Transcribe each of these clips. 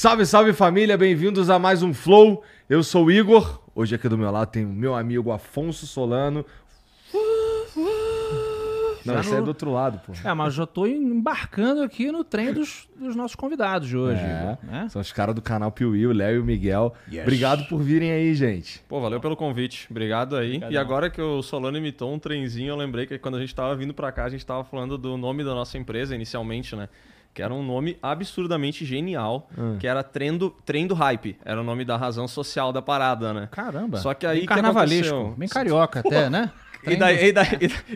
Salve, salve família, bem-vindos a mais um Flow. Eu sou o Igor. Hoje aqui do meu lado tem o meu amigo Afonso Solano. Não, Já esse no- é do outro lado, pô. É, mas já tô embarcando aqui no trem dos, dos nossos convidados de hoje. É, né? São os caras do canal Piuí, o Léo e o Miguel. Obrigado por virem aí, gente. Pô, valeu pelo convite. Obrigado aí. E agora que o Solano imitou um trenzinho, eu lembrei que quando a gente tava vindo pra cá, a gente tava falando do nome da nossa empresa inicialmente, né? Que era um nome absurdamente genial, que era Trendo, Trem do Hype. Era o nome da razão social da parada, né? Caramba. Só que aí bem que carnavalesco, aconteceu? bem carioca até, né? E daí, e daí,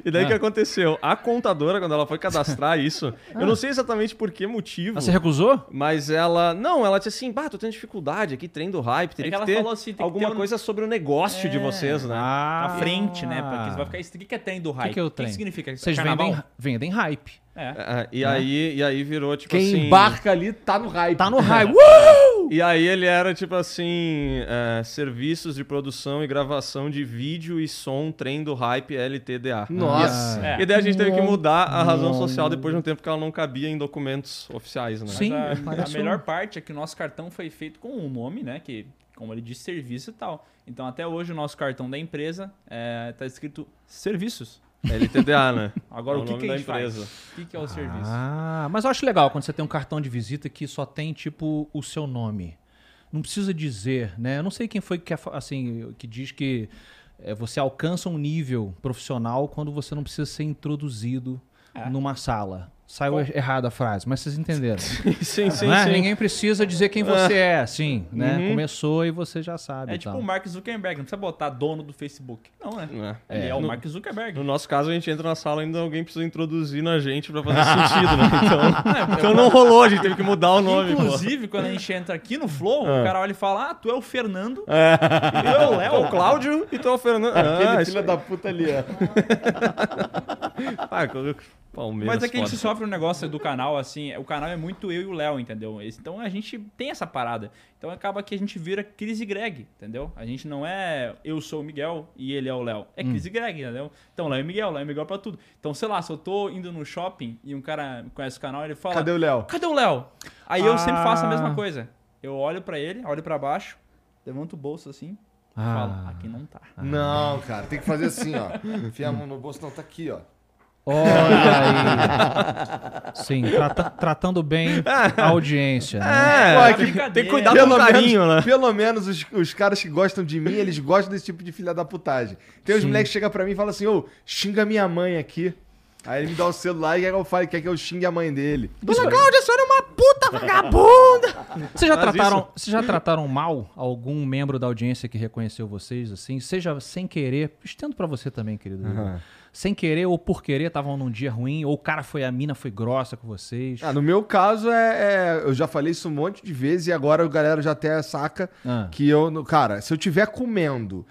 e daí Ah. que aconteceu? A contadora, quando ela foi cadastrar isso, eu não sei exatamente por que motivo. Ah, você recusou? Mas ela. Não, ela disse assim: bah, tô tendo dificuldade aqui, trem do hype. Teria É que ela ter falou assim, tem que alguma ter um- coisa sobre o negócio de É. vocês, né? Ah, à frente, né? Porque você vai ficar. O que que é trem do hype? que é o O trem? significa? Vocês Carnaval? vendem, vendem hype. É. É, e, aí, e aí virou tipo Quem assim. embarca ali tá no hype. Tá no hype. Uh! E aí ele era tipo assim: é, serviços de produção e gravação de vídeo e som, trem do hype LTDA. Nossa. É. E daí a gente teve que mudar a razão social depois de um tempo que ela não cabia em documentos oficiais, né? Sim. Mas a, parece a melhor parte é que o nosso cartão foi feito com um nome, né? Que, como ele diz, serviço e tal. Então, até hoje, o nosso cartão da empresa é, tá escrito serviços. LTDA, né? Agora, É o que, que a faz? empresa. O que, que é o serviço? Ah, mas eu acho legal quando você tem um cartão de visita que só tem, tipo, o seu nome. Não precisa dizer, né? Eu não sei quem foi que, assim, que diz que é, você alcança um nível profissional quando você não precisa ser introduzido É. numa sala. Saiu errada a frase, mas vocês entenderam. sim, sim, Né? sim. Ninguém precisa dizer quem você é, assim, né? Uhum. Começou e você já sabe. É e tipo tal. o Mark Zuckerberg, não precisa botar dono do Facebook. Não, né? É. Ele é, o No- Mark Zuckerberg. No nosso caso, a gente entra na sala e ainda alguém precisa introduzir na gente pra fazer sentido, né? Então, então não rolou, a gente teve que mudar o nome, pô. Inclusive, quando a gente entra aqui no Flow, Ah. o cara olha e fala: Ah, tu é o Fernando. E é o Tu é Léo. o Cláudio e tu é o Fernando. Aquele Ah, filho da puta ali, ó. Ah, quando- Palmeiras. Mas é que a gente sofre um negócio do canal, assim, o canal é muito eu e o Léo, entendeu? Então a gente tem essa parada. Então acaba que a gente vira Cris e Greg, entendeu? A gente não é eu sou o Miguel e ele é o Léo. É Cris e Greg, entendeu? Então Léo e Miguel, Léo e Miguel pra tudo. Então, sei lá, se eu tô indo no shopping e um cara conhece o canal, ele fala: Cadê o Léo? Cadê o Léo? Aí eu sempre faço a Ah. mesma coisa. Eu olho pra ele, olho pra baixo, levanto o bolso assim, e Ah. falo: Aqui não tá. Não, cara, tem que fazer assim, ó. Enfia a mão no bolso, não, tá aqui, ó. Olha aí. Sim, trata- tratando bem a audiência. Né? É, tem, brincadeira. tem que cuidar com carinho, menos, né? Pelo menos os, os caras que gostam de mim, eles gostam desse tipo de filha da putagem. Tem uns moleques que chegam pra mim e falam assim, ô, xinga minha mãe aqui. Aí ele me dá o celular e quer que eu fale, quer que eu xingue a mãe dele. Dona Cláudia, a senhora é uma puta vagabunda! Vocês já, trataram, isso. vocês já trataram mal algum membro da audiência que reconheceu vocês, assim? Seja sem querer, estendo pra você também, querido. Aham. Sem querer ou por querer, estavam num dia ruim, ou o cara foi, a mina foi grossa com vocês. Ah, no meu caso, é, é- eu já falei isso um monte de vezes e agora a galera já até saca Ah. que eu, no- cara, se eu tiver comendo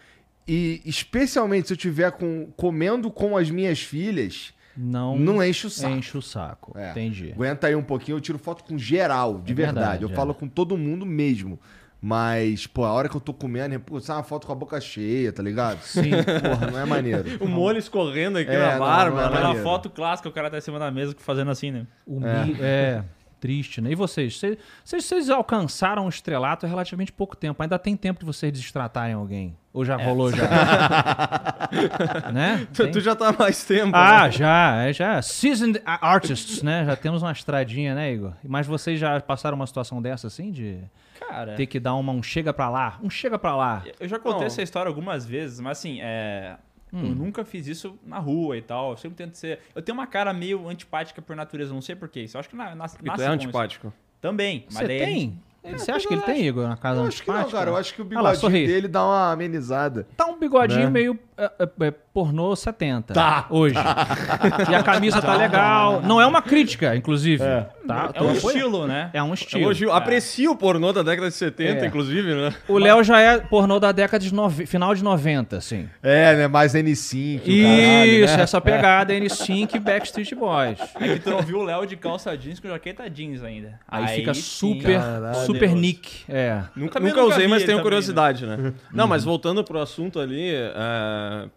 E especialmente se eu tiver com, comendo com as minhas filhas, Não, não enche o saco. enche o saco. É. Entendi. Aguenta aí um pouquinho, eu tiro foto com geral, de É verdade. verdade, Eu é. falo com todo mundo mesmo. Mas, pô, a hora que eu tô comendo, pô, sai uma foto com a boca cheia, tá ligado? Sim. Porra, não é maneiro. O molho escorrendo aqui É, na barba. não é né? Aquela maneiro. foto clássica, o cara tá em cima da mesa fazendo assim, né? O mi- é. triste, né? E vocês? Vocês, vocês, alcançaram o estrelato há relativamente pouco tempo. Ainda tem tempo de vocês destratarem alguém? Ou já rolou já? né? Tu, tu já tá há mais tempo. Ah, né? já, é já. Seasoned artists, né? Já temos uma estradinha, né, Igor? Mas vocês já passaram uma situação dessa, assim, de Cara, ter que dar uma, um chega pra lá? Um chega pra lá. eu já contei Não. essa história algumas vezes, mas assim, é. Hum. Eu nunca fiz isso na rua e tal. Eu sempre tento ser. Eu tenho uma cara meio antipática por natureza, não sei porquê. Isso eu acho que na, nas, E tu nasce é com isso. antipático. Também. Mas Você a tem? gente- Você acha que ele tem, Igor, na casa Eu acho que não, cara. Eu acho que o lá, bigodinho sorri. dele dá uma amenizada. Tá um bigodinho Né? meio é, é, é, pornô 70. Tá. Hoje. e a camisa tá legal. Não é uma crítica, inclusive. Tá? É um apoiando. estilo, né? É um estilo. Elogio. Aprecio o pornô da década de 70, É. inclusive, né? O Léo já é pornô da década de nove... final de 90, assim. É, né? Mais N5, o caralho, Isso, né? essa pegada N5 e Backstreet Boys. É que tu não viu o Léo de calça jeans com jaqueta jeans ainda. Aí, fica sim, super, Caralho. super nick. É. Nunca, nunca nunca usei, vi mas tenho também, curiosidade, né? Não, mas voltando pro assunto ali, é,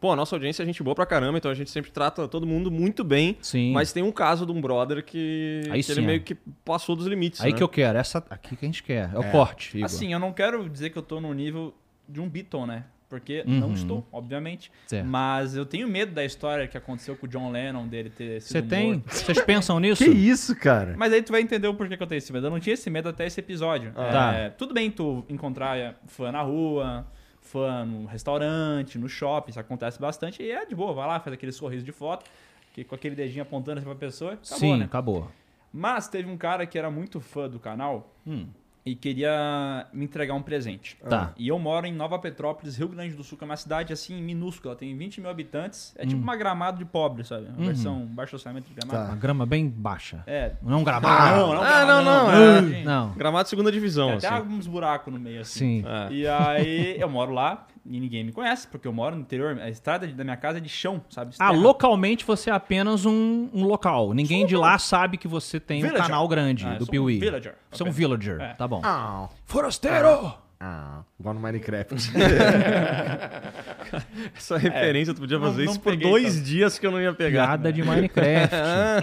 pô, a nossa audiência é gente boa pra caramba, então a gente sempre trata todo mundo muito bem. Sim. Mas tem um caso de um brother que, Aí que sim, ele é. meio que passou dos limites. Aí né? que eu quero. Essa aqui que a gente quer. É o corte, Igor. Assim, eu não quero dizer que eu tô no nível de um Beatle, né? Porque Uhum. não estou, obviamente. Certo. Mas eu tenho medo da história que aconteceu com o John Lennon, dele ter sido Você tem? Vocês pensam nisso? Que isso, cara? Mas aí tu vai entender o porquê que eu tenho esse medo. Eu não tinha esse medo até esse episódio. Tá. É, tudo bem tu encontrar é, fã na rua, fã no restaurante, no shopping, isso acontece bastante. E é de boa, vai lá, faz aquele sorriso de foto, que com aquele dedinho apontando assim pra pessoa, acabou, Sim, né? acabou. Mas teve um cara que era muito fã do canal Hum. E queria me entregar um presente. Tá. E eu moro em Nova Petrópolis, Rio Grande do Sul, que é uma cidade assim minúscula, tem 20 mil habitantes. É tipo uma gramado de pobre, sabe? Uma Uhum. versão baixo orçamento de gramado. Uma grama bem baixa. É. Não é um gramado. Não, não, Ah, não, não, não. é. gente. Não. Gramado segunda divisão, Tem até assim. alguns buracos no meio assim. Sim. É. E aí eu moro lá e ninguém me conhece, porque eu moro no interior. A estrada da minha casa é de chão, sabe? Ah, Terra. localmente você é apenas um, um local. Ninguém de lá sabe que você tem um Villager. canal grande Ah, do sou um Piuí. villager. Você é um villager. É. Tá bom. Ah, Forasteiro! ah, igual no Minecraft. Essa referência, tu podia Não- fazer não isso por dois tanto. dias que eu não ia pegar. Piada de Minecraft.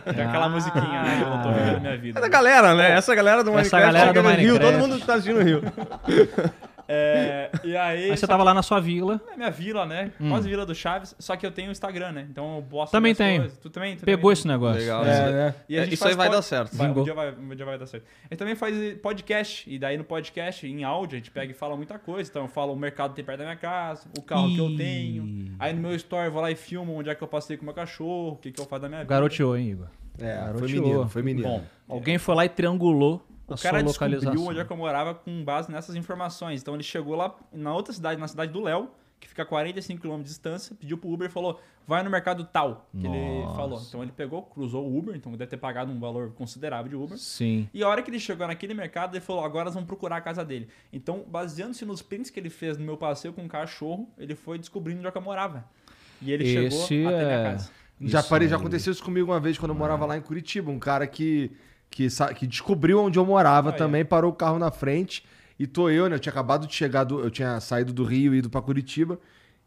Tem aquela musiquinha, né? Que eu não tô vivendo minha vida. É da galera, né? Essa galera do Essa Minecraft. galera do no Rio, Minecraft. todo mundo que tá assistindo no Rio. É, e aí. Aí você tava lá na sua vila. que na minha vila, né? Quase vila do Chaves. Só que eu tenho Instagram, né? Então eu posto. Também tem. coisas. Tu também? Tu Pegou também? esse negócio. Legal. É, né? E a É, isso faz aí vai pod- dar certo. Vai, um, dia vai, um dia vai dar certo. A gente também faz podcast. E daí no podcast, em áudio, a gente pega e fala muita coisa. Então eu falo o mercado que tem perto da minha casa, o carro que eu Ih. tenho. Aí no meu story eu vou lá e filmo onde é que eu passei com o meu cachorro, o que, que eu faço da minha vida. Garoteou, hein, Igor? É, foi Garoteou. menino, foi menino. Bom, Alguém foi lá e triangulou o cara descobriu onde é que eu morava com base nessas informações. Então ele chegou lá na outra cidade, na cidade do Léo, que fica a 45 km de distância, pediu pro Uber e falou: vai no mercado tal, que ele Nossa. falou. Então ele pegou, cruzou o Uber, então deve ter pagado um valor considerável de Uber. Sim. E a hora que ele chegou naquele mercado, ele falou: agora nós vamos procurar a casa dele. Então, baseando-se nos prints que ele fez no meu passeio com o cachorro, ele foi descobrindo onde é que eu morava. E ele Esse chegou até minha é- casa. Já, Isso parei, já aconteceu isso comigo uma vez quando eu morava lá em Curitiba. Um cara que, que, que descobriu onde eu morava Aí. também, parou o carro na frente. E tô eu, né? Eu tinha acabado de chegar, do, eu tinha saído do Rio e ido pra Curitiba.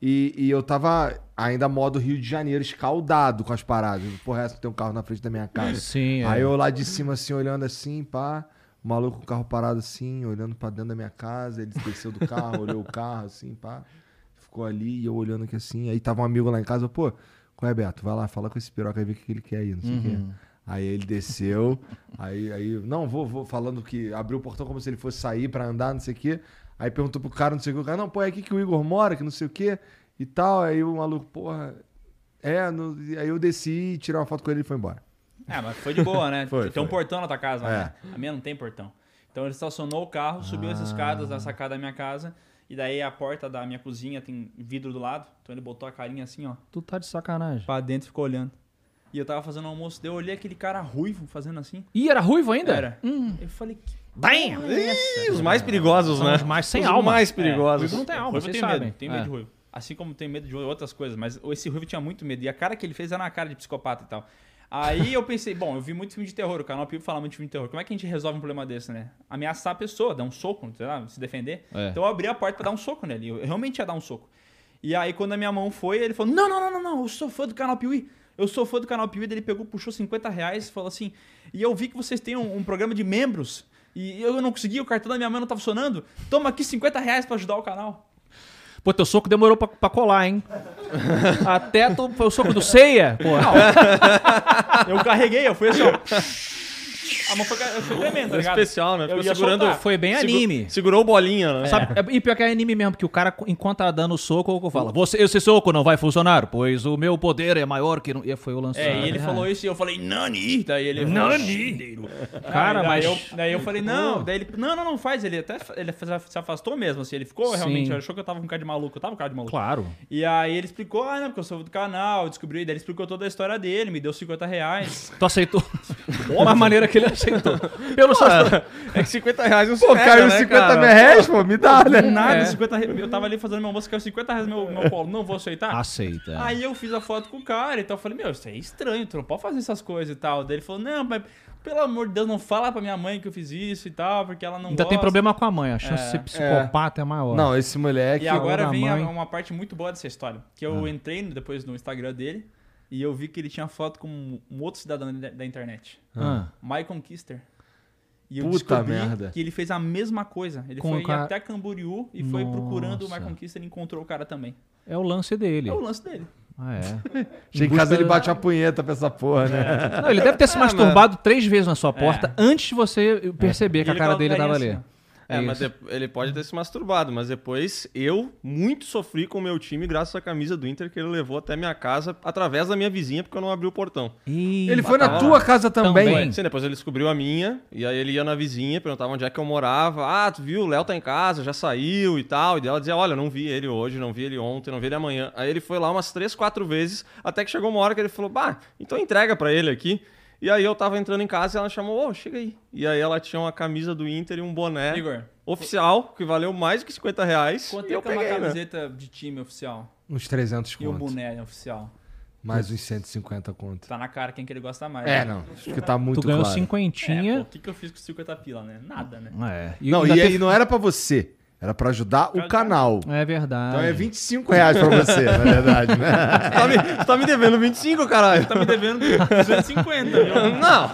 E, e eu tava ainda modo Rio de Janeiro, escaldado com as paradas. Porra, essa que tem um carro na frente da minha casa. Sim, é. Aí eu lá de cima, assim, olhando assim, pá. O maluco com o carro parado assim, olhando pra dentro da minha casa. Ele desceu do carro, olhou o carro, assim, pá. Ficou ali e eu olhando aqui assim. Aí tava um amigo lá em casa, pô, qual é, Beto? Vai lá, fala com esse piroca aí, ver o que ele quer aí, não sei o quê. Aí ele desceu, aí, aí, não, vou, vou, falando que abriu o portão como se ele fosse sair pra andar, não sei o quê. Aí perguntou pro cara, não sei o quê, o cara, não, pô, é aqui que o Igor mora, que não sei o quê, e tal. Aí o maluco, porra, é, no- e aí eu desci, tirei uma foto com ele e foi embora. É, mas foi de boa, né? Foi, tem um foi. portão na tua casa, É. né? A minha não tem portão. Então ele estacionou o carro, subiu as escadas Ah. da sacada da minha casa. E daí a porta da minha cozinha tem vidro do lado. Então ele botou a carinha assim, ó, Tu tá de sacanagem. pra dentro e ficou olhando. E eu tava fazendo almoço, daí eu olhei aquele cara ruivo fazendo assim. Ih, era ruivo ainda? Era. Hum. Eu falei, que Bam! Ih, os mais perigosos, São né? os mais sem os alma. mais É, perigosos. ruivo não tem alma, ruivo vocês tem sabem. medo, tem medo É. de ruivo. Assim como tem medo de outras coisas, mas esse Ruivo tinha muito medo. E a cara que ele fez era uma cara de psicopata e tal. Aí eu pensei, bom, eu vi muito filme de terror, o canal Pipo fala muito de filme de terror. Como é que a gente resolve um problema desse, né? Ameaçar a pessoa, dar um soco, sei lá, se defender. É. Então eu abri a porta pra dar um soco nele. Eu realmente ia dar um soco. E aí quando a minha mão foi, ele falou: Não, não, não, não, não, eu sou fã do canal Piuí. Eu sou fã do canal Piuí. Ele pegou, puxou 50 reais e falou assim: E eu vi que vocês têm um, um programa de membros. E eu não consegui, o cartão da minha mãe não tá funcionando. Toma aqui 50 reais pra ajudar o canal. Pô, teu soco demorou pra, pra colar, hein? Até tu, foi o soco do ceia? Pô, Eu carreguei, eu fui assim, ó. A mão foi, foi tremendo, tá ligado? especial, né? Ficou segurando. soltar. foi bem segu- anime. Segurou bolinha, né? Sabe, é- e pior que é anime mesmo, porque o cara, enquanto tá dando o soco, o fala: Você, esse soco não vai funcionar, pois o meu poder é maior que. não-" E foi o lance. É, e ele falou isso e eu falei, Nani! Daí ele. Nani! Cara, daí mas- Eu, daí eu falei, não. Daí ele, não, não, não faz. Ele até ele se afastou mesmo, assim. Ele ficou Sim. realmente, achou que eu tava com cara de maluco. Eu tava com cara de maluco. Claro. E aí ele explicou, ah, não, porque eu sou do canal, eu descobri. Daí ele explicou toda a história dele, me deu 50 reais. Tu aceitou. Uma maneira que ele aceitou. Pelo seu. É que 50 reais não se Pô, pega, caiu né, 50 cara? mil reais, pô, me dá, né? Nada, É. 50 reais. Eu tava ali fazendo meu almoço, caiu 50 reais no meu, meu colo. Não vou aceitar. Aceita. Aí eu fiz a foto com o cara e tal. Eu falei, meu, isso é estranho, tu não pode fazer essas coisas e tal. Daí ele falou, não, mas pelo amor de Deus, não fala pra minha mãe que eu fiz isso e tal, porque ela não Ainda tem gosta. problema com a mãe. A chance É. de ser psicopata é, maior. Não, esse moleque. E agora vem mãe. uma parte muito boa dessa história. Que eu entrei no- depois no Instagram dele e eu vi que ele tinha foto com um outro cidadão da, da internet. Ah. Michael Kister. E eu Puta descobri merda. que ele fez a mesma coisa. Ele Com foi cara- até Camboriú e foi procurando o Nossa. Michael Kister e encontrou o cara também. É o lance dele. É o lance dele. Ah, é. Chega em casa ele bate uma punheta pra essa porra, né? Não, ele deve ter se masturbado três vezes na sua porta É. antes de você perceber que a cara dele tava assim, ali. ó. É, mas ele pode ter se masturbado, mas depois eu muito sofri com o meu time graças à camisa do Inter que ele levou até minha casa através da minha vizinha porque eu não abri o portão. Ih, Ele foi na tua casa também. Também. Sim, depois ele descobriu a minha, e aí ele ia na vizinha, perguntava onde é que eu morava. Ah, tu viu, o Léo tá em casa, já saiu e tal. E daí ela dizia, olha, não vi ele hoje, não vi ele ontem, não vi ele amanhã. Aí ele foi lá umas três, quatro vezes, até que chegou uma hora que ele falou, bah, então entrega pra ele aqui. E aí eu tava entrando em casa e ela chamou, ô, chega aí. E aí ela tinha uma camisa do Inter e um boné Igor, oficial, que valeu mais que 50 reais. quanto e eu é que é uma peguei, né? camiseta de time oficial? Uns 300 E conto. boné oficial? Mais uns 150 conto. Tá na cara quem que ele gosta mais. É, né? não. Acho que tá muito Tu ganhou claro. É, pô, cinquentinha. o que, que eu fiz com 50 pila, né? Nada, né? É. Não, ainda e teve- aí não era pra você. Era pra ajudar o canal. É verdade. Então é 25 reais pra você, na verdade, né? tá, me, tu tá me devendo 25, caralho. Tá me devendo 250, viu? Não!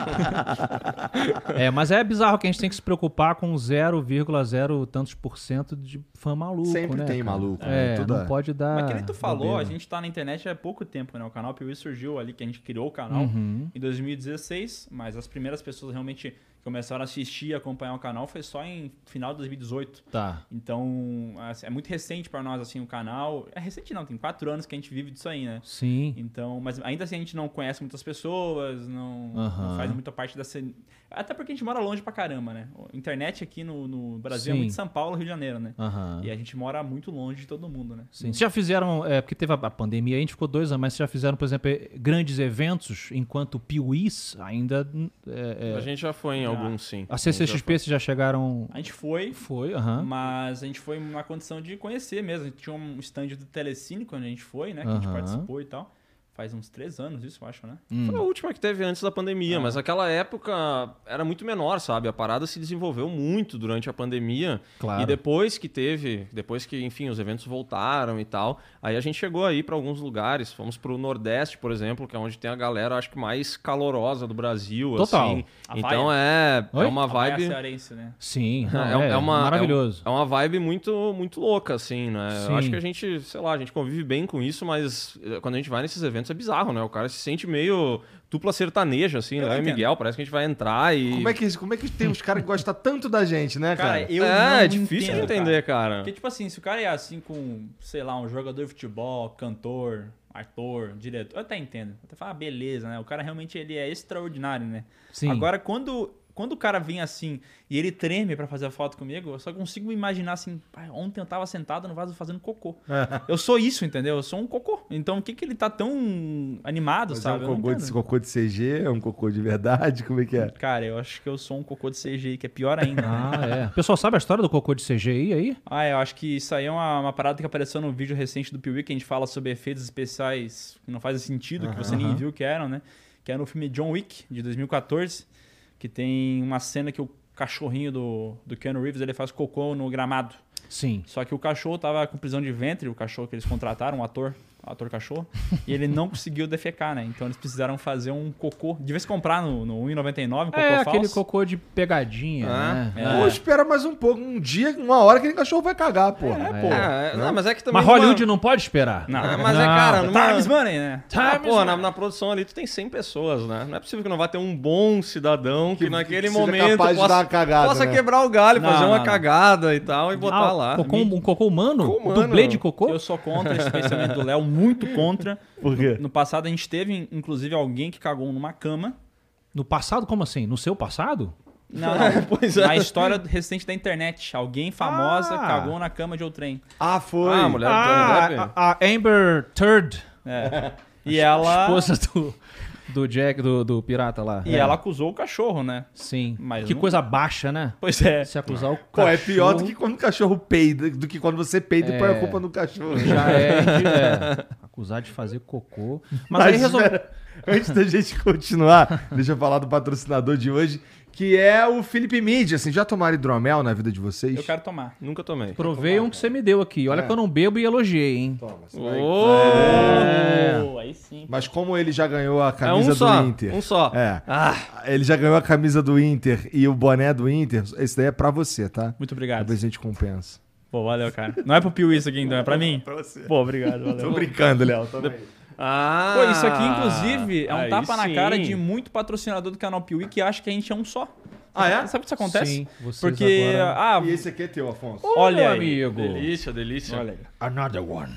É, mas é bizarro que a gente tem que se preocupar com 0,0 tantos por cento de fã maluco, Sempre né, tem cara? maluco, É, né? Tudo não é. pode dar. Mas que nem tu falou, bobeira. a gente tá na internet há pouco tempo, né? O canal Piuí surgiu ali, que a gente criou o canal Uhum. em 2016, mas as primeiras pessoas realmente começaram a assistir e acompanhar o canal foi só em final de 2018. Tá. Então, assim, é muito recente pra nós, assim, o canal. É recente não, tem quatro anos que a gente vive disso aí, né? Sim. Então, mas ainda assim a gente não conhece muitas pessoas, não, não Aham. faz muita parte da cena. Até porque a gente mora longe pra caramba, né? A internet aqui no, no Brasil Sim. é muito São Paulo, Rio de Janeiro, né? Aham. E a gente mora muito longe de todo mundo, né? Sim. Vocês já fizeram, é, porque teve a, a pandemia, a gente ficou dois anos, mas vocês já fizeram, por exemplo, eh, grandes eventos, enquanto piuís ainda. É, é, A gente já foi em. Alguns, sim. a CCXP vocês já chegaram. A gente foi, Foi, aham. mas a gente foi numa condição de conhecer mesmo. A gente tinha um stand do Telecine quando a gente foi, né? Que a gente participou e tal. Faz uns três anos isso, eu acho, né? Hum. Foi a última que teve antes da pandemia, Ah. mas aquela época era muito menor, sabe? A parada se desenvolveu muito durante a pandemia. Claro. E depois que teve, depois que, enfim, os eventos voltaram e tal, aí a gente chegou aí para alguns lugares. Fomos pro Nordeste, por exemplo, que é onde tem a galera, acho que mais calorosa do Brasil, Total. assim. A Então Vaia. é, é uma A vibe cearense, né? Sim, não, é, é, é uma, maravilhoso. É, um- é uma vibe muito, muito louca, assim, né? Sim. Eu acho que a gente, sei lá, a gente convive bem com isso, mas eh, quando a gente vai nesses eventos é bizarro, né? O cara se sente meio dupla sertaneja, assim, Eu e entendo. Miguel, parece que a gente vai entrar e. Como é, que, como é que tem uns caras que gostam tanto da gente, né, cara? Cara, eu é, não é difícil entendo, de entender, cara. Porque, tipo assim, se o cara é assim com, sei lá, um jogador de futebol, cantor, ator, diretor, eu até entendo. Eu até falo, ah, beleza, né? O cara realmente ele é extraordinário, né? Sim. Agora, quando quando o cara vem assim e ele treme pra fazer a foto comigo, eu só consigo imaginar assim, "Pai, ontem eu tava sentado no vaso fazendo cocô. eu sou isso, entendeu? Eu sou um cocô. Então o que que ele tá tão animado, Mas é sabe? um Eu não cocô de, cocô de CG, é um cocô de verdade? Como é que é? Cara, eu acho que eu sou um cocô de CGI, que é pior ainda. né? Ah, é. O pessoal sabe a história do cocô de CGI aí? Ah, eu acho que isso aí é uma, uma parada que apareceu no vídeo recente do Piuí, que a gente fala sobre efeitos especiais que não fazem sentido, que você nem viu que eram, né? Que é no filme John Wick, de 2014, que tem uma cena que o cachorrinho do, do Keanu Reeves, ele faz cocô no gramado. Sim. Só que o cachorro tava com prisão de ventre, o cachorro que eles contrataram, um ator, ator cachorro, e ele não conseguiu defecar, né? Então eles precisaram fazer um cocô. Devia se comprar no, no 1,99, um cocô É, falso. aquele cocô de pegadinha, Ah, né? é. Pô, espera mais um pouco. Um dia, uma hora, aquele cachorro vai cagar, pô. É, pô. É, não, mas é que também. Mas Hollywood numa- não pode esperar. Não, Ah, mas é, cara, numa... Times money, né? Ah, pô, na, na produção ali tu tem 100 pessoas, né? Não é possível que não vá ter um bom cidadão que, Que- naquele que momento capaz de possa, dar uma cagada, possa né? quebrar o galho, Não, fazer uma não, não. cagada e tal e botar Ah, lá. Cocô, um cocô humano? Cocô humano. Dublê de cocô? Eu sou contra esse pensamento do Léo, muito contra. Por quê? No passado a gente teve, inclusive, alguém que cagou numa cama. No passado, como assim? No seu passado? Não, não. Pois é. Na história recente da internet. Alguém famosa Ah. cagou na cama de outrem. Ah, foi. Ah, a mulher do Johnny Depp. a, a Amber Turd, É. E ela. esposa do, do Jack, do, do pirata lá. E ela acusou o cachorro, né? Sim. Mas que não- coisa baixa, né? Pois é. Se acusar o Pô, é cachorro, pior do que quando o cachorro peida, do que quando você peida e põe a culpa no cachorro. Já é, é. Acusar de fazer cocô. Mas, Mas aí resolve. espera, antes da gente continuar, deixa eu falar do patrocinador de hoje, que é o Felipe Mídia. Assim, já tomaram hidromel na vida de vocês? Eu quero tomar. Nunca tomei. Provei um que você me deu aqui. Olha É. que eu não bebo e elogiei, hein? Toma, você vai- É. Oh, aí sim. Mas como ele já ganhou a É camisa um só. do Inter. Um só. É. Ah, Ele já ganhou a camisa do Inter e o boné do Inter. Esse daí é pra você, tá? Muito obrigado. Depois a gente compensa. Pô, valeu, cara. Não é pro Piu isso aqui, então, é pra mim? Pra você. Pô, obrigado, valeu. Tô brincando, Léo. também. Ah, Pô, isso aqui, inclusive, é um tapa na sim. cara de muito patrocinador do canal Piuí que acha que a gente é um só. Ah, é? Sabe o que isso acontece? Sim, vocês Porque, agora- ah, E esse aqui é teu, Afonso. olha aí. amigo. Delícia, delícia. Olha aí. Another one.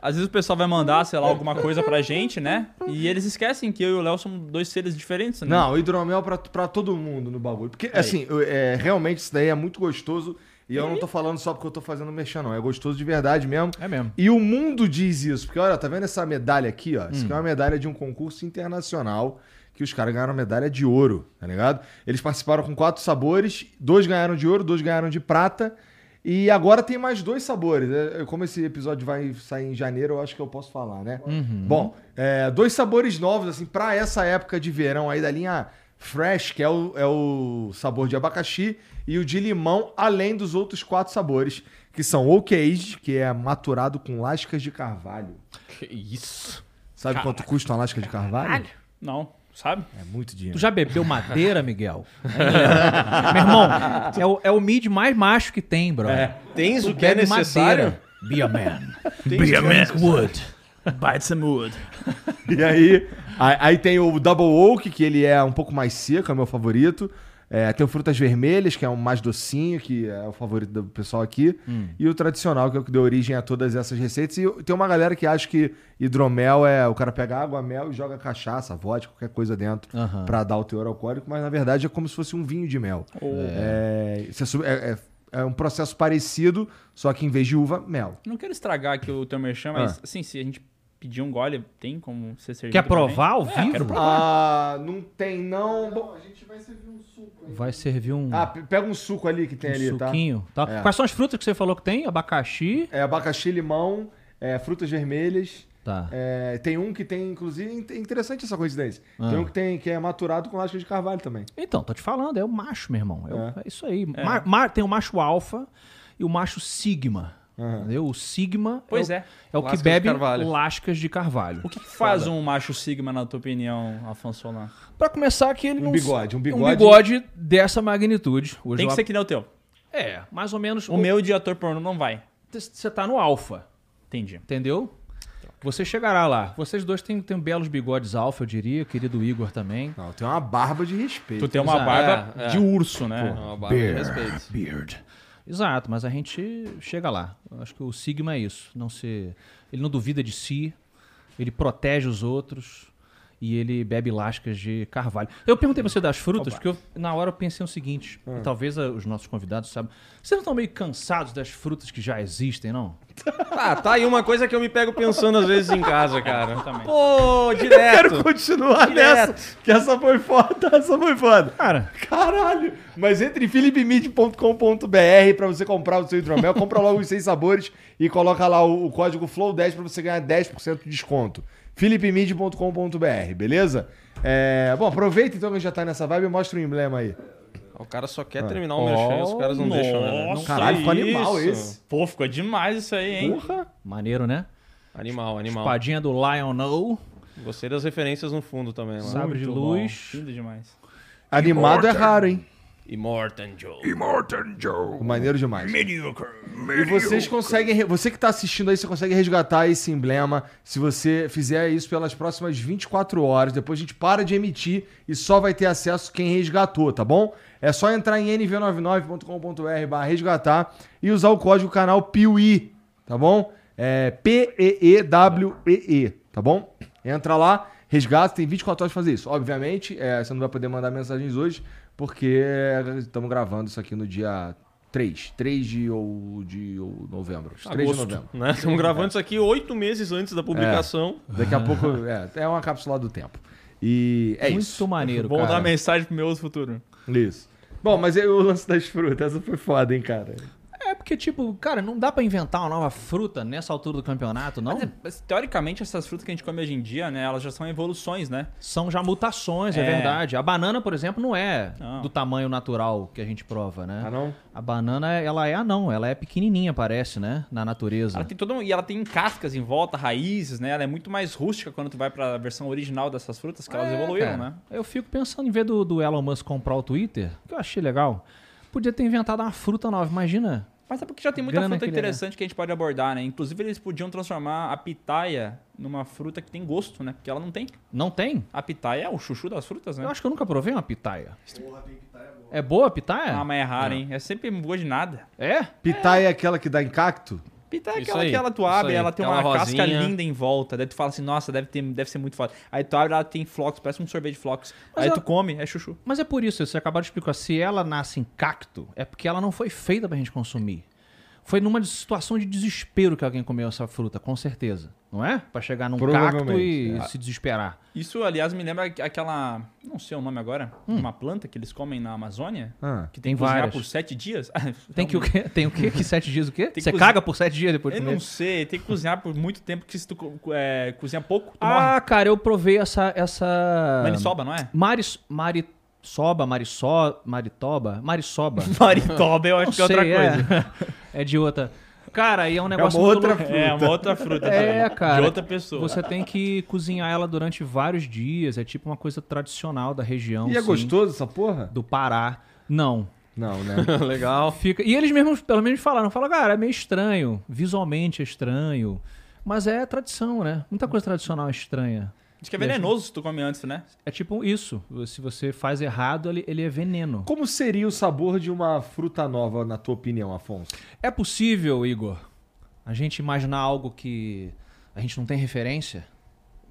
Às vezes o pessoal vai mandar, sei lá, alguma coisa pra gente, né? E eles esquecem que eu e o Léo somos dois seres diferentes, né? Não, hidromel pra, pra todo mundo no bagulho. Porque, assim, eu- é, realmente isso daí é muito gostoso. E eu não tô falando só porque eu tô fazendo mexer, não. É gostoso de verdade mesmo. É mesmo. E o mundo diz isso. Porque, olha, tá vendo essa medalha aqui, ó? Isso aqui é uma medalha de um concurso internacional que os caras ganharam medalha de ouro, tá ligado? Eles participaram com quatro sabores, dois ganharam de ouro, dois ganharam de prata. E agora tem mais dois sabores. É, Como esse episódio vai sair em janeiro, eu acho que eu posso falar, né? Bom, é, dois sabores novos, assim, pra essa época de verão aí da linha Fresh, que é o, é o sabor de abacaxi, e o de limão, além dos outros quatro sabores, que são Oak Aged, que é maturado com lascas de carvalho. Que isso. Sabe quanto custa uma lasca de carvalho? Não, sabe? É muito dinheiro. Tu já bebeu madeira, Miguel? Meu irmão, é o, é o mid mais macho que tem, bro. Tens Tu o que é necessário? madeira. Be a man. Be a man. Wood. Bite some wood. E aí, aí, aí tem o Double Oak, que ele é um pouco mais seco, é o meu favorito. É, tem o Frutas Vermelhas, que é um mais docinho, que é o favorito do pessoal aqui. E o tradicional, que é o que deu origem a todas essas receitas. E tem uma galera que acha que hidromel é o cara pega água, mel e joga cachaça, vodka, qualquer coisa dentro Aham. pra dar o teor alcoólico, mas na verdade é como se fosse um vinho de mel. É, isso é sub- é- é- é um processo parecido, só que em vez de uva, mel. Não quero estragar aqui o teu merchan, mas assim, se a gente pedir um gole, tem como ser servido Quer provar ao É, vivo? quero provar. Ah, não tem não. Bom, Vai servir um, Ah, pe- pega um suco ali que tem um ali, tá? suquinho. Tá? É. Quais são as frutas que você falou que tem? Abacaxi. É abacaxi, limão, é, frutas vermelhas. Tá. É, tem um que tem, inclusive, é interessante essa coincidência. Ah. Tem um que tem que é maturado com lasca de carvalho também. Então, tô te falando, é o macho, meu irmão. É, o- É. é isso aí. Ma- ma- tem o macho alfa e o macho sigma. Entendeu? O sigma Pois é, é. o- é o que bebe lascas de carvalho. O que, que faz um macho sigma, na tua opinião, Afonso Solano? Pra começar que ele Um não... bigode, um Um bigode- bigode dessa magnitude. Hoje Tem que eu- ser que nem o teu. É, mais ou menos... O meu de ator pornô não vai. Você tá no alfa, Entendi. entendeu? Você chegará lá. Vocês dois têm, têm belos bigodes alfa, eu diria. Querido Igor também. Não, tem uma barba de respeito. Tu tem uma Exato. barba É, é. de urso, né? É uma barba de respeito. Beard. Exato, mas a gente chega lá. Eu acho que o Sigma é isso. Não se, ele não duvida de si, ele protege os outros e ele bebe lascas de carvalho. Eu perguntei pra você das frutas, porque eu- na hora eu pensei o seguinte, Hum. talvez ah, os nossos convidados saibam. Vocês não estão meio cansados das frutas que já existem, não? Ah, tá aí uma coisa que eu me pego pensando às vezes em casa, cara. também. Pô, Quero direto. continuar Direto. nessa, que essa foi foda, essa foi foda. Cara, Caralho! Mas entre philipmid.com.br pra você comprar o seu hidromel, compra logo os seis sabores e coloca lá o, o código FLOW10 pra você ganhar 10% de desconto. philipmid.com.br, beleza? É, bom, aproveita então que já tá nessa vibe e mostra o emblema aí. O cara só quer terminar o merchan e os caras não deixam, né? Nossa, Caralho, ficou isso. animal esse. Pô, ficou demais isso aí, hein? Porra! maneiro, né? Animal, animal. Espadinha do Lion No, Gostei das referências no fundo também. Lá. sabre de luz. bom. Lindo demais. Animado é raro, hein? Immortan Joe. Maneiro demais. E vocês conseguem. Você que tá assistindo aí, você consegue resgatar esse emblema se você fizer isso pelas próximas 24 horas. Depois a gente para de emitir e só vai ter acesso quem resgatou, tá bom? É só entrar em nv99.com.br barra resgatar e usar o código canal PIUI, tá bom? É P-E-E-W-E-E, tá bom? Entra lá, resgata, tem 24 horas pra fazer isso. Obviamente, é, você não vai poder mandar mensagens hoje, porque estamos gravando isso aqui no dia 3. 3 de, ou, de ou novembro. 3 de Agosto, novembro. né? Estamos gravando isso aqui oito meses antes da publicação. Daqui a pouco. É, é uma cápsula do tempo. E é Muito isso. maneiro, Vou cara. dar mensagem pro meu outro futuro. Isso. Bom, mas e o lance das frutas, essa foi foda, hein, cara? É porque, tipo, cara, não dá pra inventar uma nova fruta nessa altura do campeonato, não? Mas, é- mas, teoricamente, essas frutas que a gente come hoje em dia, né? Elas já são evoluções, né? São já mutações, é, É. verdade. A banana, por exemplo, não é Não. do tamanho natural que a gente prova, né? Ah, não? A banana, ela é anão, ela é pequenininha, parece, né? Na natureza. Ela tem todo um- e ela tem cascas em volta, raízes, né? Ela é muito mais rústica quando tu vai pra versão original dessas frutas, que elas É, evoluíram, cara. né? Eu fico pensando em ver do, do Elon Musk comprar o Twitter, que eu achei legal. Podia ter inventado uma fruta nova, imagina. Mas é porque já tem muita Grana fruta que ele interessante que a gente pode abordar, né? Inclusive, eles podiam transformar a pitaia numa fruta que tem gosto, né? Porque ela não tem. Não tem? A pitaia é o chuchu das frutas, né? Eu acho que eu nunca provei uma pitaia. É boa a pitaia? Ah, mas é raro, hein? É sempre boa de nada. É? Pitaia é aquela que dá em cacto? Pitaia é aquela aí, que ela tu abre, aí. ela tem Aquela uma casca rosinha. linda em volta. Daí tu fala assim, nossa, deve, ter, deve ser muito foda. Aí tu abre, ela tem flocos, parece um sorvete de flocos. Mas Aí ela- tu come, é chuchu. Mas é por isso, você acabou de explicar. Se ela nasce em cacto, é porque ela não foi feita pra gente consumir. Foi numa situação de desespero que alguém comeu essa fruta, com certeza. Não é? Pra chegar num cacto e é. se desesperar. Isso, aliás, me lembra aquela. Não sei o nome agora. Uma planta que eles comem na Amazônia. Ah. Que Hum. tem, Tem que cozinhar várias. por sete dias. Tem que o quê? Tem o quê? Que sete dias o quê? que Você caga por sete dias depois de Eu comer? não sei, tem que cozinhar por muito tempo, que se tu é, cozinha pouco, tu Ah, cara, eu provei essa. essa... morre. Maniçoba, não é? Maris, Marisoba, Marisó, Maritoba, Marisoba. Maritoba, eu acho Não que é outra sei, coisa. É. é de outra. Cara, e é um negócio uma muito outra louco. É, uma outra fruta. É, cara. De outra pessoa. Você tem que cozinhar ela durante vários dias. É tipo uma coisa tradicional da região. E é sim, gostoso essa porra? Do Pará. Não. Não, né? Legal. Fica... E eles mesmos, pelo menos, falaram. Falaram, cara, é meio estranho. Visualmente é estranho. Mas é tradição, né? Muita coisa tradicional é estranha. Diz que é venenoso se tu come antes, né? É tipo isso. Se você faz errado, ele, ele é veneno. Como seria o sabor de uma fruta nova, na tua opinião, Afonso? É possível, Igor, a gente imaginar algo que a gente não tem referência?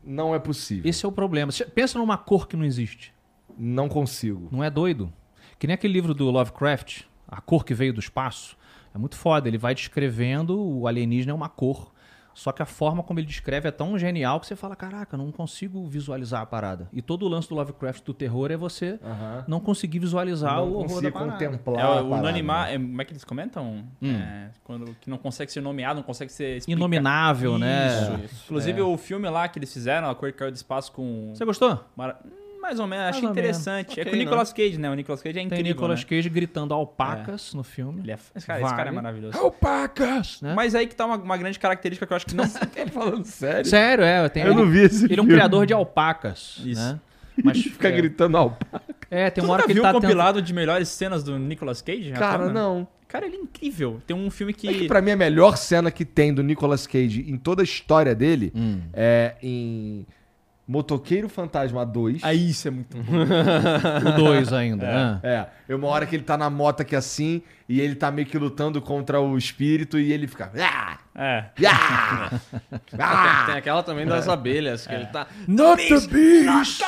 Não é possível. Esse é o problema. Você Pensa numa cor que não existe. Não consigo. Não é doido? Que nem aquele livro do Lovecraft, A Cor que Veio do Espaço. É muito foda. Ele vai descrevendo o alienígena é uma cor. Só que a forma como ele descreve é tão genial que você fala: caraca, não consigo visualizar a parada. E todo o lance do Lovecraft do terror é você não conseguir visualizar não o horror da parada. contemplar. É, o parada, animar, né? é, como é que eles comentam? É, quando, que não consegue ser nomeado, não consegue ser explicado. Inominável, né? Isso. Inclusive o filme lá que eles fizeram, A Cor que Caiu do Espaço com... Você gostou? Mara- Hum, Mais ou menos, Mais achei ou interessante. é Ok, com o Nicolas Cage, né? O Nicolas Cage é Tem incrível, Nicolas né? Cage gritando alpacas no filme. Ele é... esse, cara, esse cara é maravilhoso. Alpacas! Né? Mas aí que tá uma, uma grande característica que eu acho que não... Tá falando sério? Sério, é. Tem, Eu não vi esse Ele é um criador de alpacas. Isso. Né? Mas Fica é, gritando ao É, tem Tu uma hora que ele viu tá um tentando... compilado de melhores cenas do Nicolas Cage? Cara, Rapaz, não. Cara, ele é incrível. Tem um filme que... É que pra mim a melhor cena que tem do Nicolas Cage em toda a história dele Hum. é em Motoqueiro Fantasma 2. Aí isso é muito bom. O 2 ainda. né? É, é uma hora que ele tá na moto aqui assim, e ele tá meio que lutando contra o espírito, e ele fica. "Ah! É. Ah! Ah!" Tem aquela também das abelhas, que ele tá. Not the beast!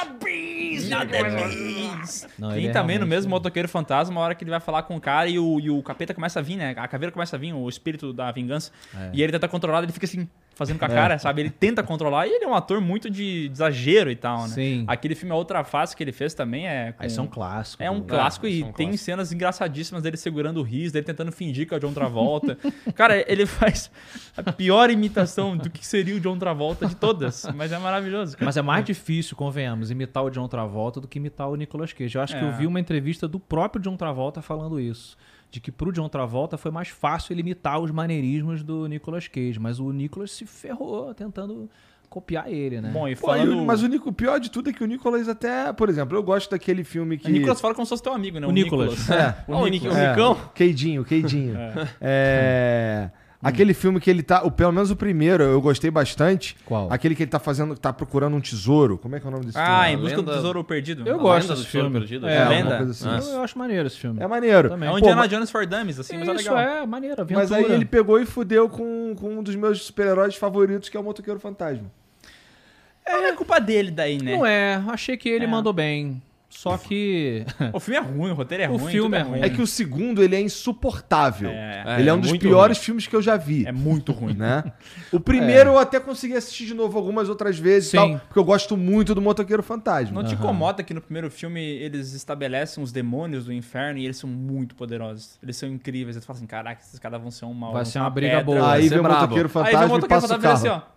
Não, Tem ele é também no mesmo motoqueiro fantasma, uma hora que ele vai falar com o cara e o, e o capeta começa a vir, né? A caveira começa a vir, o espírito da vingança. É. E ele tenta controlar, ele fica assim, fazendo com a cara, sabe? Ele tenta controlar e ele é um ator muito de exagero e tal, né? Sim. Aquele filme A Outra Face que ele fez também é. com- Aí são clássicos. É um clássico e tem clássicos. cenas engraçadíssimas dele segurando o riso, dele tentando fingir que é o John Travolta. Cara, ele faz a pior imitação do que seria o John Travolta de todas, mas é maravilhoso. Cara. Mas é mais difícil, convenhamos, imitar o John Travolta do que imitar o Nicolas Cage. Eu acho que É. eu vi uma entrevista do próprio John Travolta falando isso. De que pro John Travolta foi mais fácil ele imitar os maneirismos do Nicolas Cage. Mas o Nicolas se ferrou tentando copiar ele, né? Bom, e Pô, falando. o- mas o, Nico- o pior de tudo é que o Nicolas até, por exemplo, eu gosto daquele filme que. O Nicolas fala como se fosse teu amigo, né? O Nicolas. É. O Ó, o Nicolas. Nick- É, Nicão? Queidinho, Queidinho. É. Aquele filme que ele tá. O, pelo menos o primeiro, eu gostei bastante. Qual? Aquele que ele tá fazendo, tá procurando um tesouro. Como é que é o nome desse Ah, filme? em busca do tesouro perdido. Eu A gosto do filme. Perdido? É, É, Lenda. assim. Eu, eu acho maneiro esse filme. É maneiro. Também. É um Pô, Indiana mas- Jones for Dummies, assim, mas é Isso legal. é maneiro, aventura. Mas aí ele pegou e fudeu com, com um dos meus super-heróis favoritos, que é o Motoqueiro Fantasma. É culpa dele daí, né? Não é, achei que ele É. mandou bem. Só que. O filme é ruim, o roteiro é O ruim. filme tudo é ruim. É que o segundo, ele é insuportável. É, ele é é um dos piores filmes que eu já vi. é muito ruim. Né? O primeiro eu até consegui assistir de novo algumas outras vezes e Sim. tal, porque eu gosto muito do Motoqueiro Fantasma. Não te incomoda que no primeiro filme eles estabelecem os demônios do inferno e eles são muito poderosos. Eles são incríveis. Aí tu fala assim, caraca, esses caras vão ser um mal. Vai ser uma briga pedra. boa. Aí ser vem o. Motoqueiro Aí vem o Fantasma e motoqueiro o fantasma carro. assim, ó.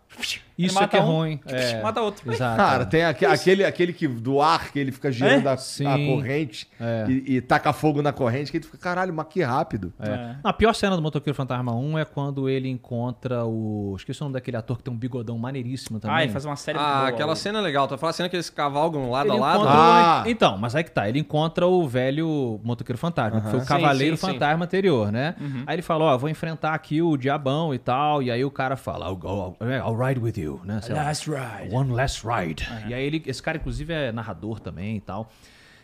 Isso Ele é que é um, ruim. É. Mata outro. Exato. Cara, tem aque- aquele, aquele que do ar que ele fica girando É? a, a Sim. corrente É. e, e taca fogo na corrente, que ele fica, caralho, mas que rápido. É. A pior cena do Motoqueiro Fantasma 1 é quando ele encontra o. Esqueci o nome daquele ator que tem um bigodão maneiríssimo também. Ah, ele faz uma série Ah, boa. aquela cena é legal. Tu vai falar a cena que eles cavalgam lado Ele a lado? Ah. o- Então, mas aí que tá. Ele encontra o velho motoqueiro fantasma, que foi o Sim, cavaleiro sim, sim. fantasma anterior, né? Uhum. Aí ele fala, ó, vou enfrentar aqui o diabão e tal. E aí o cara fala, I'll, go, I'll, I'll ride with you, né? Sei lá. Last Ride. One Last Ride. E aí ele, esse cara inclusive é narrador também e tal.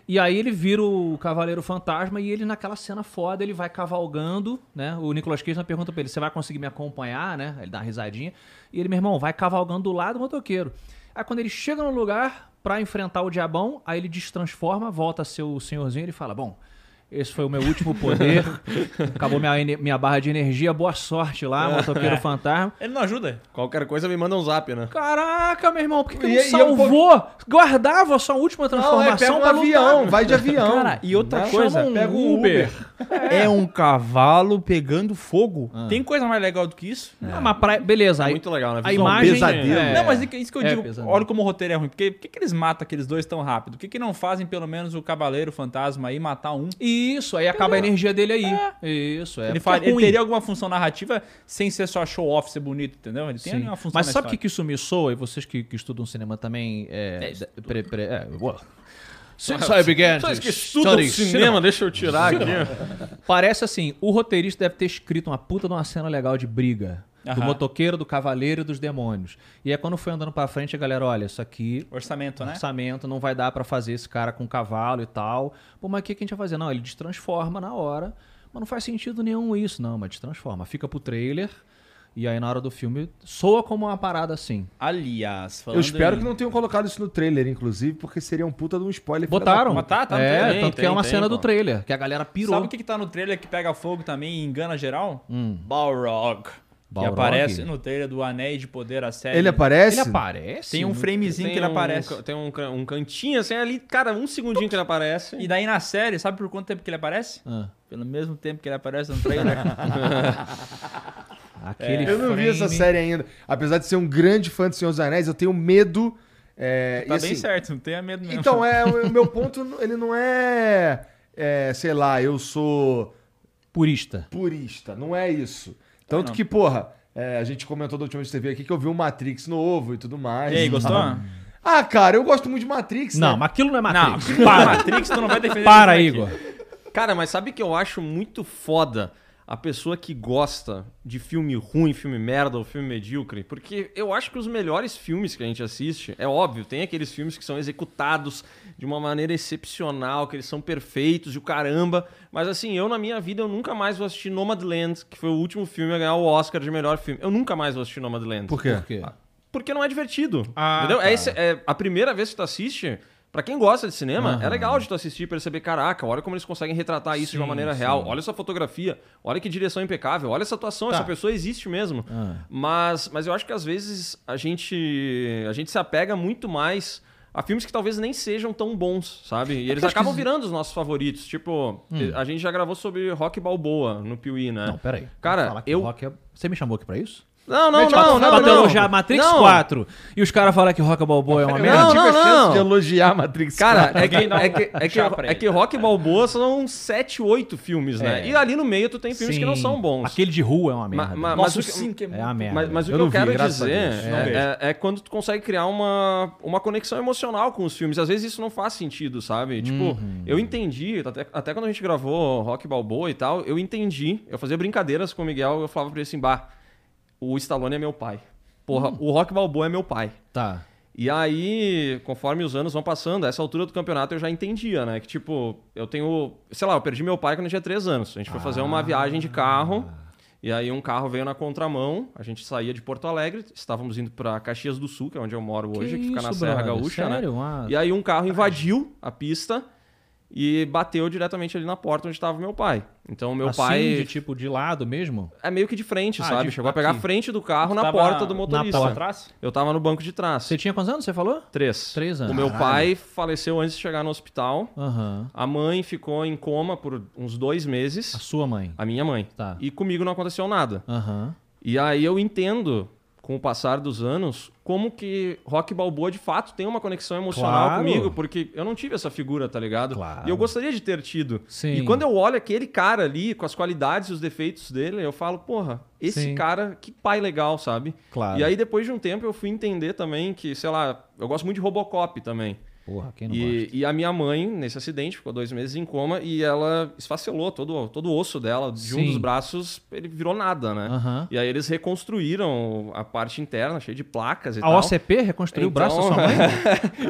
E aí ele vira o Cavaleiro Fantasma e ele naquela cena foda, ele vai cavalgando, né? O Nicolas Cage pergunta pra ele, você vai conseguir me acompanhar, né? Ele dá uma risadinha. E ele, meu irmão, vai cavalgando do lado do motoqueiro. Aí quando ele chega no lugar pra enfrentar o diabão, aí ele destransforma, volta a ser o senhorzinho e ele fala, bom... Esse foi o meu último poder. Acabou minha, minha barra de energia. Boa sorte lá, motoqueiro fantasma. Ele não ajuda. Qualquer coisa me manda um zap, né? Caraca, meu irmão, por que, que E- não e é um salvou? Guardava a sua última Não, é, transformação pega um avião, lutar. vai de avião. Cara, e outra Né? coisa, um pega um Uber. É um cavalo pegando fogo. Tem coisa mais legal do que isso? Ah, mas pra- beleza, É aí, muito legal, né? a imagem... pesadelo. é- Não, mas é isso que eu é digo. pesadelo. Olha como o roteiro é ruim. Porque por que, que eles matam aqueles dois tão rápido? Por que, que não fazem pelo menos o Cavaleiro Fantasma aí matar um? Isso, aí acaba a energia dele aí. Isso, é. ele, é ele ruim. teria alguma função narrativa sem ser só show off, ser bonito, entendeu? Ele tem uma função Mas sabe o que, que isso me soa? E vocês que, que estudam cinema também... É, É, pre- pre- é, well, Since I began to Vocês que estudam study cinema, deixa eu tirar aqui. Parece assim, o roteirista deve ter escrito uma puta de uma cena legal de briga. Do Aham. motoqueiro, do cavaleiro e dos demônios. E aí quando foi andando pra frente, a galera, olha, isso aqui Orçamento, né? orçamento, não vai dar pra fazer esse cara com cavalo e tal. Pô, mas o que, que a gente vai fazer? Não, ele destransforma na hora. Mas não faz sentido nenhum isso, não, mas destransforma. Fica pro trailer e aí na hora do filme soa como uma parada assim. Aliás, falando Eu espero em- que não tenham colocado isso no trailer, inclusive, porque seria um puta de um spoiler. Botaram. da Mas tá, tá no é, trailer. tanto que tem, é uma tem, cena do pô. trailer, que a galera pirou. Sabe o que, que tá no trailer que pega fogo também e engana geral? Hum. Balrog. Que Balrog? aparece no trailer do Anéis de Poder, a série. Ele aparece? Ele aparece? Tem um framezinho que ele um, aparece. Tem um, um cantinho assim ali, cara, um segundinho que ele aparece. E daí na série, sabe por quanto tempo que ele aparece? Ah, Pelo mesmo tempo que ele aparece no trailer. aquele Eu não vi essa série ainda. Apesar de ser um grande fã do Senhor dos Anéis, eu tenho medo. é, tá e bem assim, certo, não tenha medo mesmo. Então, é, o o meu ponto, ele não é, é, sei lá, eu sou Purista. purista, não é isso. Tanto não. que, porra, é, a gente comentou da última vez que você veio aqui que eu vi o Matrix novo e tudo mais. E aí, gostou? Ah, cara, eu gosto muito de Matrix, Não, né? mas aquilo não é Não, Matrix. para. Para, Matrix tu não vai defender para Igor. Cara, mas sabe que eu acho muito foda a pessoa que gosta de filme ruim, filme merda ou filme medíocre, porque eu acho que os melhores filmes que a gente assiste, é óbvio, tem aqueles filmes que são executados de uma maneira excepcional, que eles são perfeitos e o caramba, mas assim, eu na minha vida eu nunca mais vou assistir Nomadland, que foi o último filme a ganhar o Oscar de melhor filme. Eu nunca mais vou assistir Nomadland. Por quê? Por quê? Porque não é divertido. Ah, entendeu? tá. É, esse- é a primeira vez que tu assiste. Pra quem gosta de cinema, é legal de tu assistir e perceber, caraca, olha como eles conseguem retratar isso de uma Sim, maneira sim. real. Olha essa fotografia, olha que direção impecável, olha essa atuação, Tá. essa pessoa existe mesmo. Ah. Mas, mas eu acho que às vezes a gente, a gente se apega muito mais a filmes que talvez nem sejam tão bons, sabe? E eles É que acabam os- virando os nossos favoritos. Tipo, a gente já gravou sobre Rock Balboa no Piuí, né? Não, peraí. Cara, que eu- Rock é- Você me chamou aqui pra isso? Não, não, tipo, não, tá não, pra não. elogiar Matrix Não. 4 e os caras falam que Rock Balboa é uma merda. Não, tive a não, chance não. de elogiar Matrix Cara, 4. é que, é, que, é, que, é que Rock Balboa são 7, 8 filmes, né? É. E ali no meio tu tem filmes que não Sim. são bons. Aquele de rua é uma Ma- merda. ma- Nossa, mas o o que- 5 é é muito a merda. Mas, mas o que eu não vi, quero a dizer. Não é, é- é quando tu consegue criar uma, uma conexão emocional com os filmes. Às vezes isso não faz sentido, sabe? Tipo, Uhum. eu entendi, até, até quando a gente gravou Rock Balboa e tal, eu entendi. Eu fazia brincadeiras com o Miguel eu falava pra ele assim, bah, o Stallone é meu pai. Porra, Hum. o Rock Balboa é meu pai. Tá. E aí, conforme os anos vão passando, a essa altura do campeonato eu já entendia, né? Que tipo, eu tenho. Sei lá, eu perdi meu pai quando eu tinha 3 anos. A gente foi fazer uma viagem de carro. E aí um carro veio na contramão, a gente saía de Porto Alegre, estávamos indo pra Caxias do Sul, que é onde eu moro hoje, que, fica na Serra brother? Gaúcha, Sério? né? E aí um carro invadiu a pista e bateu diretamente ali na porta onde estava meu pai. Então meu assim, pai de tipo de lado mesmo? é meio que de frente, Ah, sabe? de- Chegou a pegar a frente do carro na porta do na motorista. Tava atrás? Eu tava no banco de trás. Você tinha quantos anos, você falou? Três. Três anos. O meu Caralho. pai faleceu antes de chegar no hospital. Aham. A mãe ficou em coma por uns dois A meses. sua mãe. A minha mãe. Tá. E comigo não aconteceu nada. Aham. E aí eu entendo, com o passar dos anos, como que Rock Balboa de fato tem uma conexão emocional Claro. comigo, porque eu não tive essa figura, tá ligado? Claro. E eu gostaria de ter tido. Sim. E quando eu olho aquele cara ali, com as qualidades e os defeitos dele, eu falo, porra, esse Sim. cara, que pai legal, sabe? Claro. E aí depois de um tempo eu fui entender também que, sei lá, eu gosto muito de Robocop também. Porra, quem não E, gosta? e a minha mãe, nesse acidente, ficou dois meses em coma e ela esfacelou todo, todo o osso dela. De Sim. um dos braços, ele virou nada, né? Aham. E aí eles reconstruíram a parte interna, cheia de placas e A tal. OCP reconstruiu o braço da Então- sua mãe?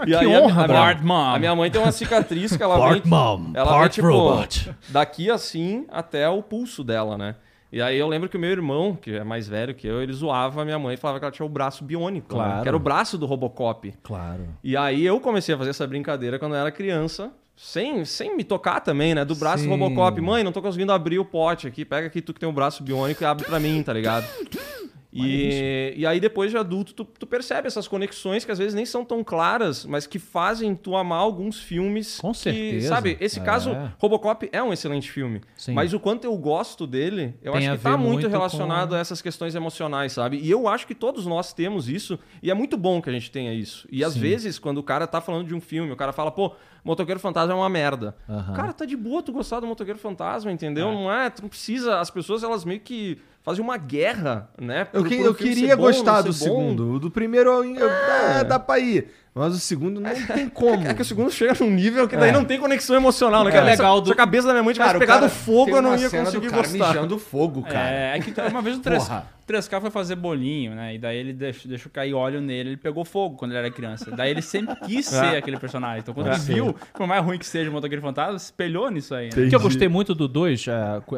E que aí a- honra, a, minha, Part mom. a minha mãe tem uma cicatriz que ela Part vem, mom, ela part vem, tipo, robot. daqui assim até o pulso dela, né? E aí eu lembro que o meu irmão, que é mais velho que eu, ele zoava a minha mãe e falava que ela tinha o braço biônico, né? Claro. que era o braço do Robocop. Claro. E aí eu comecei a fazer essa brincadeira quando eu era criança, sem, sem me tocar também, né? Do braço Sim. do Robocop. Mãe, não tô conseguindo abrir o pote aqui. Pega aqui tu que tem o braço biônico e abre pra mim, tá ligado? E, e aí depois de adulto tu, tu percebe essas conexões que às vezes nem são tão claras, mas que fazem tu amar alguns filmes. Com que, certeza. sabe, esse É. caso, Robocop é um excelente filme. Sim. Mas o quanto eu gosto dele, eu Tem acho que tá muito muito relacionado com- a essas questões emocionais, sabe? E eu acho que todos nós temos isso, e é muito bom que a gente tenha isso. E às Sim. vezes, quando o cara tá falando de um filme, o cara fala, pô, Motoqueiro Fantasma é uma merda. Aham. Cara, tá de boa tu gostar do Motoqueiro Fantasma, entendeu? É. Não é? Tu não precisa. As pessoas, elas meio que fazem uma guerra, né? Eu, Por- que- eu queria bom, gostar do bom. segundo. O do primeiro eu, eu- é, dá pra ir. Mas o segundo não tem como. É que o segundo chega num nível que daí É. não tem conexão emocional, né? É cara? legal do- se a cabeça da minha mãe tivesse Cara, o pegado cara fogo, eu não ia conseguir do cara gostar. mijando fogo, cara. É, é que uma vez o 3, 3K foi fazer bolinho, né? E daí ele deixou, deixou cair óleo nele, ele pegou fogo quando ele era criança. Daí ele sempre quis ser aquele personagem. Então quando ele viu, por mais ruim que seja o Motoqueiro Fantasma, espelhou nisso aí. Né? O que eu gostei muito do 2,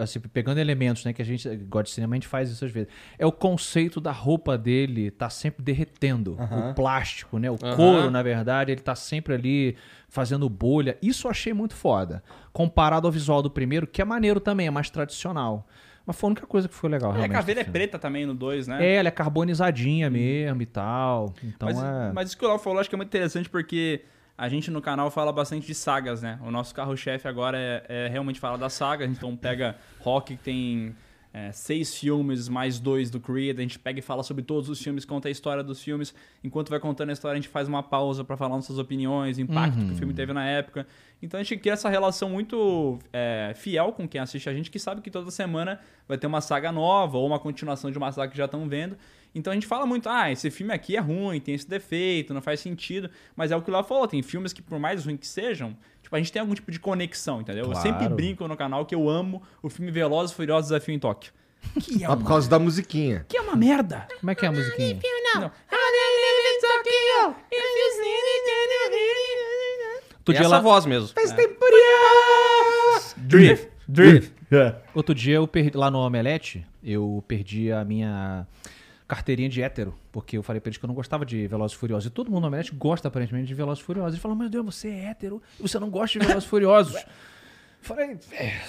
assim, pegando elementos, né, que a gente gosta de cinema, a gente faz isso às vezes, é o conceito da roupa dele tá sempre derretendo. O plástico, né? O Aham. couro, na verdade, ele tá sempre ali fazendo bolha. Isso eu achei muito foda. Comparado ao visual do primeiro, que é maneiro também, é mais tradicional. Mas foi a única coisa que foi legal, E a caveira é preta também no 2, né? É, ela é carbonizadinha mesmo e tal. Então mas, é. mas isso que o Léo falou, acho que é muito interessante porque a gente no canal fala bastante de sagas, né? O nosso carro-chefe agora é, é realmente falar da saga. Então pega Rock, que tem é, seis filmes, mais dois do Creed. A gente pega e fala sobre todos os filmes, conta a história dos filmes. Enquanto vai contando a história, a gente faz uma pausa pra falar nossas opiniões, impacto que o filme teve na época. Então a gente cria essa relação muito é, fiel com quem assiste a gente, que sabe que toda semana vai ter uma saga nova ou uma continuação de uma saga que já estão vendo. Então a gente fala muito, ah, esse filme aqui é ruim, tem esse defeito, não faz sentido. Mas é o que o Léo falou, tem filmes que, por mais ruins que sejam, tipo, a gente tem algum tipo de conexão, entendeu? Eu Claro. sempre brinco no canal que eu amo o filme Velozes e Furiosos Desafio em Tóquio. Que é Ah, por uma, causa da musiquinha. que é uma merda. Como é que é a musiquinha? Não. Outro E dia, essa lá, voz mesmo. Drift. Drift. outro dia eu perdi lá no Omelete, eu perdi a minha carteirinha de hétero, porque eu falei pra eles que eu não gostava de Velozes e Furiosos. E todo mundo no Omelete gosta aparentemente de Velozes e Furiosos. Eles falam, meu Deus, você é hétero e você não gosta de Velozes e Furiosos. falei, é,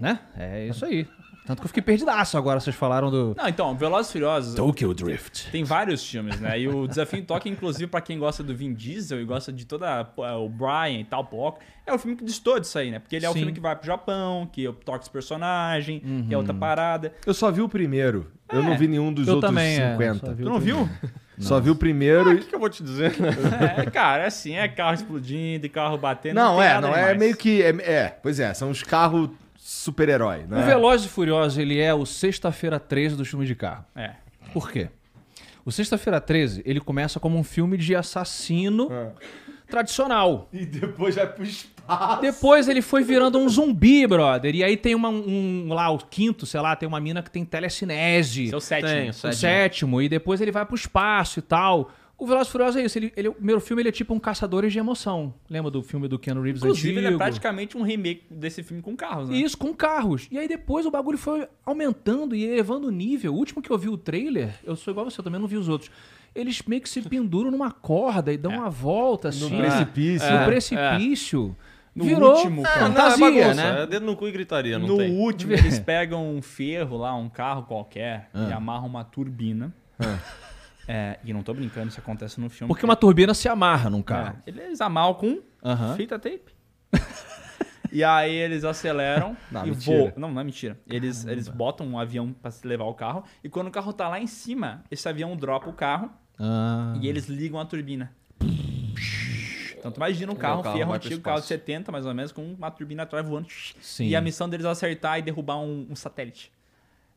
né? É isso aí. Tanto que eu fiquei perdidaço agora, vocês falaram do Não, então, Velozes e Furiosos... Tokyo Drift. Tem vários filmes, né? E o Desafio em Tóquio, inclusive, pra quem gosta do Vin Diesel e gosta de toda o Brian e tal, Poco, é o filme que distou disso aí, né? Porque ele é o Sim. filme que vai pro Japão, que toca os personagens, que é outra parada. Eu só vi o primeiro. Eu É. não vi nenhum dos Eu outros também, é, 50. só vi Tu não viu? Só vi o primeiro. O e- que, que eu vou te dizer? é, cara, é assim, é carro explodindo e carro batendo. Não, tem é, não é meio que. É, é, pois é, são os carros super-herói, O né? Velozes e Furiosos, ele é o sexta-feira 13 do filme de carro. É. Por quê? O Sexta-feira 13, ele começa como um filme de assassino tradicional. E depois vai pro espaço. Depois ele foi virando um zumbi, brother. E aí tem uma, um, lá, o quinto, sei lá, tem uma mina que tem telecinese. É o sétimo. Tem, o o sétimo. sétimo. E depois ele vai pro espaço e tal. O Velozes e Furiosos é isso. Ele, ele- o primeiro filme ele é tipo um caçadores de emoção. Lembra do filme do Keanu Reeves Inclusive, antigo? ele é praticamente um remake desse filme com carros, né? Isso, com carros. E aí depois o bagulho foi aumentando e elevando o nível. O último que eu vi o trailer, eu sou igual você, eu também não vi os outros. Eles meio que se penduram numa corda e dão uma volta assim. No precipício. No É, precipício. No Virou último, cara. Não, é fantasia, bagunça, né? É dedo no cu e gritaria, não no tem. último, eles pegam um ferro lá, um carro qualquer, e amarram uma turbina. É, e não tô brincando, isso acontece no filme. Porque uma turbina se amarra num carro. É, eles amarram com Aham. fita tape. e aí eles aceleram Não, e voam. Não, não é mentira. Eles, eles botam um avião pra se levar o carro, e quando o carro tá lá em cima, esse avião dropa o carro Ah. e eles ligam a turbina. Então tu imagina um carro, carro ferro pro antigo, carro de espaço. 70 mais ou menos, com uma turbina atrás voando. Sim. E a missão deles é acertar e derrubar um, um satélite.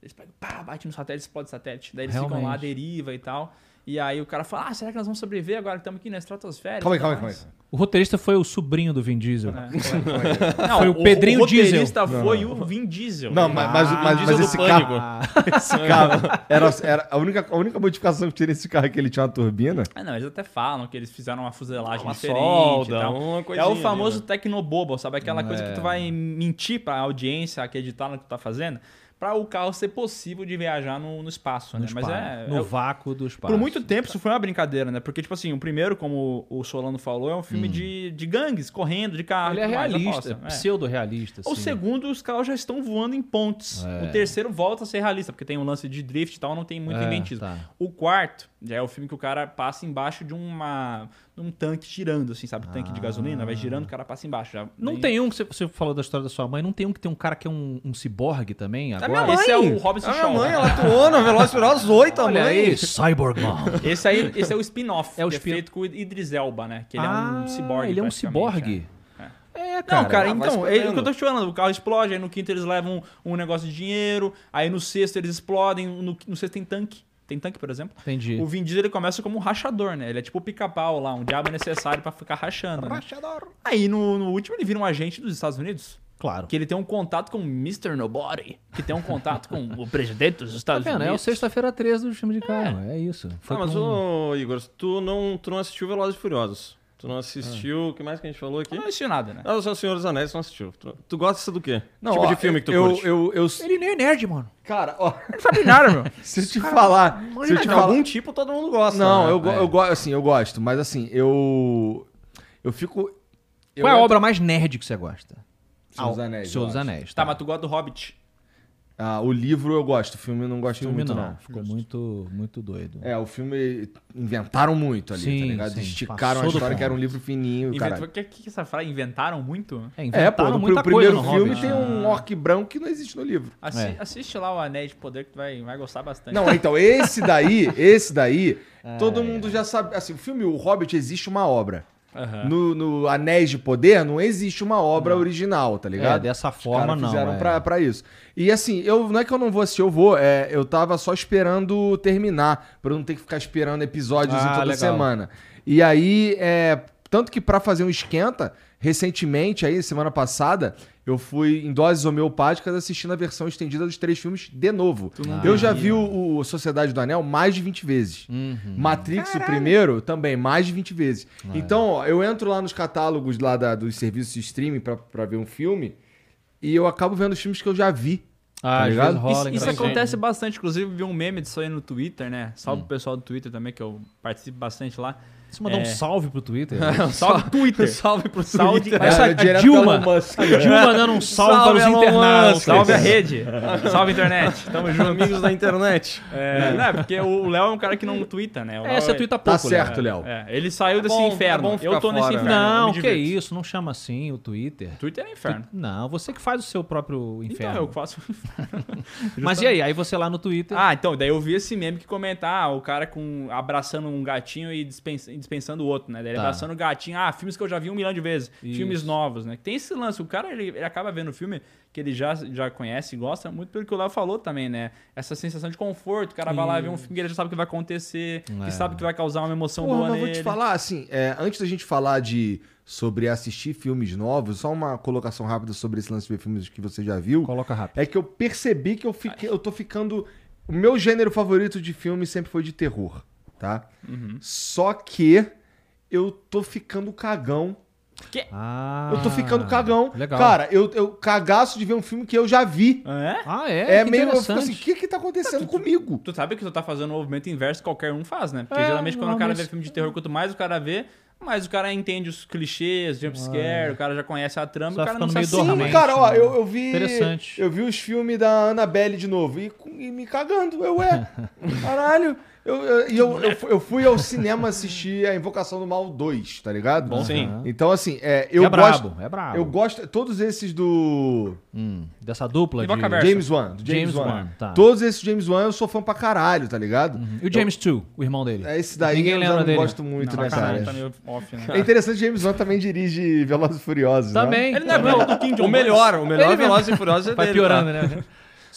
Eles pegam, pá, bate no satélite, explode o satélite. Daí eles ficam lá, Realmente. deriva e tal. E aí o cara fala, ah, será que nós vamos sobreviver agora que estamos aqui na estratosfera? Calma aí, calma aí, calma mais?" aí. O roteirista foi o sobrinho do Vin Diesel. É. Não, Foi o Pedrinho o roteirista Diesel. foi o Vin Diesel. Não, mas, mas, mas, Diesel mas do esse Pânico. carro, esse carro era, era a, única, a única modificação que tinha nesse carro é que ele tinha uma turbina. Ah, não, eles até falam que eles fizeram uma fuselagem Uma diferente solda, e tal. uma é o famoso né? tecnobobo, sabe? Aquela coisa que tu vai mentir pra audiência, acreditar no que tu tá fazendo, pra o carro ser possível de viajar no, no espaço, No né? Mas espaço, é... no é- vácuo do espaço. Por muito tempo isso foi uma brincadeira, né? Porque, tipo assim, o primeiro, como o Solano falou, é um filme de, de gangues, correndo, de carro. Ele é mais, realista. É. pseudo-realista. O assim. segundo, os carros já estão voando em pontes. É. O terceiro volta a ser realista, porque tem um lance de drift e tal, não tem muito É, inventismo. tá. O quarto já é o filme que o cara passa embaixo de uma de um tanque girando, assim, sabe? Tanque de gasolina, vai girando, o cara passa embaixo. Já, Não Daí- tem um que você, você falou da história da sua mãe, não tem um que tem um cara que é um, um ciborgue também É agora? minha mãe. Esse é o Robson A minha mãe, ela atuou no Velozes e Furiosos 8, a Olha mãe. aí, Cyborg Mom. Esse aí, esse é o spin-off, É o que spin- é feito com o Idris Elba, né? Que ele é Ah, um ciborgue. Ele é um ciborgue. é. É, cara. Não, cara, Ah, então, é o que eu tô te falando. O carro explode, aí no quinto eles levam um, um negócio de dinheiro, aí no sexto eles explodem, no, no sexto tem tanque. Tem tanque, por exemplo. Entendi. O Vin Diesel ele começa como um rachador, né? Ele é tipo o pica-pau lá, um diabo necessário pra ficar rachando. Né? Aí no, no último ele vira um agente dos Estados Unidos. Claro. Que ele tem um contato com o Mr. Nobody. Que tem um contato com o presidente dos Tá Estados vendo? É o Unidos. sexta-feira 13 do filme de carro. É, isso. Foi Ah, mas com- ô, Igor, tu não, tu não assistiu Velozes e Furiosos. Tu não assistiu... O que mais que a gente falou aqui? Eu não assisti nada, né? Ah, o Senhor dos Anéis não assistiu. Tu, tu gosta do quê? Não, tipo ó, de filme que tu eu, curte? Eu, eu, Ele nem é nerd, mano. cara, ó, Não sabe nada, meu. se eu te falar, se eu te de falar, algum tipo todo mundo gosta. não, né? eu, go- É. eu gosto, assim, eu gosto, mas assim, eu, eu fico. eu Qual é a entro- obra mais nerd que você gosta? Senhor dos Ah, Anéis, Senhor eu dos. Anéis. Tá, mas tu gosta do Hobbit. Ah, o livro eu gosto, o filme eu não gosto filme muito, não. não. Ficou muito, muito doido. É, o filme inventaram muito ali, Sim, tá ligado? sim, Esticaram a história que era um livro fininho, cara. o que, que essa frase? Inventaram muito? É, É, inventaram pô, no muita pr- coisa primeiro no filme Hobbit. tem um orc branco que não existe no livro. Assi É. Assiste lá o Anéis de Poder que tu vai, vai gostar bastante. Não, então, esse daí, esse daí, todo mundo já sabe. Assim, o filme O Hobbit existe uma obra. Aham. No, no Anéis de Poder não existe uma obra original, tá É, ligado? dessa Os forma caras não. fizeram é. pra, pra isso. E assim, eu, não é que eu não vou assistir, eu vou. é, eu tava só esperando terminar, pra eu não ter que ficar esperando episódios Ah, toda legal. semana. E aí, é, tanto que pra fazer um esquenta, recentemente, aí, semana passada, eu fui em doses homeopáticas assistindo a versão estendida dos três filmes de novo. eu já vi o, o Sociedade do Anel mais de 20 vezes. Uhum. Matrix, o primeiro, também, mais de 20 vezes. É. Então, ó, eu entro lá nos catálogos lá da- dos serviços de streaming pra, pra ver um filme e eu acabo vendo os filmes que eu já vi. Ah, Tá ligado? rola, Isso, isso acontece bastante, inclusive vi um meme disso aí no Twitter, né? Salve Hum. pro pessoal do Twitter também, que eu participo bastante lá. Você mandar um É. salve pro Twitter? Salve Twitter! Salve pro Salve, Twitter. Mas É, a, a Dilma, a Dilma dando um salve, Salve, para os Elon internautas. Musk. Salve a rede! Salve internet! Tamo junto. Amigos da internet. É, não, é porque o Léo é um cara que não twitta, né? O É, você é- tuita pouco, Tá certo, Léo. É, ele saiu desse bom, é inferno. bom ficar eu tô nesse fora. inferno. eu Não, que isso, não chama assim o Twitter. Twitter é inferno. Não, você que faz o seu próprio Então, inferno. eu faço o inferno. Mas e aí? Aí você lá no Twitter. Ah, então, daí eu vi esse meme que comenta, ah, o cara com, abraçando um gatinho e dispensa- e dispensando o outro, né? Daí ele Tá. abraçando o gatinho, ah, filmes que eu já vi um milhão de vezes, Isso. filmes novos, né? Tem esse lance, o cara, ele, ele acaba vendo filme que ele já, já conhece e gosta, muito pelo que o Léo falou também, né? Essa sensação de conforto, o cara vai lá ver um filme que ele já sabe o que vai acontecer, É. que sabe que vai causar uma emoção Porra, boa mas nele. vou te falar, assim, é, antes da gente falar de sobre assistir filmes novos, só uma colocação rápida sobre esse lance de ver filmes que você já viu. Coloca rápido. É que eu percebi que eu, fiquei, eu tô ficando. O meu gênero favorito de filme sempre foi de terror, tá? Uhum. Só que eu tô ficando cagão. Ah, Eu tô ficando cagão. Legal. Cara, eu, eu cagaço de ver um filme que eu já vi. É? ah, é? É, Que meio. Eu fico assim, o que que tá acontecendo comigo? Tu sabe que tu tá fazendo o movimento inverso que qualquer um faz, né? Porque É, geralmente quando o cara normalmente- vê filme de terror, quanto mais o cara vê, mais o cara entende os clichês, jumpscare, o cara já conhece a trama, Só o cara não sabe meio Sim, cara, ó, né? eu, eu vi. Interessante. Eu vi os filmes da Annabelle de novo e, e me cagando. Eu, ué, caralho. Eu, eu, e eu, eu, fu- eu fui ao cinema assistir a Invocação do Mal 2, tá ligado? Bom, sim. Então, assim, é, eu é gosto. brabo, é brabo. Eu gosto. Todos esses do. Hum, dessa dupla de... James Wan. Do James, James Wan. Wan, tá. Todos esses James Wan eu sou fã pra caralho, tá ligado? E o James 2, o irmão dele. É esse daí Ninguém eu lembra não dele. gosto muito, Não, né, cara? tá meio off, né? É interessante que James Wan também dirige Velozes e Furiosos, né? Também. Ele não é brother do King John O melhor, o melhor. Velozes e Furiosos é Vai dele, piorando, tá? né?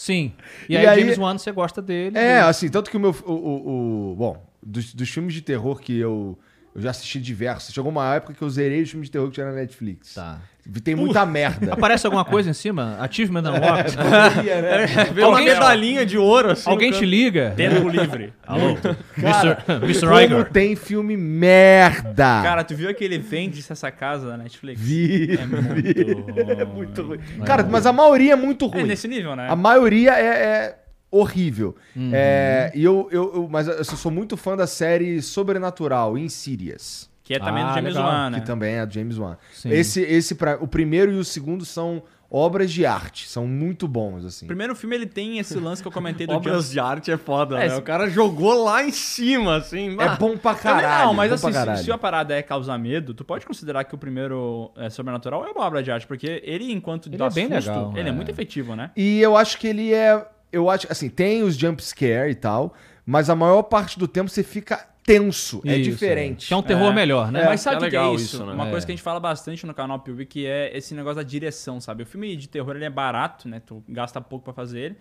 Sim. E, E aí, aí- James Wan, você gosta dele. É, assim, tanto que o meu. O, o- o- bom, dos, dos filmes de terror que eu, eu já assisti diversos. Chegou uma época que eu zerei os filmes de terror que tinha na Netflix. Tá. Tem muita merda. Aparece alguma coisa em cima? Achievement Unlocked? Vê uma Alguém- medalhinha de ouro, assim. Alguém te liga? Tempo livre. Alô? Cara, Mr. Iger. tem filme merda! Cara, tu viu aquele Vende-se essa casa da Netflix? vi. É muito ruim. É muito ruim. Cara, mas a maioria é muito É ruim. nesse nível, né? A maioria é, é horrível. Uhum. É, e eu, eu, eu- mas eu sou muito fã da série Sobrenatural, Insidious. Que é também Ah, do James legal. Wan, né? Que também é do James Wan. Sim. Esse, esse pra, o primeiro e o segundo são obras de arte. São muito bons, assim. O primeiro filme ele tem esse lance que eu comentei do Obras de arte é foda, É, né? O cara jogou lá em cima, assim. É ah, bom pra Também caralho. Não, mas assim, se, se a parada é causar medo, tu pode considerar que o primeiro é, Sobrenatural é uma obra de arte, porque ele, enquanto Ele dá é bem susto, legal, ele é. é. muito efetivo, né? E eu acho que ele é. Eu acho assim, tem os jump scare e tal, mas a maior parte do tempo você fica tenso. é Isso, diferente. Que é um terror É. melhor, né? Mas sabe é o que, que é isso? isso, né? Uma É. coisa que a gente fala bastante no canal PUB, que é esse negócio da direção, sabe? O filme de terror ele é barato, né? Tu gasta pouco pra fazer ele.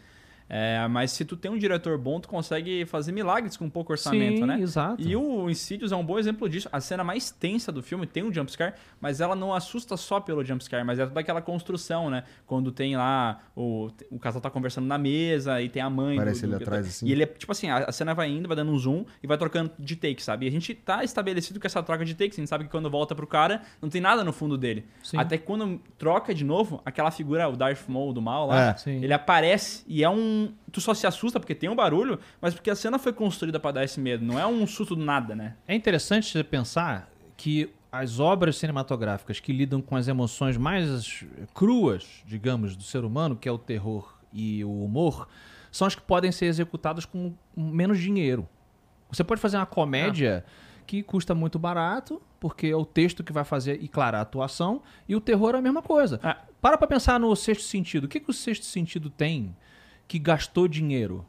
É, mas se tu tem um diretor bom, tu consegue fazer milagres com pouco orçamento, Sim, né? exato. E o Insidious é um bom exemplo disso. A cena mais tensa do filme tem um jumpscare, mas ela não assusta só pelo jumpscare, mas é toda aquela construção, né? Quando tem lá, o, o casal tá conversando na mesa e tem a mãe. Parece ele atrás, assim. E ele é, tipo assim, a, a cena vai indo, vai dando um zoom e vai trocando de take, sabe? E a gente tá estabelecido com essa troca de takes, a gente sabe que quando volta pro cara, não tem nada no fundo dele. Sim. Até que quando troca de novo, aquela figura, o Darth Maul do mal lá, É. Ele aparece e é um... Tu só se assusta porque tem um barulho, mas porque a cena foi construída pra dar esse medo. Não é um susto do nada, né? É interessante você pensar que as obras cinematográficas que lidam com as emoções mais cruas, digamos, do ser humano, que é o terror e o humor, são as que podem ser executadas com menos dinheiro. Você pode fazer uma comédia que custa muito barato, porque é o texto que vai fazer, e claro, a atuação, e o terror é a mesma coisa. Ah. Para pra pensar no sexto sentido. O que, que o sexto sentido tem que gastou dinheiro?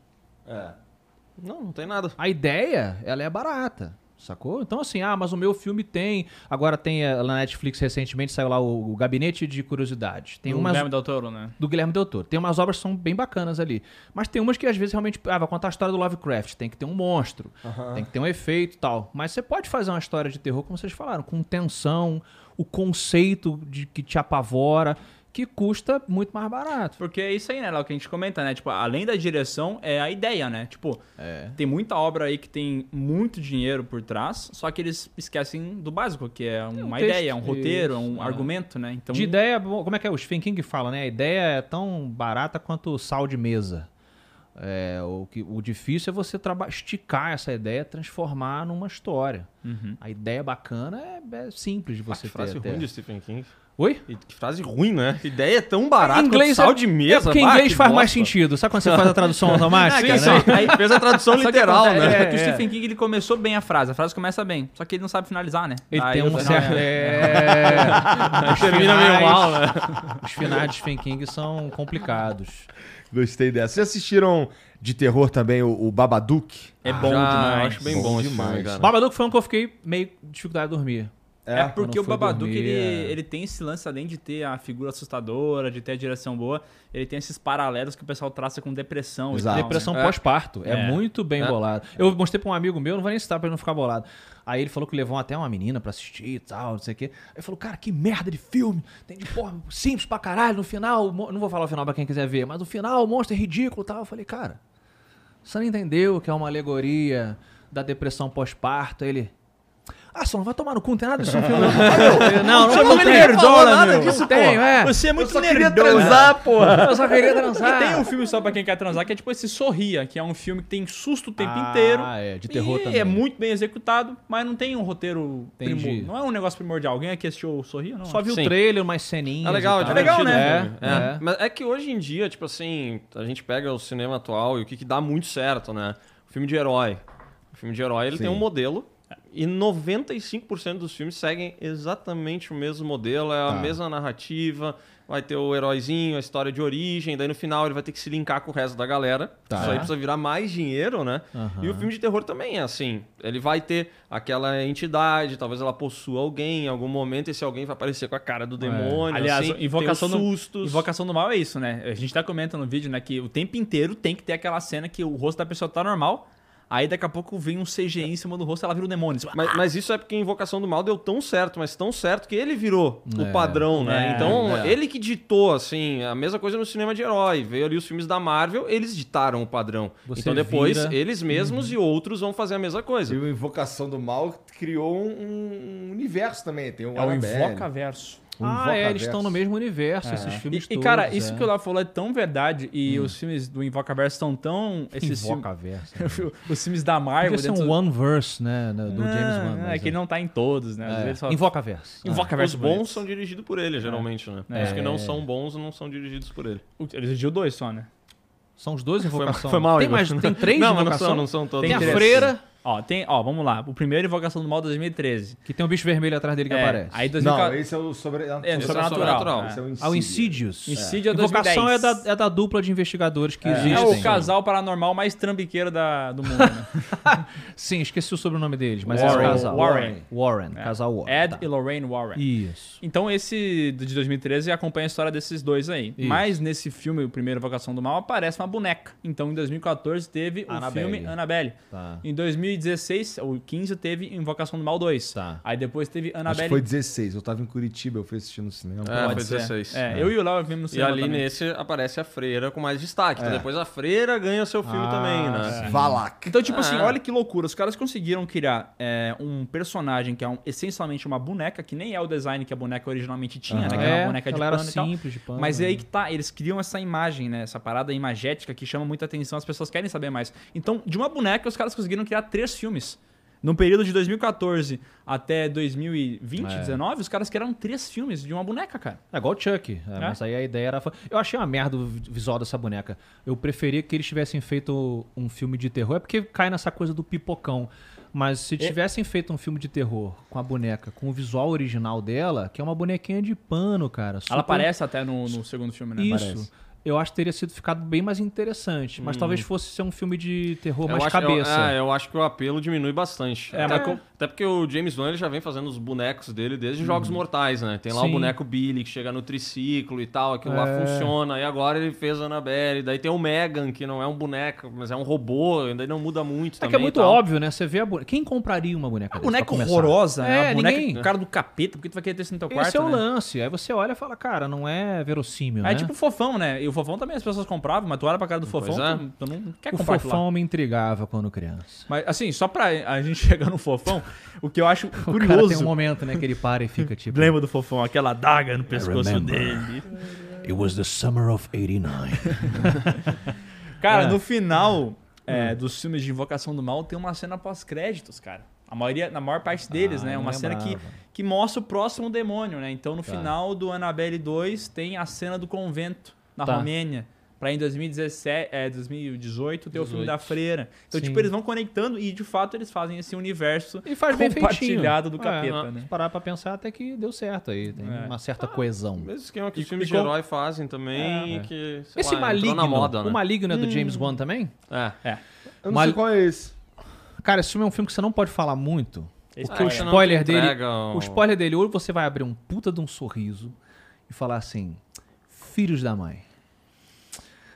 Não, não tem nada. A ideia, ela é barata. Sacou? Então, assim, ah, mas o meu filme tem. Agora tem eh, na Netflix recentemente saiu lá o, o Gabinete de Curiosidades. Tem o umas. Guilherme Del Toro, né? do Guilherme Del Toro. Tem umas obras que são bem bacanas ali. Mas tem umas que às vezes realmente. Ah, vai contar a história do Lovecraft. Tem que ter um monstro. Tem que ter um efeito e tal. Mas você pode fazer uma história de terror, como vocês falaram, com tensão, o conceito de que te apavora, que custa muito mais barato. Porque é isso aí, né, Léo, que a gente comenta, né? Tipo, além da direção, é a ideia, né? Tipo, tem muita obra aí que tem muito dinheiro por trás, só que eles esquecem do básico, que é uma texto, ideia, um roteiro, isso, um é. argumento, né? Então, De ideia, como é que é? O Stephen King fala, né? A ideia é tão barata quanto sal de mesa. É, o, que, o difícil é você esticar essa ideia, transformar numa história. Uhum. A ideia bacana é, é simples de Ah, você que frase ter. até. ruim de Stephen King. Oi? E que frase ruim, né? Ideia é tão barata inglês sal é- de mesa. É porque em inglês que faz mais bosta. sentido. Sabe quando você faz a tradução automática? Sim, né? sim. Aí fez a tradução que literal, acontece- né? É, que o Stephen King ele começou bem a frase, a frase começa bem, só que ele não sabe finalizar, né? Ele Aí tem um certo. é- É... Os Termina meio finais- mal, né? Os finais de Stephen King são complicados. Gostei dessa. Vocês assistiram de terror também o, o Babadook? É bom Já, demais. acho bem Bom bom, esse demais. filme, cara. Babadook foi um que eu fiquei meio dificuldade de dormir. É, porque quando o Babadook, dormir, ele, é. ele tem esse lance, além de ter a figura assustadora, de ter a direção boa, ele tem esses paralelos que o pessoal traça com depressão Exato. e tal, Depressão né? pós-parto. É. É. muito bem É. bolado. Eu mostrei pra um amigo meu, não vou nem citar pra ele não ficar bolado. Aí ele falou que levou até uma menina pra assistir e tal, não sei o quê. Aí ele falou, cara, que merda de filme. Tem de porra, simples pra caralho. No final, não vou falar o final pra quem quiser ver, mas no final o monstro é ridículo e tal. Eu falei, cara, você não entendeu que é uma alegoria da depressão pós-parto? Ele. Ah, só não vai tomar no cu, não tem nada disso no filme. não." Eu não, não, não, não tem nerdola, nada meu. disso, tenho, é. Você é muito só queria nerdola. transar, porra! Eu só queria transar. E tem um filme só pra quem quer transar, que é tipo esse Sorria, que é um filme que tem susto o tempo inteiro. Ah, é, de terror e também. é muito bem executado, mas não tem um roteiro primor... Não é um negócio primordial. Alguém aqui assistiu o Sorria? Não. Só viu Sim. o trailer, umas ceninhas. É legal, é tal. legal, né? filme. É, É. é. Mas é que hoje em dia, tipo assim, a gente pega o cinema atual e o que, que dá muito certo, né? O filme de herói. O filme de herói, ele Sim. tem um modelo e 95% dos filmes seguem exatamente o mesmo modelo, é a Tá. mesma narrativa, vai ter o heróizinho, a história de origem, daí no final ele vai ter que se linkar com o resto da galera. Tá. Isso aí precisa virar mais dinheiro, né? Aham. E o filme de terror também é assim. Ele vai ter aquela entidade, talvez ela possua alguém em algum momento, esse alguém vai aparecer com a cara do demônio. Aliás, assim, Invocação, tem os do, sustos. Invocação do Mal é isso, né? A gente tá comentando no vídeo, né, que o tempo inteiro tem que ter aquela cena que o rosto da pessoa tá normal, aí daqui a pouco vem um CGI em cima do rosto e ela vira um demônio. Você fala, Mas, mas isso é porque Invocação do Mal deu tão certo, mas tão certo que ele virou É. o padrão, né? É, então, é. ele que ditou, assim, a mesma coisa no cinema de herói. Veio ali os filmes da Marvel, eles ditaram o padrão. Você então depois, vira- eles mesmos e outros vão fazer a mesma coisa. E o Invocação do Mal criou um, um universo também. Tem um É o Invocaverso. Um Ah, é, eles Invocaverso. estão no mesmo universo, esses E, filmes e, todos. cara, isso é. que o Léo falou é tão verdade e os filmes do Invocaverso estão tão... Esses filmes, Invocaverso. os filmes da Marvel... Podia ser um do- One Verse, né? Do Não, James Wan. É que ele não tá em todos, né? Às é. vezes só- Invocaverso. Invocaverso Os bons são dirigidos por ele, geralmente, né? É. Os que não são bons não são dirigidos por ele. Ele exigiu dois só, né? São os dois Foi, invocação. foi mal, Tem mais, tem três Não, mas não invocação. são, não são todos. Tem a freira, Ó, tem, ó, vamos lá. O primeiro Invocação do Mal 2013. que tem um bicho vermelho atrás dele que É, aparece. Aí Não, 2014. esse é o sobre... É, Esse é o sobrenatural. Esse é o Ah, o Insidious. Insidious. Insidious Invocação é 2010. da, é da dupla de investigadores que É. existem. É o casal paranormal mais trambiqueiro da, do mundo, né? Sim, esqueci o sobrenome deles, mas Warren. é o casal. Warren. Warren, É. casal Warren. Ed tá. e Lorraine Warren. Isso. Então esse de 2013 acompanha a história desses dois aí. Isso. Mas nesse filme, o primeiro Invocação do Mal, aparece uma boneca. Então em 2014 teve o Annabelle. filme Annabelle. Tá. Em 2016, ou 15, teve Invocação do Mal 2. Tá. Aí depois teve Acho Annabelle. que foi 16. Eu tava em Curitiba, eu fui assistir no cinema. É, Pode foi ser. 16. É, eu e o Léo vimos no E cinema ali também. nesse aparece a freira com mais destaque. Então É. depois a freira ganha seu filme Ah, também, né? sim. Valak. Então, tipo Ah. assim, olha que loucura. Os caras conseguiram criar é, um personagem que é um- essencialmente uma boneca, que nem é o design que a boneca originalmente tinha, né? Que era É, uma boneca de pano e tal. simples de pano. Mas é né? aí que tá, eles criam essa imagem, né? Essa parada imagética que chama muita atenção, as pessoas querem saber mais. Então, de uma boneca, os caras conseguiram criar três filmes. No período de 2014 até 2020, É. 19, os caras criaram três filmes de uma boneca, cara. É igual o Chuck. é, Mas aí a ideia era. Eu achei uma merda o visual dessa boneca. Eu preferia que eles tivessem feito um filme de terror. É porque cai nessa coisa do pipocão. Mas se tivessem feito um filme de terror com a boneca, com o visual original dela, que é uma bonequinha de pano, cara. super- Ela aparece até no, no segundo filme, né? Isso. Eu acho que teria sido ficado bem mais interessante. Mas talvez fosse ser um filme de terror Eu mais acho, cabeça. Eu, é, eu acho que o apelo diminui bastante. É, mas até porque o James Wan ele já vem fazendo os bonecos dele desde Jogos Mortais, né? Tem lá Sim. o boneco Billy que chega no triciclo e tal, aquilo lá É. funciona. E agora ele fez a Annabelle. Daí tem o Megan, que não é um boneco, mas é um robô, ainda não muda muito É também. que é muito óbvio, né? Você vê a boneca. Quem compraria uma boneca A dessa, boneca horrorosa, né? É, A boneca ninguém- com cara do capeta, porque tu vai querer ter isso no teu quarto, Esse é o né? lance. Aí você olha e fala, cara, não é verossímil, É né? tipo o fofão, né? E o fofão também as pessoas compravam, mas tu olha pra cara do fofão, é. tu, tu não quer o comprar lá. fofão me intrigava quando criança. Mas assim, só pra a gente chegar no fofão, o que eu acho O cara curioso. tem um momento, né, que ele para e fica tipo... Lembra do fofão, aquela daga no pescoço dele. It was the summer of 89. Cara, É. no final é, dos filmes de Invocação do Mal tem uma cena pós-créditos, cara. A maioria, na maior parte deles, Ah, né? Uma cena que, lembrava. que mostra o próximo demônio, né? Então, no Tá. final do Annabelle 2, tem a cena do convento na Tá. Romênia. Pra em 2017, é, 2018 ter o filme 18. da freira. Então, Sim. tipo, eles vão conectando e, de fato, eles fazem esse universo E faz bem feitinho. compartilhado do É, capeta, né? Se parar pra pensar, até que deu certo aí. Tem É. uma certa coesão. Mesmo esquema que E- os filmes de com- herói fazem também, É. que, sei Esse lá, maligno, moda, né? o maligno é do James Wan também? É. É. Eu não Mal- sei qual é esse. Cara, esse filme é um filme que você não pode falar muito. Esse Porque o não spoiler dele. entregam- O spoiler dele, ou você vai abrir um puta de um sorriso e falar assim: Filhos da mãe.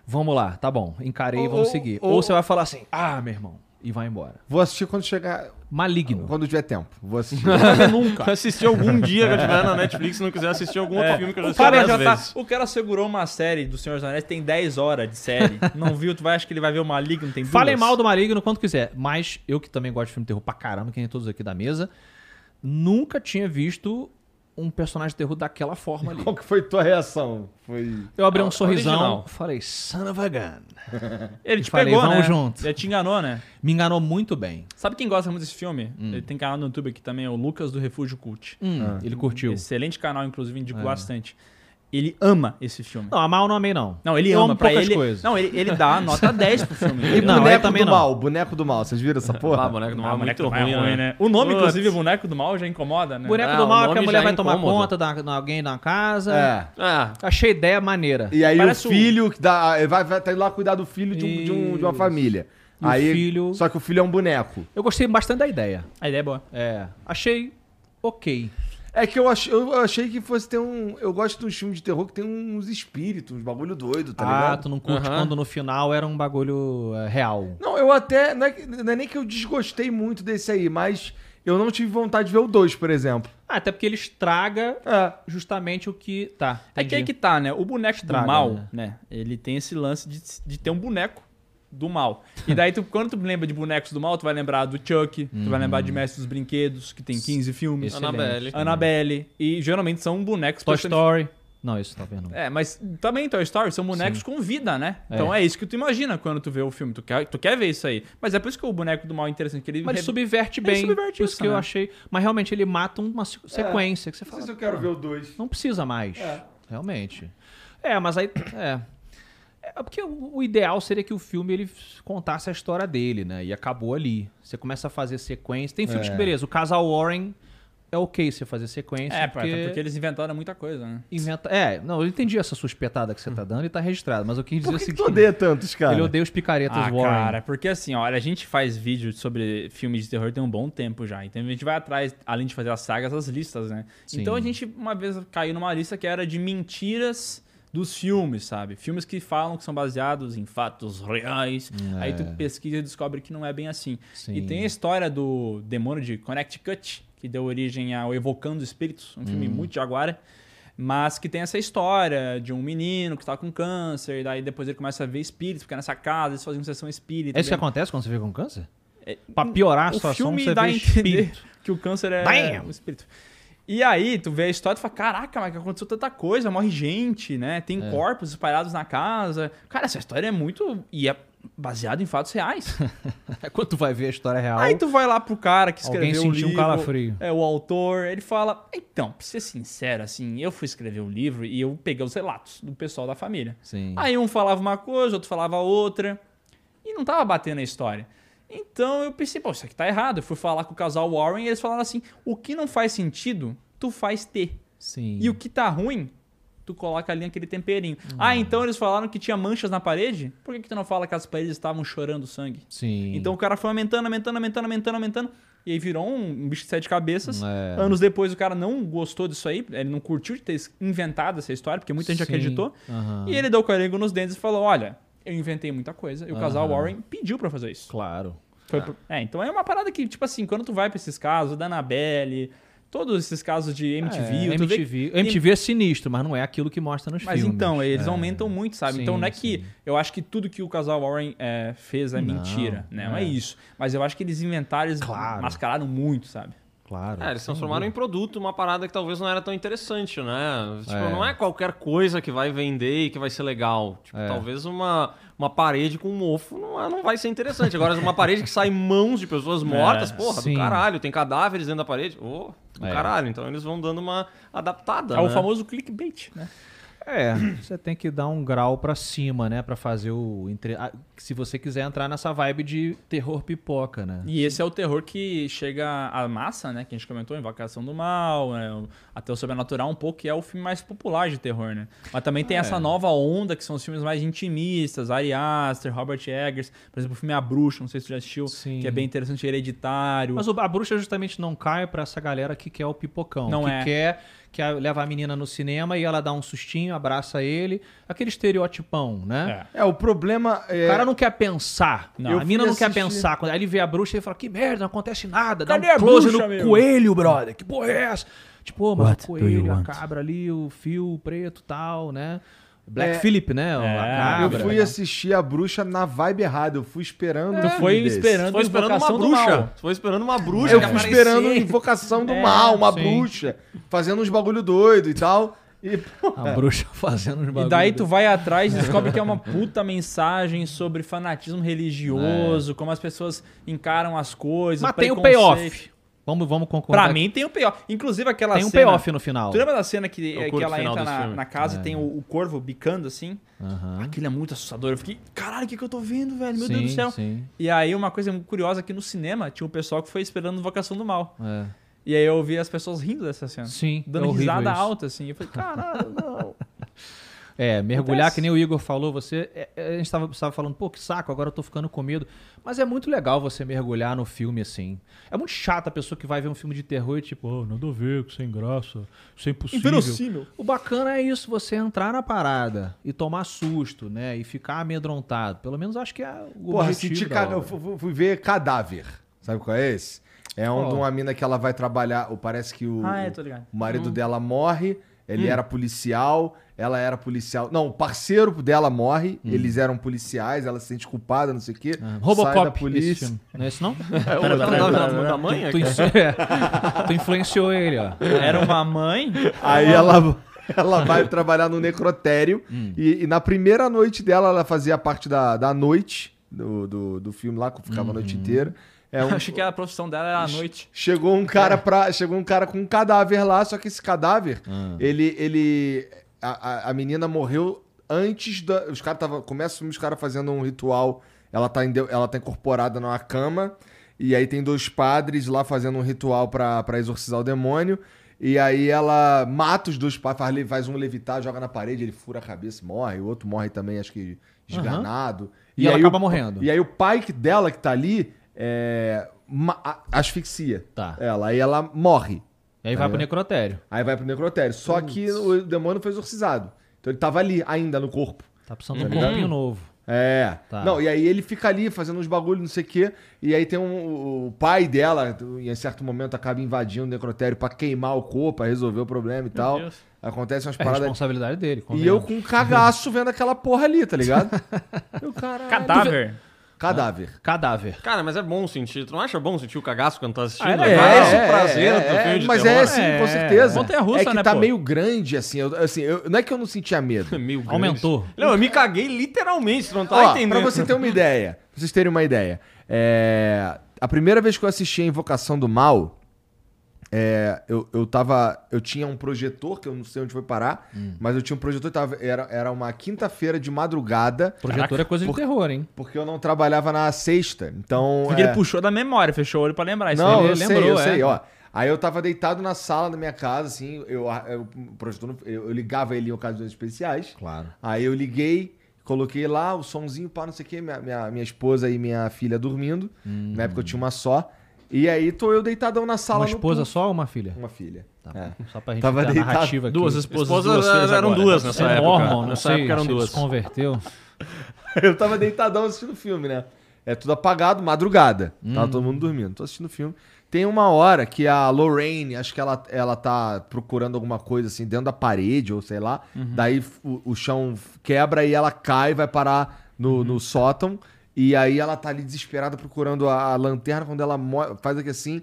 Vamos lá, tá bom, encarei, Ou- vamos seguir. ou- Ou você vai falar assim: Ah, meu irmão, e vai embora. Vou assistir quando chegar. Maligno. Quando tiver tempo. Vou assistir. Nunca. Assistir algum dia que eu tiver na Netflix, se não quiser assistir algum outro filme que eu já O assisti cara, várias já tá, vezes. o cara segurou uma série do Senhor dos Anéis, tem 10 horas de série. Não viu? Tu vai achar que ele vai ver o Maligno? Tem duas. Falem mal do Maligno quanto quiser, mas eu que também gosto de filme de terror pra caramba, que nem todos aqui da mesa, nunca tinha visto um personagem de terror daquela forma ali. Qual que foi tua reação? Foi. Eu abri um Ah, sorrisão, original. falei, son of a gun. Ele te Falei, pegou, vamos né? junto. Ele te enganou, né? Me enganou muito bem. Sabe quem gosta muito desse filme? Hum. Ele tem canal no YouTube aqui também, é o Lucas do Refúgio Cult. Hum, Ele curtiu. Excelente canal, inclusive, indico É. bastante. Ele ama esse filme. Não, amar eu não amei, não. Não, ele Eu ama. Pra ele, coisas. Não, ele, ele dá nota 10 pro filme. E? Não, boneco também do não. mal, boneco do mal. Vocês viram essa porra? Ah, boneco do mal Ah, é boneco muito do mal ruim, é ruim, né? né? O nome, Putz. inclusive, boneco do mal já incomoda, né? Boneco É, do mal é que a mulher vai é tomar conta da, da alguém na casa. É. Ah, Achei ideia maneira. E aí Parece o filho que dá, vai, vai tá indo lá cuidar do filho de, um- de um- de uma família. E o aí, filho- Só que o filho é um boneco. Eu gostei bastante da ideia. A ideia é boa. É. Achei ok. É que eu achei, eu achei que fosse ter um. Eu gosto de uns filmes de terror que tem uns espíritos, uns bagulho doido, tá ah, ligado? tu não curte Aham. quando no final era um bagulho é, real. Não, eu até. Não é, não é nem que eu desgostei muito desse aí, mas eu não tive vontade de ver o 2, por exemplo. Ah, até porque ele estraga É. justamente o que. Tá. É que aí entendi. que tá, né? O boneco Estraga, do mal, né? né? Ele tem esse lance de, de ter um boneco do mal. E daí, tu, quando tu lembra de bonecos do mal, tu vai lembrar do Chuck, tu vai lembrar de Mestre dos Brinquedos, que tem 15 filmes. Excelente. Annabelle. Annabelle. E geralmente são bonecos... Toy Story. Não, isso tá vendo. É, mas também Toy Story são bonecos com vida, né? É. Então é isso que tu imagina quando tu vê o filme. Tu quer, tu quer ver isso aí. Mas é por isso que o boneco do mal é interessante. Que ele Mas ele re- subverte Ele bem. subverte por isso que eu né? achei. Mas realmente ele mata uma se- sequência que você Não fala. sei se eu quero ver o 2. Não precisa mais. É. Realmente. É, mas aí. É. É porque o o ideal seria que o filme ele contasse a história dele, né? E acabou ali. Você começa a fazer sequência. Tem filmes É. que, beleza, o casal Warren é ok você fazer sequência. É, porque... porque... porque eles inventaram muita coisa, né? Inventa... É, não, eu entendi essa sua espetada que você tá dando e tá registrado, mas eu quis dizer Por o que, que seguinte. tu odeia tantos, cara? Ele odeia os picaretas Ah, Warren. cara, porque assim, olha, a gente faz vídeo sobre filmes de terror tem um bom tempo já. Então a gente vai atrás, além de fazer as sagas, as listas, né? Sim. Então a gente uma vez caiu numa lista que era de mentiras dos filmes, sabe? Filmes que falam que são baseados em fatos reais. Aí tu pesquisa e descobre que não é bem assim. Sim. E tem a história do demônio de Connecticut, que deu origem ao Evocando Espíritos, um filme muito jaguara. Mas que tem essa história de um menino que tá com câncer, e daí depois ele começa a ver espíritos, porque nessa casa eles faziam sessão espírita. É isso que bem- acontece quando você vê com câncer? É, Pra piorar a situação, você dá vê a entender espírito. que o câncer é Damn! um espírito. E aí, tu vê a história e fala, caraca, mas aconteceu tanta coisa, morre gente, né? Tem É. corpos espalhados na casa. Cara, essa história é muito... E é baseado em fatos reais. É quando tu vai ver a história real. aí tu vai lá pro cara que escreveu o sentiu um livro... calafrio. É, o autor, ele fala... Então, pra ser sincero, assim, eu fui escrever o livro e eu peguei os relatos do pessoal da família. Sim. Aí um falava uma coisa, outro falava outra. E não tava batendo a história. Então eu pensei, pô, isso aqui tá errado. Eu fui falar com o casal Warren e eles falaram assim: o que não faz sentido, tu faz ter. Sim. E o que tá ruim, tu coloca ali aquele temperinho. Hum. Ah, então eles falaram que tinha manchas na parede? Por que, que tu não fala que as paredes estavam chorando sangue? Sim. Então o cara foi aumentando, aumentando, aumentando, aumentando, aumentando. E aí virou um bicho de sete cabeças. É. Anos depois o cara não gostou disso aí, ele não curtiu de ter inventado essa história, porque muita gente Sim. acreditou. Aham. E ele deu carinho nos dentes e falou: Olha, eu inventei muita coisa. E o casal Aham. Warren pediu pra fazer isso. Claro. Foi pro- É, então é uma parada que, tipo assim, quando tu vai pra esses casos, da Annabelle, todos esses casos de MTV, É, tu vê MTV. MTV é sinistro, mas não é aquilo que mostra nos Mas filmes. então, eles É. aumentam muito, sabe? Sim, então não é que. sim. Eu acho que tudo que o casal Warren é, fez é Não, mentira, né? Não é. é. isso. Mas eu acho que eles inventaram, eles Claro. mascararam muito, sabe? Claro. É, eles transformaram em produto uma parada que talvez não era tão interessante, né? Tipo, É. não é qualquer coisa que vai vender e que vai ser legal. Tipo, É. talvez uma, uma parede com mofo não, é- não vai ser interessante. Agora, uma parede que sai mãos de pessoas mortas, porra, Sim. do caralho. Tem cadáveres dentro da parede. Ô, do É. caralho. Então eles vão dando uma adaptada, É o né? famoso clickbait, né? É, você tem que dar um grau pra cima, né? Pra fazer o. Entre... Se você quiser entrar nessa vibe de terror pipoca, né? E esse é o terror que chega à massa, né? Que a gente comentou, Invocação do Mal, né? até o Sobrenatural um pouco, que é o filme mais popular de terror, né? Mas também tem É. essa nova onda, que são os filmes mais intimistas, Ari Aster, Robert Eggers, por exemplo, o filme A Bruxa, não sei se você já assistiu, Sim. que é bem interessante, Hereditário. Mas o- a bruxa justamente não cai pra essa galera que quer o pipocão. Não que é. quer que leva a menina no cinema e ela dá um sustinho, abraça ele. Aquele estereotipão, né? É. É, o problema é. O cara não quer pensar. Não. Eu a fui não quer pensar. Quando aí ele vê a bruxa e fala: Que merda, não acontece nada. Dá Cadê um a close bruxa, no meu? coelho, brother. Que porra é essa? Tipo, mas What o coelho, a cabra ali, o fio preto e tal, né? Black É. Phillip, né? É, Eu fui assistir a bruxa na vibe errada. Eu fui esperando. Tu foi filme desse. esperando Foi esperando uma bruxa. Mal. Foi esperando uma bruxa. Eu fui esperando invocação do É, mal, uma sim. bruxa, fazendo uns bagulho doido e tal. E, A bruxa fazendo E bagulho daí dele. tu vai atrás e descobre que é uma puta mensagem sobre fanatismo religioso, como as pessoas encaram as coisas. Mas tem o payoff. Vamos, vamos concordar. Pra mim tem o payoff. Inclusive aquela tem um cena... payoff no final. Tu lembra da cena que, Eu que ela entra na, na casa e tem o, o corvo bicando assim? Aham. Aquilo é muito assustador. Eu fiquei, caralho, o que, que eu tô vendo, velho? Meu sim, Deus do céu. Sim, E aí, uma coisa muito curiosa aqui no cinema, tinha um pessoal que foi esperando Invocação do Mal. é. E aí eu ouvi as pessoas rindo dessa cena. Sim, Dando é risada isso. alta, assim. Eu falei, caralho, não. É, mergulhar, Acontece. que nem o Igor falou, você. é, é, a gente estava tava falando, pô, que saco, agora eu tô ficando com medo. Mas é muito legal você mergulhar no filme assim. É muito chato a pessoa que vai ver um filme de terror e tipo, oh, nada a ver, sem graça, isso é impossível. Inverossímil. O bacana é isso, você entrar na parada e tomar susto, né? E ficar amedrontado. Pelo menos acho que é o porra, objetivo senti ca... eu fu- fui ver Cadáver. Sabe qual é esse? É um Qual? de uma mina que ela vai trabalhar. Parece que o, Ah, é, tô ligado. o marido dela morre. Ele era policial, ela era policial. Não, o parceiro dela morre, eles eram policiais, ela se sente culpada, não sei o quê. Ah, sai da Robocop, esse polícia. Não é isso não? É o da, da, da mãe? tu, é. Tu influenciou ele, ó. Era uma mãe. Aí ela, ela vai trabalhar no necrotério. Hum. E, e na primeira noite dela, ela fazia parte da, da noite do, do, do filme lá, que ficava a noite inteira. É um- Achei que a profissão dela era à noite. Chegou um cara pra, chegou um cara com um cadáver lá, só que esse cadáver, Ah. ele ele a, a, a menina morreu antes da os caras tava começa os caras fazendo um ritual, ela tá ela tá incorporada numa cama e aí tem dois padres lá fazendo um ritual pra exorcizar o demônio. E aí ela mata os dois padres, faz, um levitar, joga na parede, ele fura a cabeça, morre. O outro morre também, acho que esganado. E ela aí acaba o- morrendo. E aí o pai que- dela que tá ali é, asfixia Tá. ela. Aí ela morre. E aí vai pro necrotério. Aí vai pro necrotério. Só que o demônio foi exorcizado. Então ele tava ali ainda no corpo. Tá precisando de um corpinho novo. É. Tá. Não, e aí ele fica ali fazendo uns bagulhos, não sei o quê. E aí tem um, o pai dela, em certo momento, acaba invadindo o necrotério pra queimar o corpo, pra resolver o problema e tal. Deus. Acontece umas É paradas. responsabilidade dele. E eu convenhamos. com um cagaço vendo aquela porra ali, tá ligado? Eu, caralho. Cadáver. Cadáver. Cadáver. Cara, mas é bom sentir. Tu não acha bom sentir o cagaço quando tá assistindo? Ah, é é, esse É, o prazer é, é, filme de Mas terror. é sim, É, com certeza. montanha-russa, é que né, tá pô? meio grande, assim. eu- assim eu- não é que eu não sentia medo. Meio grande. Aumentou. Não, eu me caguei literalmente, tu não tá Ó, entendendo. pra você ter uma ideia, pra vocês terem uma ideia. é, a primeira vez que eu assisti a Invocação do Mal, é, eu, eu tava. Eu tinha um projetor, que eu não sei onde foi parar, mas eu tinha um projetor, tava, era, era uma quinta-feira de madrugada, Projetor é coisa de Por- terror, hein? porque eu não trabalhava na sexta. Então. Porque é, ele puxou da memória, fechou o olho pra lembrar. Isso Não, aí eu ele sei, lembrou, eu é. sei, ó. Aí eu tava deitado na sala da minha casa, assim, eu, eu, o projetor, eu, eu ligava ele em ocasiões especiais. Claro. Aí eu liguei, coloquei lá o somzinho, pá, não sei o quê, minha, minha, minha esposa e minha filha dormindo. Na época eu tinha uma só. E aí tô eu deitadão na sala Uma no esposa puff. só ou uma filha? Uma filha. Tá É. Só pra gente Tava ter deitado. narrativa aqui. Duas esposas, Esposas duas filhas eram agora. duas nessa Você é época. mormon, não Nessa sei, época eram você duas. se converteu. Eu tava deitadão assistindo o filme, né? É tudo apagado, madrugada. Tava todo mundo dormindo. Tô assistindo o filme. Tem uma hora que a Lorraine, acho que ela, ela tá procurando alguma coisa assim dentro da parede, ou sei lá. Daí o, o chão quebra e ela cai, vai parar no, no sótão. E aí ela tá ali desesperada procurando a, a lanterna. Quando ela faz aqui assim,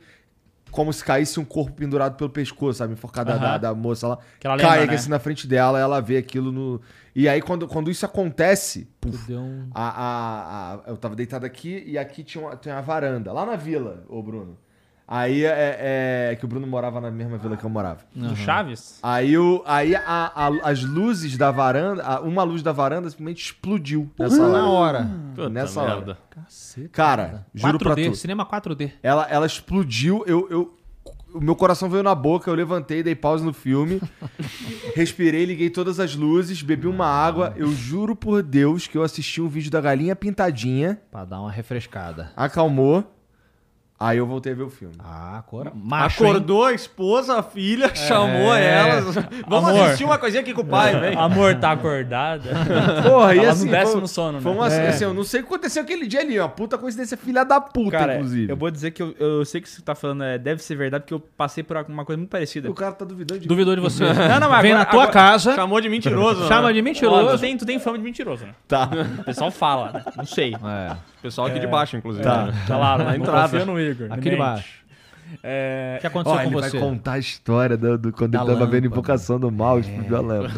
como se caísse um corpo pendurado pelo pescoço, sabe? Enforcada da, Aham. da moça lá. Que ela cai lembra, aqui né? assim na frente dela, ela vê aquilo no. E aí, quando, quando isso acontece, puf, um... a, a, a- eu tava deitado aqui e aqui tinha uma, tinha uma varanda, lá na vila, ô Bruno. Aí é, é que o Bruno morava na mesma vila que eu morava. Do Chaves? Aí, o, aí a- a- as luzes da varanda, a- uma luz da varanda simplesmente explodiu nessa Na hora. hora. Puta Nessa merda. hora. Caceta. Cara, juro pra 4D, tu. cinema 4D. Ela, ela explodiu, eu, eu, o meu coração veio na boca, eu levantei, dei pausa no filme, respirei, liguei todas as luzes, bebi uma água. Eu juro por Deus que eu assisti um vídeo da galinha pintadinha, Pra dar uma refrescada. acalmou, aí eu voltei a ver o filme. Ah, agora. Macho, hein? Acordou a esposa, a filha, chamou elas. Vamos Amor. assistir uma coisinha aqui com o pai, vem. Amor, tá acordada? Porra, e assim, no décimo foi, sono, né? foi uma, assim, eu não sei o que aconteceu aquele dia ali, uma puta coincidência, filha da puta, Cara, inclusive. eu vou dizer que eu, eu sei que você tá falando é, deve ser verdade, porque eu passei por uma coisa muito parecida. O cara tá duvidando de mim. Duvidou de você. Não, não, mas Vem agora- na tua agora- casa, Chamou de mentiroso. chama né? de Ó, mentiroso. tu, tem, tu tem fama de mentiroso, né? Tá. O pessoal fala, né? Não sei. É, Pessoal aqui de baixo, inclusive. Tá. né? Tá lá, Na não entrada. confia no Igor. Aqui de mente. baixo. É, O que aconteceu Ó, com ele você? vai contar a história do, do- quando Da ele tava vendo invocação do mal, explodiu a lâmpada.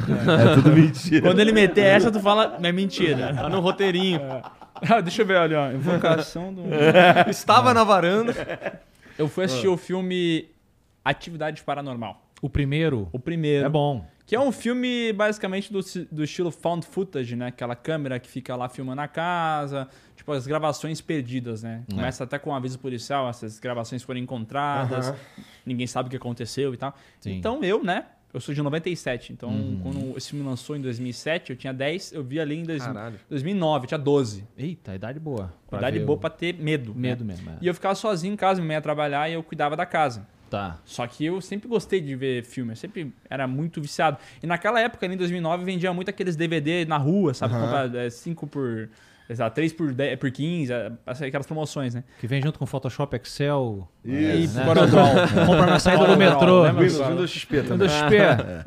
É tudo mentira. Quando ele meter essa, tu fala, é mentira. Tá no roteirinho. Ah, deixa eu ver, olha, ó, invocação do... Estava na varanda. Eu fui assistir o filme Atividade Paranormal. O primeiro O primeiro. é bom. Que é um filme basicamente do, do estilo found footage, né? Aquela câmera que fica lá filmando a casa. Tipo, as gravações perdidas, né? É. Começa até com um aviso policial, essas gravações foram encontradas, ninguém sabe o que aconteceu e tal. Sim. Então eu, né? Eu sou de 97, então Uhum. quando esse filme lançou em 2007, eu tinha 10, eu vi ali em dois- Caralho. 2009, eu tinha 12. Eita, idade boa. Idade boa o- pra ter medo. né? Medo mesmo. é. E eu ficava sozinho em casa, minha mãe ia trabalhar e eu cuidava da casa. Tá. Só que eu sempre gostei de ver filme, eu sempre era muito viciado. E naquela época, ali em 2009, vendia muito aqueles DVD na rua, sabe? Comprar 5 por. Exato, 3 por, 10, por 15, eh, aquelas promoções, né? Que vem junto com Photoshop, Excel. E né? Corandol. Compra na saída do metrô. Windows, Windows XP também. Windows XP.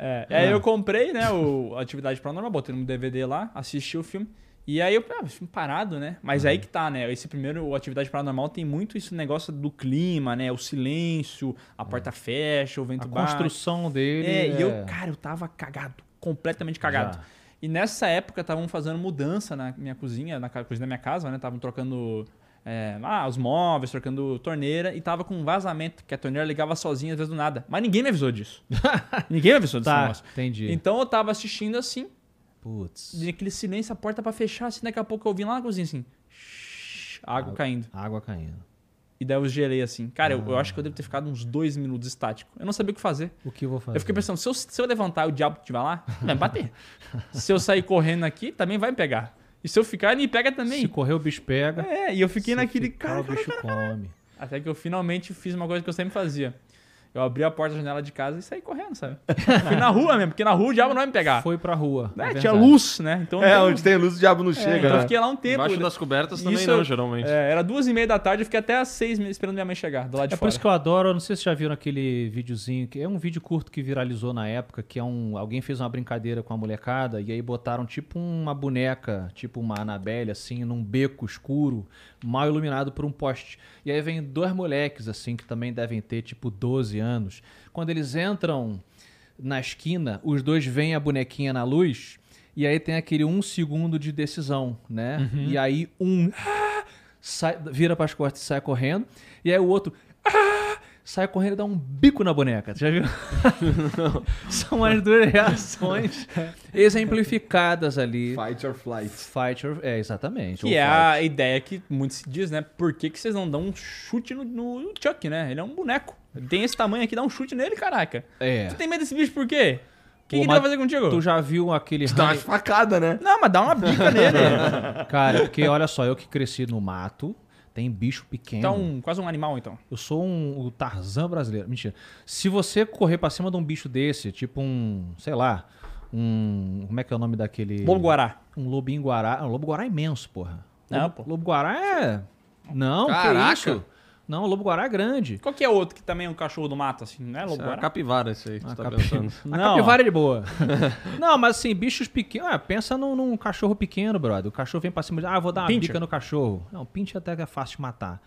É, e aí eu comprei, né, o Atividade Paranormal, botei no DVD lá, assisti o filme. E aí eu, ah, filme parado, né? Mas aí que tá, né? Esse primeiro, Atividade Paranormal, tem muito esse negócio do clima, né? O silêncio, a porta fecha, o vento A bate. construção dele. É, e eu, é- cara, eu tava cagado. Completamente cagado. Já. E nessa época estavam fazendo mudança na minha cozinha, na cozinha da minha casa, né? Estavam trocando é, ah, os móveis, trocando torneira e tava com um vazamento, que a torneira ligava sozinha às vezes do nada. Mas ninguém me avisou disso. ninguém me avisou desse Tá, entendi. Então eu tava assistindo assim, Putz. naquele silêncio, a porta pra fechar, assim, daqui a pouco eu ouvi lá na cozinha assim. shhh, Água caindo. Água caindo. E daí eu gelei assim. Cara, eu, eu Ah. acho que eu devo ter ficado uns dois minutos estático. Eu não sabia o que fazer. O que eu vou fazer? Eu fiquei pensando, se eu, se eu levantar e o diabo estiver lá, vai me bater. se eu sair correndo aqui, também vai me pegar. E se eu ficar, ele me pega também. Se correr, o bicho pega. É, e eu fiquei Se naquele ficar, cara. o bicho come. Até que eu finalmente fiz uma coisa que eu sempre fazia. Eu abri a porta da janela de casa e saí correndo, sabe? Fui na rua mesmo, porque na rua o diabo não vai me pegar. Foi pra rua. Né? é Tinha luz, né? Então, É, onde tem luz o diabo não é, chega, então eu né? fiquei lá um tempo. Embaixo das cobertas também Isso não, eu- geralmente. É, era duas e meia da tarde, eu fiquei até às seis esperando minha mãe chegar, do lado de É por fora. isso que eu adoro, eu não sei se vocês já viram aquele videozinho, que é um vídeo curto que viralizou na época, que é um. Alguém fez uma brincadeira com a molecada e aí botaram tipo uma boneca, tipo uma Annabelle, assim, num beco escuro, mal iluminado por um poste. E aí vem dois moleques, assim, que também devem ter tipo 12 anos. Quando eles entram na esquina, os dois veem a bonequinha na luz. E aí tem aquele um segundo de decisão, né? E aí um ah, sai, vira para as costas e sai correndo. E aí o outro ah, sai correndo e dá um bico na boneca. Você já viu? São as duas reações exemplificadas ali. Fight or flight. Fight or... É, exatamente. Que é fight. a ideia que muito se diz, né? Por que, que vocês não dão um chute no, no Chuck, né? Ele é um boneco. Ele tem esse tamanho aqui, dá um chute nele, caraca. É. Tu tem medo desse bicho por quê? O que, Pô, que ele vai fazer contigo? Tu já viu aquele... Dá uma facada, né? Não, mas dá uma bica nele. Cara, porque olha só, eu que cresci no mato, tem bicho pequeno. Então, quase um animal, então. Eu sou um, o Tarzan brasileiro. Mentira. Se você correr pra cima de um bicho desse, tipo um, sei lá, um. Como é que é o nome daquele. Lobo-guará. Um lobinho guará. Ah, um lobo guará é imenso, porra. Não, lobo, pô. lobo guará é. Não, Caraca. que isso? Não, lobo guará é grande. Qual que é outro que também é um cachorro do mato, assim? Não é Isso é a lobo-guará? capivara esse aí que Ah, você tá capi- pensando. A Não. capivara é de boa. não, mas assim, bichos pequenos. Ah, pensa num, num cachorro pequeno, brother. O cachorro vem pra cima de. Ah, eu vou dar uma Pincher. bica no cachorro. Não, pinche até que é fácil de matar.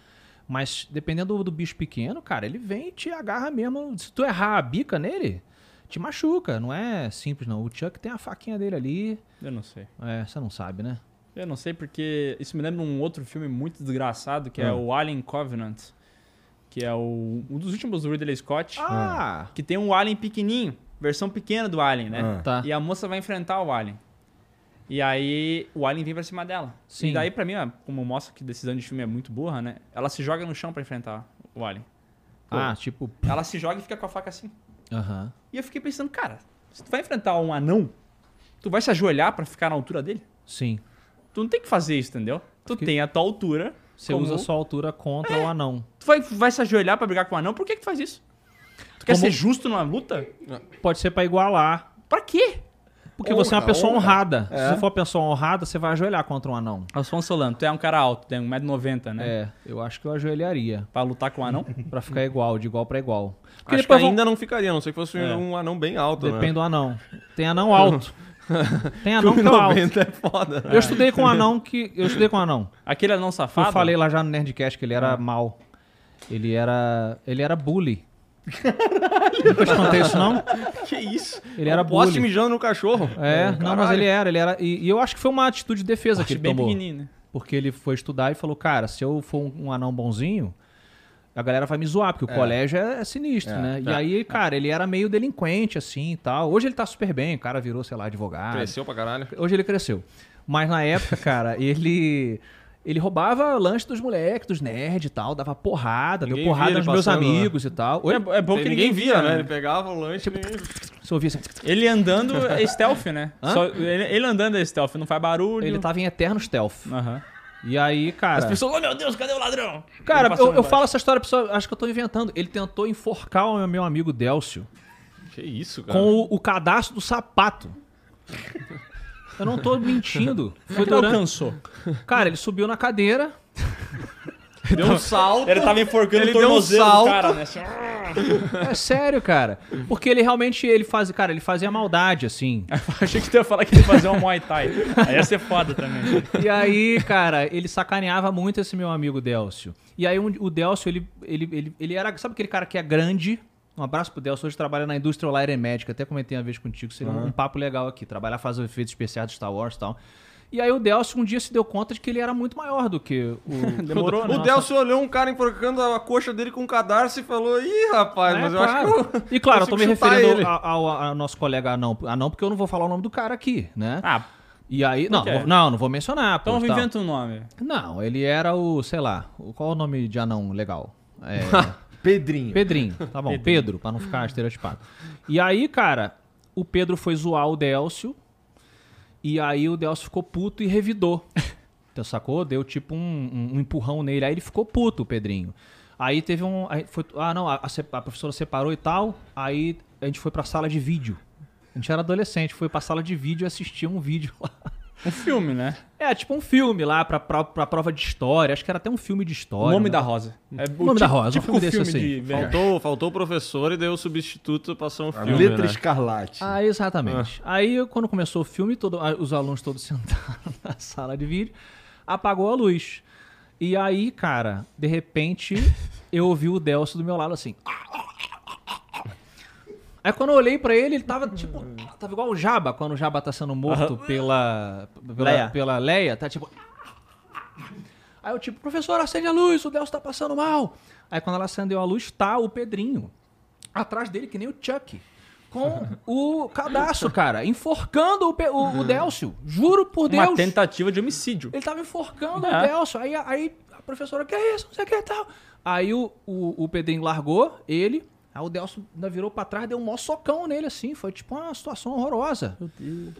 Mas dependendo do, do bicho pequeno, cara, ele vem e te agarra mesmo. Se tu errar a bica nele, te machuca. Não é simples, não. O Chuck tem a faquinha dele ali. Eu não sei. É, você não sabe, né? Eu não sei porque isso me lembra um outro filme muito desgraçado que é Ah. o Alien Covenant. Que é o, um dos últimos do Ridley Scott. Ah! Que tem um Alien pequenininho. Versão pequena do Alien, né? Ah. Tá. E a moça vai enfrentar o Alien. E aí o Alien vem pra cima dela. Sim. E daí, pra mim, como mostra que decisão de filme é muito burra, né? Ela se joga no chão pra enfrentar o Alien. Ah, tipo. Ela se joga e fica com a faca assim. Aham. E eu fiquei pensando, cara, se tu vai enfrentar um anão, tu vai se ajoelhar pra ficar na altura dele? Sim. Tu não tem que fazer isso, entendeu? Tu Porque- tem a tua altura. Você como- usa a sua altura contra o anão. Tu vai, vai se ajoelhar pra brigar com o anão? Por que que tu faz isso? Tu quer Como- ser justo numa luta? Pode ser pra igualar. Pra quê? Porque você é uma Honra, pessoa honra. honrada. É. Se for uma pessoa honrada, você vai ajoelhar contra um anão. Alfonso Solano, tu é um cara alto, tem 1,90m, né? É, eu acho que eu ajoelharia. Pra lutar com o anão? Pra ficar igual, de igual pra igual. Porque Acho que depois vão- ainda não ficaria, a não sei que fosse É. um anão bem alto, Depende né? do anão. Tem anão alto. Tem anão que é alto. 90 é foda. Eu estudei com um anão que. Eu estudei com um anão. Aquele anão safado. Eu falei lá já no Nerdcast que ele era mal. Ele era. Ele era bully. Caralho. Nunca te contei isso, não? Que isso? Ele era Um poste bully. mijando no cachorro. É, não, mas ele era, ele era. E, e eu acho que foi uma atitude de defesa que Achei ele bem tomou. pequenininho, né? Porque ele foi estudar e falou, cara, se eu for um, um anão bonzinho, a galera vai me zoar, porque o colégio é, é sinistro, É, né? E é, aí, cara, ele era meio delinquente, assim e tal. Hoje ele tá super bem, o cara virou, sei lá, advogado. Cresceu pra caralho. Hoje ele cresceu. Mas na época, cara, ele. Ele roubava lanche dos moleques, dos nerds e tal, dava porrada, Ninguém deu porrada nos meus né? amigos e tal. Oi? É, é bom que ninguém via, né? Ele pegava o lanche e ninguém... Você ouvia assim, Ele andando é stealth, né? Só- ele, ele andando é stealth, não faz barulho. ele tava em eterno stealth. Aham. E aí, cara. As pessoas, oh meu Deus, cadê o ladrão? Cara, eu, eu falo essa história, a pessoa acho que eu tô inventando. Ele tentou enforcar o meu amigo Délcio Que isso, cara. com o, o cadastro do sapato. Eu não tô mentindo. Foi Ele durante... alcançou. Cara, ele subiu na cadeira. Deu um salto. Ele tava enforcando Ele o deu um tornozelo do salto. cara, né? Assim, É sério, cara. Porque ele realmente ele fazia, cara, ele fazia maldade assim. Achei que tu ia falar que ele fazia um Muay Thai. Aí ia ser foda também. E aí, cara, ele sacaneava muito esse meu amigo Délcio. E aí um- o Délcio, ele, ele, ele, ele era, sabe aquele cara que é grande? Um abraço pro Délcio, hoje trabalha na indústria and Magic, até comentei uma vez contigo, seria um, um papo legal aqui, trabalhar, fazer efeitos especiais de Star Wars e tal. E aí o Délcio um dia se deu conta de que ele era muito maior do que o... Demorou, né? O Delcio olhou um cara enforcando a coxa dele com um cadarço e falou: Ih, rapaz, É, mas eu claro. acho que eu. E claro, eu tô me referindo ao, ao- ao nosso colega anão, anão, porque eu não vou falar o nome do cara aqui, né? Ah, E aí, não, vou- não, não vou mencionar, pô, então tal. inventa um nome. Não, ele era o, sei lá, qual é o nome de anão legal? É, Pedrinho. Pedrinho, tá bom, Pedro, pra não ficar estereotipado. E aí, cara, o Pedro foi zoar o Délcio, e aí o Délcio ficou puto e revidou. Então, sacou? Deu tipo um, um- empurrão nele, aí ele ficou puto, o Pedrinho. Aí teve um. aí foi, ah, não, a, a professora separou e tal, aí a gente foi pra sala de vídeo. A gente era adolescente, foi pra sala de vídeo e assistia um vídeo lá. Um filme, né? É, tipo um filme lá pra, pra, pra prova de história. Acho que era até um filme de O história. nome né? da Rosa. É O Nome da Rosa, um Tipo filme um desse filme assim. de. Faltou, faltou o professor e deu o substituto ser um filme. letra né? escarlate. Ah, exatamente. Aí, quando começou o filme, todo- os alunos todos sentaram na sala de vídeo, apagou a luz. E aí, cara, de repente, eu ouvi o Delcio do meu lado assim. Aí quando eu olhei pra ele, ele tava tipo. Tava igual o Jabba, quando o Jabba tá sendo morto pela, pela, Leia. pela Leia, tá tipo. Aí eu tipo, professor, acende a luz, o Delcio tá passando mal. Aí quando ela acendeu a luz, tá o Pedrinho. Atrás dele, que nem o Chuck. Com o cadastro, cara, enforcando o, o, o Delcio. Juro por Deus. Uma tentativa de homicídio. Ele tava enforcando É. o Delcio. Aí, aí a professora, que é isso? Não sei o que e tal. Aí o, o, o Pedrinho largou ele, Aí o Delcio ainda virou pra trás, deu um maior socão nele, assim. Foi tipo uma situação horrorosa.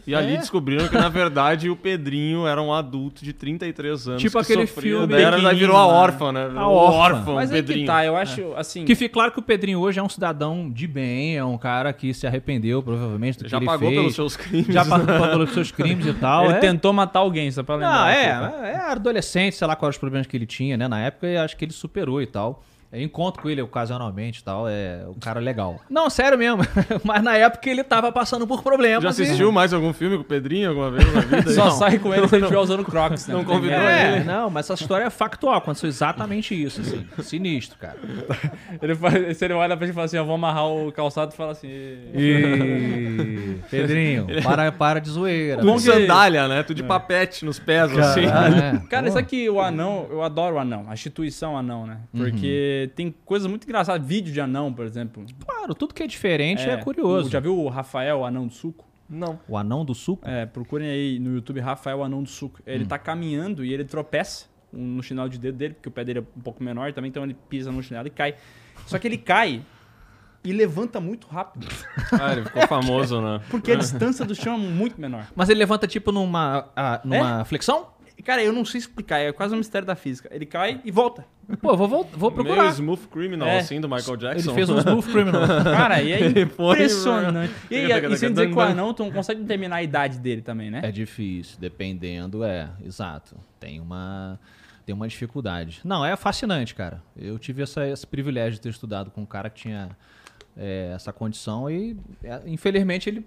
E ali É. descobriram que, na verdade, o Pedrinho era um adulto de 33 anos. Tipo que aquele sofria, filme daí era- virou a né? órfã, né? Virou A o órfã. Mas aí que Pedrinho. tá, eu acho, assim... Que fique claro que o Pedrinho hoje é um cidadão de bem, é um cara que se arrependeu, provavelmente, do que Já ele pagou fez. pelos seus crimes. Já pagou pelos seus crimes e tal. Ele é. tentou matar alguém, só pra lembrar. Não, aqui, é, é adolescente, sei lá quais os problemas que ele tinha, né? Na época, eu acho que ele superou e tal. Eu encontro com ele ocasionalmente e tal, é o cara legal. Não, sério mesmo. Mas na época ele tava passando por problemas. Já e- assistiu mais algum filme com o Pedrinho alguma vez na vida? Só Não. sai com ele se ele estiver usando Crocs, né? Não convidou. É, não, mas essa história é factual. Aconteceu exatamente isso, assim. Sinistro, cara. Ele faz, se ele olha pra gente e fala assim, eu vou amarrar o calçado e fala assim... E... Pedrinho, para, para de zoeira. Com sandália, né? Tu de papete nos pés, assim. É, Cara, pô. isso aqui, o anão, eu adoro o anão, a instituição anão, né? Porque tem coisas muito engraçadas. Vídeo de anão, por exemplo. Claro, tudo que é diferente é, curioso. o- Já viu o Rafael, o anão do suco? Não. O anão do suco? É, procurem aí no YouTube Rafael Anão do Suco. Ele tá caminhando e ele tropeça no chinelo de dedo dele, porque o pé dele é um pouco menor também, então ele pisa no chinelo e cai. Só que ele cai e levanta muito rápido, Ah, ele ficou famoso, né? porque a distância do chão é muito menor. Mas ele levanta tipo numa, ah, numa flexão? Cara, eu não sei explicar, é quase um mistério da física. Ele cai e volta. Pô, vou, vou Meio procurar. Smooth Criminal, É. assim, do Michael Jackson. Ele fez um smooth criminal. Cara, e é impressionante. E, aí, e sem dizer que o anão, tu não consegue determinar a idade dele também, né? É difícil, dependendo, é, exato. Tem uma tem uma dificuldade. Não, é fascinante, cara. Eu tive essa, esse privilégio de ter estudado com um cara que tinha é, essa condição e, é, infelizmente, ele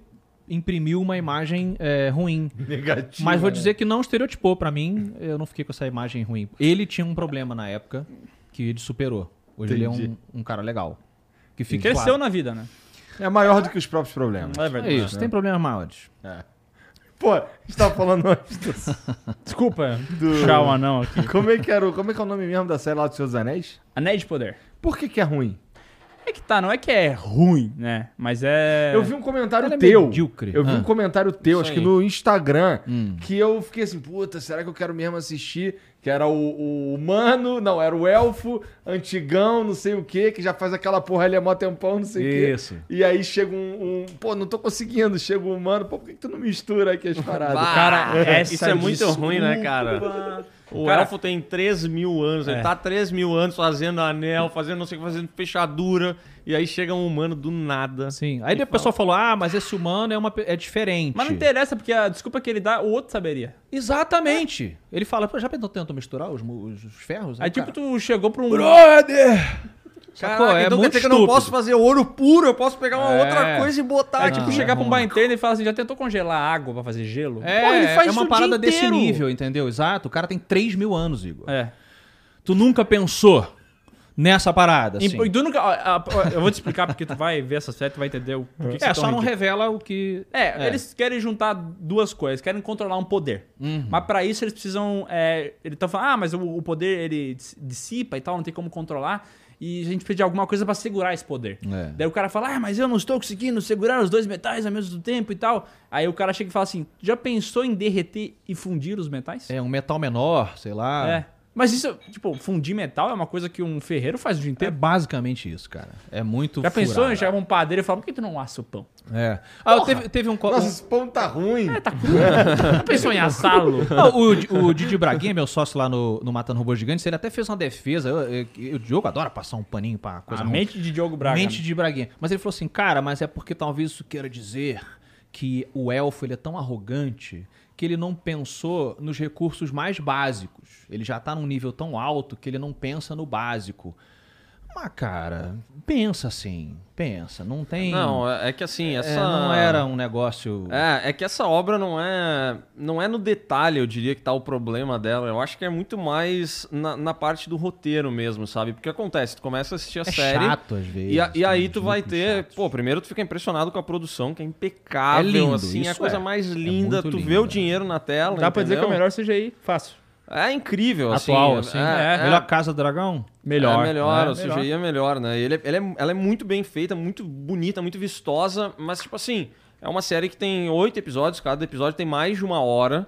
imprimiu uma imagem é, ruim. Negativo. Mas vou né? dizer que não estereotipou pra mim, eu não fiquei com essa imagem ruim. Ele tinha um problema na época que ele superou. Hoje ele é Entendi. um, um cara legal. Que fica Cresceu claro. na vida, né? É maior do que os próprios problemas. É É verdade. isso, tem problemas maiores. Pô, a gente tava falando antes do... Desculpa, Do- puxar o anão aqui. Como é que era o... Como é que é o nome mesmo da série lá dos Seus Anéis? Anéis de Poder. Por que que é ruim? É que tá, não é que é ruim, né? Mas é. Eu vi um comentário Ela é teu. medíocre. Eu vi Ah. um comentário teu, Isso acho que no Instagram, Hum. que eu fiquei assim, puta, será que eu quero mesmo assistir? Que era o, o humano, não, era o elfo, antigão, não sei o que, que já faz aquela porra ali há mó tempão, não sei o quê. Isso. E aí chega um, um- Pô, não tô conseguindo, chega um humano, pô, por que, que tu não mistura aqui as paradas? Bah, Cara, essa isso é muito desculpa- ruim, né, cara? O Cara- elfo tem 3 mil anos, ele É. tá 3 mil anos fazendo anel, fazendo não sei o que, fazendo fechadura, e aí chega um humano do nada. Sim. Aí o pessoal falou: ah, mas esse humano é, uma, é diferente. Mas não interessa, porque a desculpa que ele dá, o outro saberia. Exatamente. Ele fala, "Pô, já tentou misturar os, os ferros? Aí, tipo, tu chegou pra um. Brother! Sacou? Caraca, É então quer muito dizer que eu não estúpido. posso fazer ouro puro, eu posso pegar uma É. outra coisa e botar. É tipo Não, chegar é pra um bartender e falar assim: já tentou congelar água pra fazer gelo? É, Pô, ele faz é isso uma o parada dia desse inteiro. nível, entendeu? Exato. O cara tem 3 mil anos, Igor. É. Tu nunca pensou nessa parada, assim? e tu nunca- ó, ó, eu vou te explicar porque tu vai ver essa série, tu vai entender o porquê que É, só não revela o que... É, eles querem juntar duas coisas, querem controlar um poder. Uhum. Mas pra isso eles precisam. É, eles estão falando, ah, mas o, o poder ele dis- dissipa e tal, não tem como controlar. E a gente precisa de alguma coisa pra segurar esse poder. É. Daí o cara fala, ah, mas eu não estou conseguindo segurar os dois metais ao mesmo tempo e tal. Aí o cara chega e fala assim: já pensou em derreter e fundir os metais? É um metal menor, sei lá. É. Mas isso, tipo, fundir metal é uma coisa que um ferreiro faz o dia É inteiro. basicamente isso, cara. É muito Já pensou furado. em chegar um padeiro e falar, por que tu não assa o pão? É. Ah, teve, teve um... Nossa, esse pão tá ruim. É, tá cru. Já pensou em assá-lo? O, o Didi Braguinha, meu sócio lá no, no Matando Robôs Gigantes, ele até fez uma defesa. Eu, eu- o Diogo adora passar um paninho pra coisa A ruim. mente de Diogo Braga. Mente de Braguinha. Mas ele falou assim, cara, mas é porque talvez isso queira dizer que o elfo ele é tão arrogante que ele não pensou nos recursos mais básicos. Ele já tá num nível tão alto que ele não pensa no básico. Mas, cara, pensa assim, pensa. Não tem... Não, é é que assim, É, essa. não era um negócio... É, é que essa obra não é não é no detalhe, eu diria que tá o problema dela. Eu acho que é muito mais na, na parte do roteiro mesmo, sabe? Porque acontece, tu começa a assistir a É série chato às vezes. e, a- e aí tu vai ter, chato. pô, primeiro tu fica impressionado com a produção, que é impecável, É lindo, assim, é a coisa é. mais É linda, tu lindo, vê o é. dinheiro na tela, Dá pra dizer que é o melhor CGI fácil. É incrível, Atual, assim. assim. é, é, Melhor Casa do Dragão? Melhor. É melhor, né? o CGI é melhor, né? Ele, é- ele é, ela é muito bem feita, muito bonita, muito vistosa, mas, tipo assim, é uma série que tem oito episódios, cada episódio tem mais de uma hora.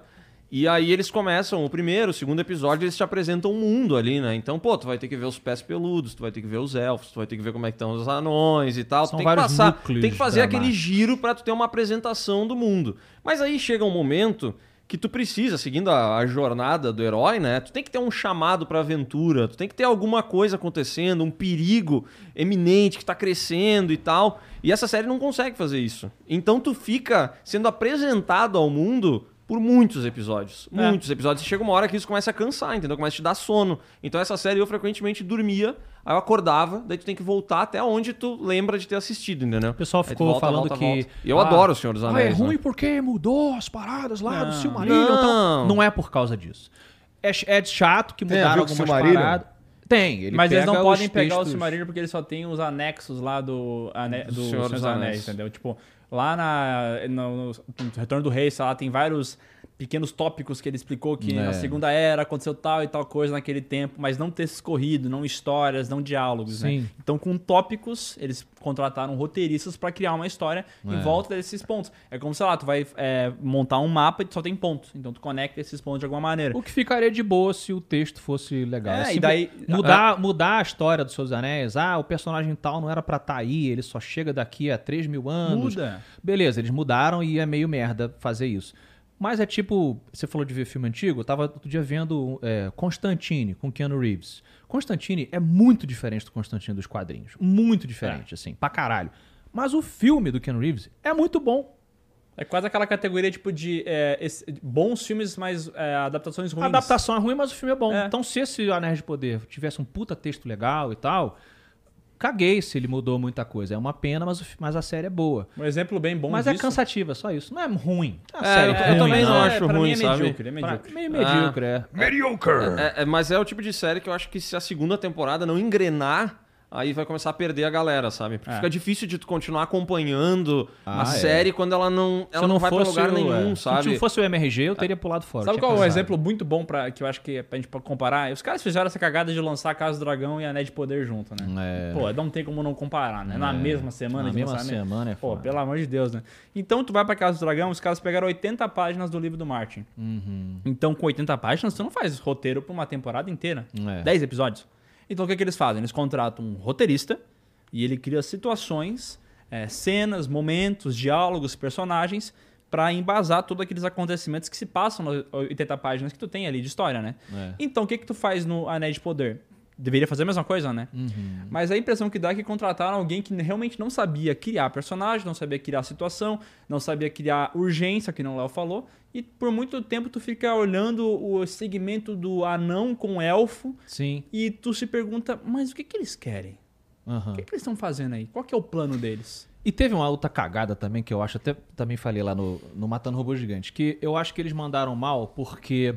E aí eles começam, o primeiro, o segundo episódio, eles te apresentam um mundo ali, né? Então, pô, tu vai ter que ver os pés peludos, tu vai ter que ver os elfos, tu vai ter que ver como é que estão os anões e tal. São tu tem que passar, tem que fazer aquele giro pra tu ter uma apresentação do mundo. Mas aí chega um momento que tu precisa, seguindo a, a jornada do herói, né? Tu tem que ter um chamado pra aventura, tu tem que ter alguma coisa acontecendo, um perigo eminente que tá crescendo e tal. E essa série não consegue fazer isso. Então tu fica sendo apresentado ao mundo por muitos episódios. É. Muitos episódios. E chega uma hora que isso começa a cansar, entendeu? Começa a te dar sono. Então essa série eu frequentemente dormia, aí eu acordava, daí tu tem que voltar até onde tu lembra de ter assistido, entendeu? O pessoal ficou volta, falando volta, que. volta. E eu ah, adoro o Senhor dos Ah, Anéis. é ruim né? porque mudou as paradas lá do Não. Silmarillion. Não. Então, não é por causa disso. É, é chato que Tem mudaram o algumas Silmarillion? paradas. Tem, ele Mas eles não podem os pegar o textos- Silmarillion porque eles só tem os anexos lá do, ane... do Senhor, dos dos Anéis, Anéis. entendeu? Tipo, lá na, no, no Retorno do Rei, sei lá, tem vários pequenos tópicos que ele explicou que É. na Segunda Era aconteceu tal e tal coisa naquele tempo, mas não textos corridos, não histórias, não diálogos, né? Sim. Então, com tópicos, eles contrataram roteiristas pra criar uma história em É. volta desses pontos. É como, sei lá, tu vai é, montar um mapa e só tem pontos. Então, tu conecta esses pontos de alguma maneira. O que ficaria de boa se o texto fosse legal. É, e daí- Mudar, mudar a história dos seus anéis. Ah, o personagem tal não era pra estar aí, ele só chega daqui a 3 mil anos. Muda. Beleza, eles mudaram e é meio merda fazer isso. Mas é tipo, você falou de ver filme antigo, eu tava outro dia vendo é, Constantine com Keanu Reeves. Constantine é muito diferente do Constantine dos quadrinhos. Muito diferente, assim, pra caralho. Mas o filme do Keanu Reeves é muito bom. É quase aquela categoria tipo de é, esse- bons filmes, mas é, adaptações ruins. A adaptação é ruim, mas o filme é bom. É. Então, se esse Anéis de Poder tivesse um puta texto legal e tal, caguei se ele mudou muita coisa. É uma pena, mas, mas a série é boa. Um exemplo bem bom mas é disso. cansativa, só isso. Não é ruim. É É, série eu- eu ruim, também não não. acho pra ruim, mim é sabe? medíocre, é Pra- medíocre. meio medíocre, é. É, é, mas é o tipo de série que eu acho que se a segunda temporada não engrenar, aí vai começar a perder a galera, sabe? Porque É. fica difícil de tu continuar acompanhando Ah, a é. série quando ela não, ela não, vai pra fosse lugar o- nenhum, é, sabe? Se não fosse o MRG, eu teria pulado fora. Sabe qual é um exemplo muito bom pra, que eu acho que é pra gente comparar? Os caras fizeram essa cagada de lançar Casa do Dragão e Anéis de Poder junto, né? É. Pô, não tem como não comparar, né? Na É. mesma semana Na de mesma lançamento. semana é Pô, foda. pelo amor de Deus, né? Então tu vai pra Casa do Dragão, os caras pegaram 80 páginas do livro do Martin. Uhum. Então com 80 páginas, tu não faz roteiro pra uma temporada inteira. É. 10 episódios. Então o que, que eles fazem? Eles contratam um roteirista e ele cria situações, é, cenas, momentos, diálogos, personagens pra embasar todos aqueles acontecimentos que se passam nas 80 páginas que tu tem ali de história, né? É. Então o que, que tu faz no Anéis de Poder? Deveria fazer a mesma coisa, né? Uhum. Mas a impressão que dá é que contrataram alguém que realmente não sabia criar personagem, não sabia criar situação, não sabia criar urgência, que não o Léo falou. E por muito tempo tu fica olhando o segmento do anão com elfo Sim. e tu se pergunta, mas o que, que eles querem? aham. O que, que eles estão fazendo aí? Qual que é o plano deles? E teve uma outra cagada também, que eu acho, até também falei lá no, no Matando Robô Gigante, que eu acho que eles mandaram mal porque.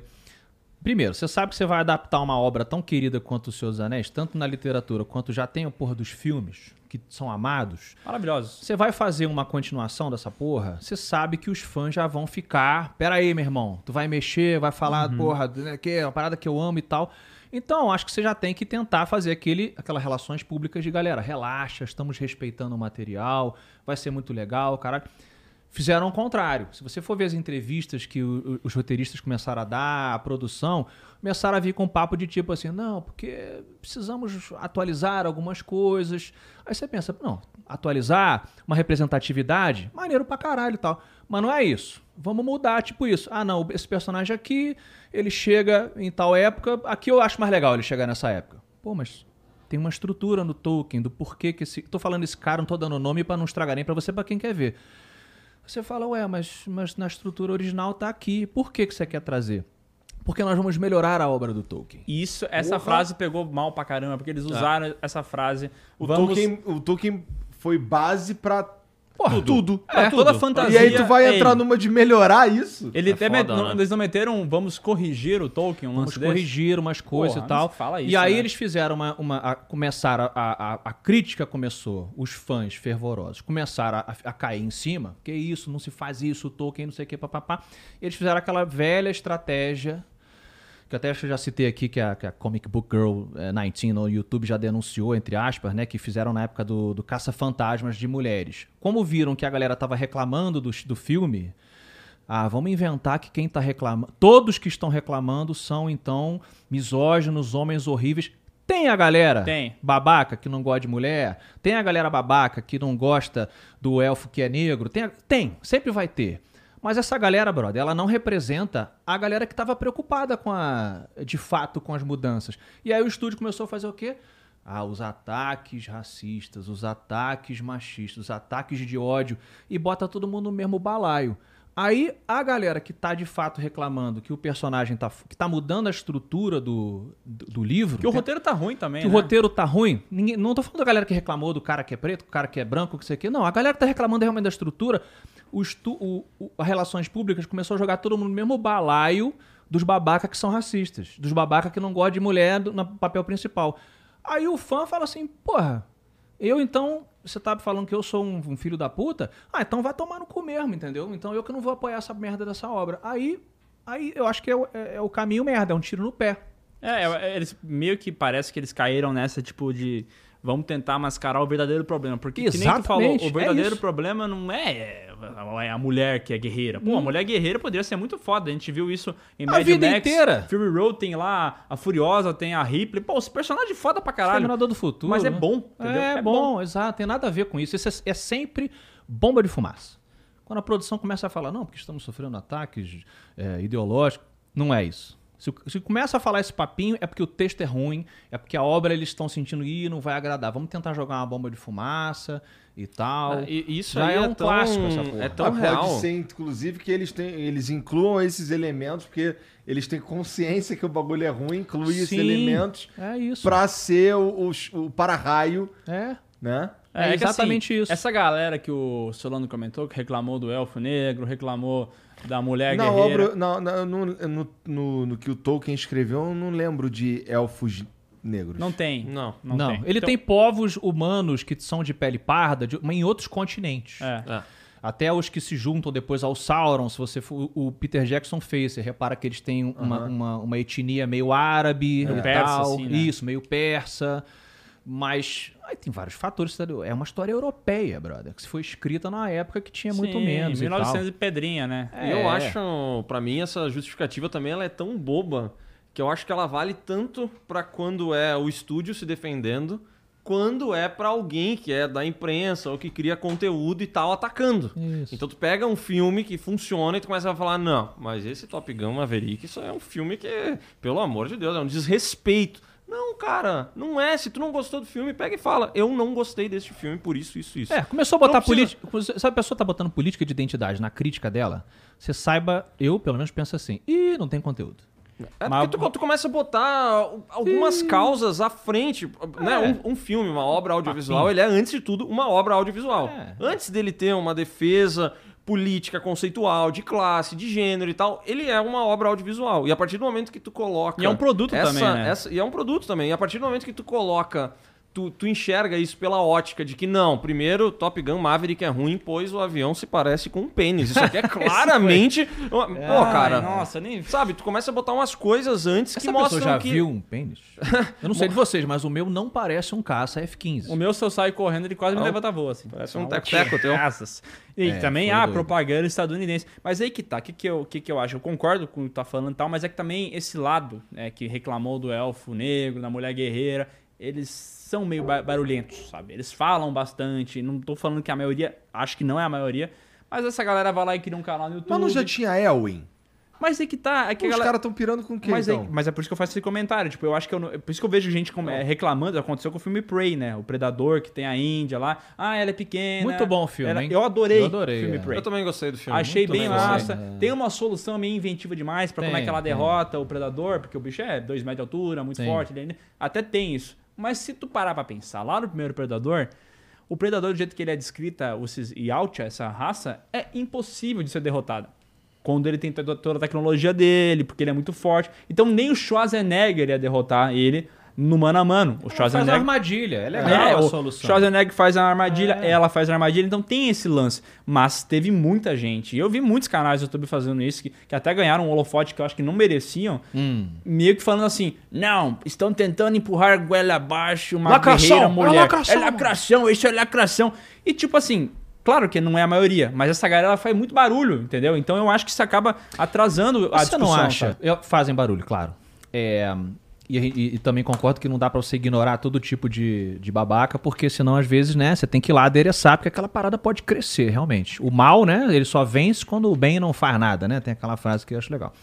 Primeiro, você sabe que você vai adaptar uma obra tão querida quanto Os Seus Anéis, tanto na literatura quanto já tem a porra dos filmes, que são amados. Maravilhosos. Você vai fazer uma continuação dessa porra, você sabe que os fãs já vão ficar. Pera aí, meu irmão, tu vai mexer, vai falar, porra, né, que é uma parada que eu amo e tal. Então, acho que você já tem que tentar fazer aquele, aquelas relações públicas de galera. Relaxa, estamos respeitando o material, vai ser muito legal, caralho. Fizeram o contrário. Se você for ver as entrevistas que o- os roteiristas começaram a dar, a produção, começaram a vir com um papo de tipo assim, não, porque precisamos atualizar algumas coisas. Aí você pensa, não, atualizar uma representatividade, maneiro pra caralho e tal. Mas não é isso. Vamos mudar, tipo isso. Ah, não, esse personagem aqui, ele chega em tal época, aqui eu acho mais legal ele chegar nessa época. Pô, mas tem uma estrutura no Tolkien do porquê que esse. Tô falando esse cara, não tô dando nome pra não estragar nem pra você, pra quem quer ver. Você fala, ué, mas, mas na estrutura original tá aqui. Por que, que você quer trazer? Porque nós vamos melhorar a obra do Tolkien. Isso, essa Porra. frase pegou mal pra caramba, porque eles usaram essa frase. O, vamos... Tolkien, o Tolkien foi base pra Porra, tudo. É, tudo. toda a fantasia. E aí tu vai é entrar ele. numa de melhorar isso? Ele É até foda, met- não- né? Eles não meteram, vamos corrigir o Tolkien, um Vamos desse? corrigir umas coisas Porra, e tal. fala e isso, aí né? eles fizeram uma. uma a, começaram a, a, a crítica começou, os fãs fervorosos começaram a, a cair em cima. Que isso, não se faz isso, o Tolkien, não sei o que, papapá. E eles fizeram aquela velha estratégia. Que até eu já citei aqui, que a, que a Comic Book Girl eh, 19 no YouTube já denunciou, entre aspas, né? Que fizeram na época do, do Caça-Fantasmas de Mulheres. Como viram que a galera tava reclamando do, do filme, Ah, vamos inventar que quem tá reclamando. Todos que estão reclamando são, então, misóginos, homens horríveis. Tem a galera Tem. babaca que não gosta de mulher. Tem a galera babaca que não gosta do elfo que é negro. Tem, a- tem sempre vai ter. Mas essa galera, brother, ela não representa a galera que estava preocupada com a, de fato com as mudanças. E aí o estúdio começou a fazer o quê? Ah, os ataques racistas, os ataques machistas, os ataques de ódio e bota todo mundo no mesmo balaio. Aí a galera que tá de fato reclamando que o personagem tá, que tá mudando a estrutura do, do, do livro. Que o né? roteiro tá ruim também, que né? o roteiro tá ruim. Ninguém, não tô falando da galera que reclamou do cara que é preto, do cara que é branco, que sei o quê. Não, a galera que tá reclamando realmente da estrutura, o o, as relações públicas começou a jogar todo mundo no mesmo balaio dos babaca que são racistas. Dos babaca que não gostam de mulher do- no papel principal. Aí o fã fala assim, porra, eu então, você tá falando que eu sou um, um filho da puta? Ah, então vai tomar no cu mesmo, entendeu? Então eu que não vou apoiar essa merda dessa obra. Aí, aí eu acho que é, o- é- é o caminho merda, é um tiro no pé. É, é, eles meio que parece que eles caíram nessa, tipo, de vamos tentar mascarar o verdadeiro problema. Porque, que nem tu falou, Exatamente, o é verdadeiro isso. problema não é é a mulher que é guerreira. Pô, a mulher guerreira poderia ser muito foda. A gente viu isso em A Mad vida Max. inteira. Fury Road tem lá a Furiosa, tem a Ripley. Pô, os personagens foda pra caralho. Exterminador do Futuro. Mas é né? bom, entendeu? É, É bom, exato. Tem nada a ver com isso. Isso é, é sempre bomba de fumaça. Quando a produção começa a falar, não, porque estamos sofrendo ataques é, ideológicos, não é isso. Se, se começa a falar esse papinho, é porque o texto é ruim, é porque a obra eles estão sentindo, ih, não vai agradar. Vamos tentar jogar uma bomba de fumaça e tal. Ah, e isso Já aí é é, um tão, clássico essa porra. É tão Ah, real. Pode ser, inclusive, que eles, têm, eles incluam esses elementos, porque eles têm consciência que o bagulho é ruim, inclui esses elementos É isso. pra ser o, o, o para-raio, É. né? É que, exatamente isso. Essa galera que o Solano comentou, que reclamou do elfo negro, reclamou da mulher Na guerreira. obra, na, na- no, no, no, no que o Tolkien escreveu, eu não lembro de elfos negros. Não tem. Não. Não, Não, tem. ele Então- tem povos humanos que são de pele parda de- mas em outros continentes. É. É. Até os que se juntam depois ao Sauron, se você for, o Peter Jackson fez, você repara que eles têm uma, uma, uma etnia meio árabe Meio e persa, assim, né? Isso, meio persa. Mas aí tem vários fatores. É uma história europeia, brother, que foi escrita na época que tinha muito Sim, menos. e 1900 e pedrinha, né? É. E eu acho, pra mim, essa justificativa também ela é tão boba que eu acho que ela vale tanto pra quando é o estúdio se defendendo, quando é pra alguém que é da imprensa ou que cria conteúdo e tal atacando. Isso. Então tu pega um filme que funciona e tu começa a falar, não, mas esse Top Gun Maverick, isso é um filme que, pelo amor de Deus, é um desrespeito. Não, cara, não é. Se tu não gostou do filme, pega e fala, eu não gostei desse filme por isso, isso, isso. É, começou a botar precisa- política. Sabe, a pessoa tá botando política de identidade na crítica dela? Você saiba, eu pelo menos penso assim, ih, não tem conteúdo. É Mas- porque tu, tu começa a botar algumas causas à frente. Né? É. Um, um filme, uma obra audiovisual, ele é, antes de tudo, uma obra audiovisual. É. Antes dele ter uma defesa política, conceitual, de classe, de gênero e tal, ele é uma obra audiovisual. E a partir do momento que tu coloca... E é um produto essa- também, né? essa- e é um produto também. E a partir do momento que tu coloca... Tu, tu enxerga isso pela ótica de que não, primeiro Top Gun Maverick é ruim, pois o avião se parece com um pênis. Isso aqui é claramente. Pô, cara. Nossa, nem. Sabe, tu começa a botar umas coisas antes que Essa pessoa mostram já que... viu um pênis? Eu não sei de vocês, mas o meu não parece um caça F-15. O meu, se eu sair correndo, ele quase me Não. levanta voo, assim. Parece um teco-teco teu. E É, também, foi ah, doido. propaganda estadunidense. Mas aí que tá, o que, que, eu, que, que eu acho? Eu concordo com o que tá falando e tal, mas é que também esse lado, né, que reclamou do elfo negro, da mulher guerreira, eles são meio ba- barulhentos, sabe? Eles falam bastante, não tô falando que a maioria, acho que não é a maioria, mas essa galera vai lá e cria um canal no YouTube. Mas não já tinha Elwin? Mas aí que tá, é que Os galera... caras estão pirando com o quê, Mas, então? é, mas é por isso que eu faço esse comentário. Tipo, eu acho que eu não- é por isso que eu vejo gente com- é, reclamando. Aconteceu com o filme Prey, né? O Predador, que tem a Índia lá. Ah, ela é pequena. Muito bom o filme, Ela- hein? Eu adorei, Eu adorei, o filme é. Prey. Eu também gostei do filme. Achei Muito bem gostei. massa. É. Tem uma solução meio inventiva demais pra como é Tem, que ela tem. derrota o Predador, porque o bicho é 2 metros de altura, muito Sim. forte. ele Até tem isso. Mas se tu parar pra pensar, lá no primeiro Predador, o Predador, do jeito que ele é descrita, o Cis- essa raça, é impossível de ser derrotada. Quando ele tem toda a tecnologia dele, porque ele é muito forte. Então nem o Schwarzenegger ia derrotar ele no mano a mano. O Faz uma Schwarzenegger armadilha, é legal é, a o solução. Schwarzenegger faz a armadilha, É. ela faz a armadilha, então tem esse lance. Mas teve muita gente, e eu vi muitos canais do YouTube fazendo isso, que, que até ganharam um holofote que eu acho que não mereciam, Hum. meio que falando assim, não, estão tentando empurrar goela abaixo uma Lacração, guerreira é mulher. lacração, é lacração, isso é lacração. E tipo assim, Claro que não é a maioria, mas essa galera faz muito barulho, entendeu? Então eu acho que isso acaba atrasando a Você discussão. não acha? sabe? Eu- Fazem barulho, claro. É, e, e- e também concordo que não dá pra você ignorar todo tipo de, de babaca, porque senão, às vezes, né, você tem que ir lá adereçar, porque aquela parada pode crescer, realmente. O mal, né, ele só vence quando o bem não faz nada, né? Tem aquela frase que eu acho legal.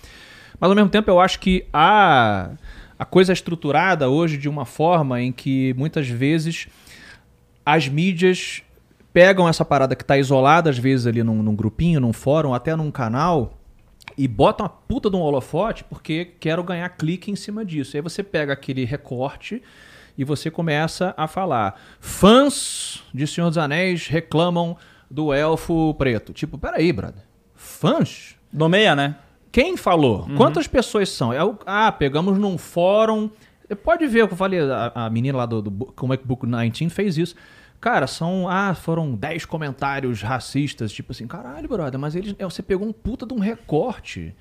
Mas, ao mesmo tempo, eu acho que a, a coisa é estruturada hoje de uma forma em que, muitas vezes, as mídias pegam essa parada que tá isolada, às vezes, ali num, num grupinho, num fórum, até num canal, e botam a puta de um holofote porque quero ganhar clique em cima disso. Aí você pega aquele recorte e você começa a falar. Fãs de Senhor dos Anéis reclamam do elfo preto. Tipo, peraí, brother. Fãs? Nomeia, né? Quem falou? Quantas pessoas são? É o- ah, pegamos num fórum. Pode ver eu falei, a, a menina lá do, do Comic Book 19 fez isso. Cara, são. Ah, foram 10 comentários racistas. Tipo assim, caralho, brother, mas eles, é, você pegou um puta de um recorte.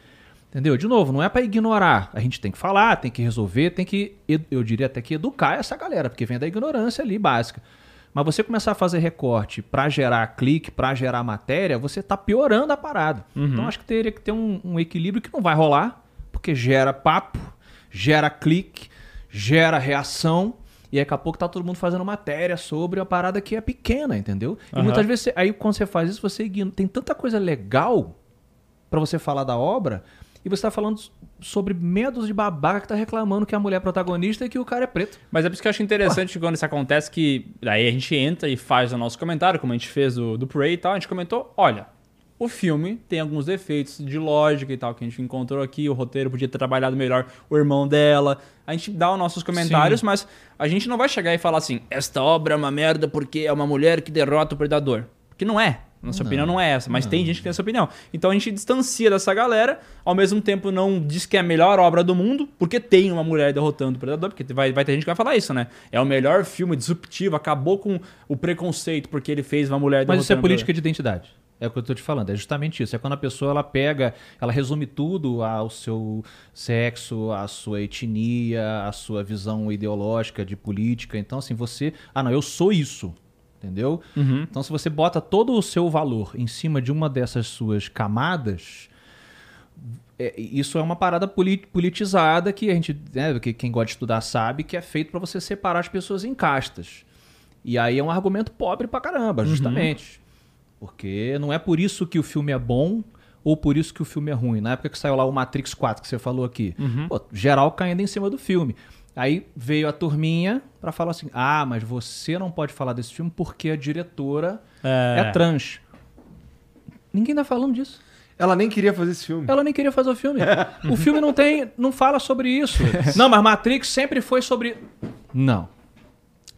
Entendeu? De novo, não é pra ignorar. A gente tem que falar, tem que resolver, tem que, eu diria até que educar essa galera, porque vem da ignorância ali básica. Mas você começar a fazer recorte pra gerar clique, pra gerar matéria, você tá piorando a parada. Então acho que teria que ter um, um equilíbrio que não vai rolar, porque gera papo, gera clique, gera reação. E aí, daqui a pouco tá todo mundo fazendo matéria sobre a parada que é pequena, entendeu? E muitas vezes, você- aí quando você faz isso, você ignora. Tem tanta coisa legal pra você falar da obra e você tá falando sobre medos de babaca que tá reclamando que a mulher é protagonista e que o cara é preto. Mas é por isso que eu acho interessante quando isso acontece, que daí a gente entra e faz o nosso comentário, como a gente fez do, do Prey e tal, a gente comentou, olha, o filme tem alguns defeitos de lógica e tal, que a gente encontrou aqui, o roteiro podia ter trabalhado melhor o irmão dela. A gente dá os nossos comentários, mas a gente não vai chegar e falar assim, esta obra é uma merda porque é uma mulher que derrota o predador. Porque não é. Nossa opinião não é essa, mas tem gente que tem essa opinião. Então a gente distancia dessa galera, ao mesmo tempo não diz que é a melhor obra do mundo, porque tem uma mulher derrotando o predador, porque vai, vai ter gente que vai falar isso, né? É o melhor filme disruptivo, acabou com o preconceito porque ele fez uma mulher Mas isso é derrotando política de identidade. É o que eu tô te falando, é justamente isso. É quando a pessoa ela pega, ela resume tudo ao seu sexo, à sua etnia, à sua visão ideológica de política. Então, assim, você. Ah, não, eu sou isso. Entendeu? Uhum. Então, se você bota todo o seu valor em cima de uma dessas suas camadas, é, isso é uma parada poli- politizada que a gente, né, que quem gosta de estudar sabe que é feito para você separar as pessoas em castas. E aí é um argumento pobre pra caramba, justamente. Porque não é por isso que o filme é bom ou por isso que o filme é ruim. Na época que saiu lá o Matrix 4, que você falou aqui, pô, geral caindo em cima do filme. Aí veio a turminha pra falar assim: ah, mas você não pode falar desse filme porque a diretora é, É. trans. Ninguém tá falando disso. Ela nem queria fazer esse filme. Ela nem queria fazer o filme. o filme não tem, não fala sobre isso. Não, mas Matrix sempre foi sobre. Não.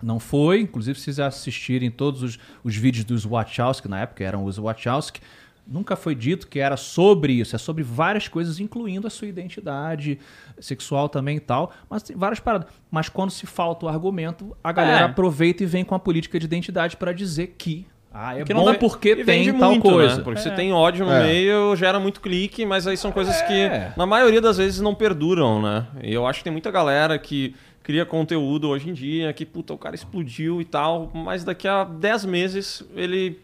Não foi. Inclusive, se vocês assistirem todos os, os vídeos dos Wachowski, na época eram os Wachowski, nunca foi dito que era sobre isso. É sobre várias coisas, incluindo a sua identidade sexual também e tal. Mas tem várias paradas. Mas quando se falta o argumento, a galera É. aproveita e vem com a política de identidade para dizer que. Ah, é Que bom não dá- porque tem tal muito, coisa. Né? Porque você tem ódio no É. meio, gera muito clique, mas aí são coisas É. que, na maioria das vezes, não perduram, né? E eu acho que tem muita galera que cria conteúdo hoje em dia, que, puta, o cara explodiu e tal, mas daqui a 10 meses ele,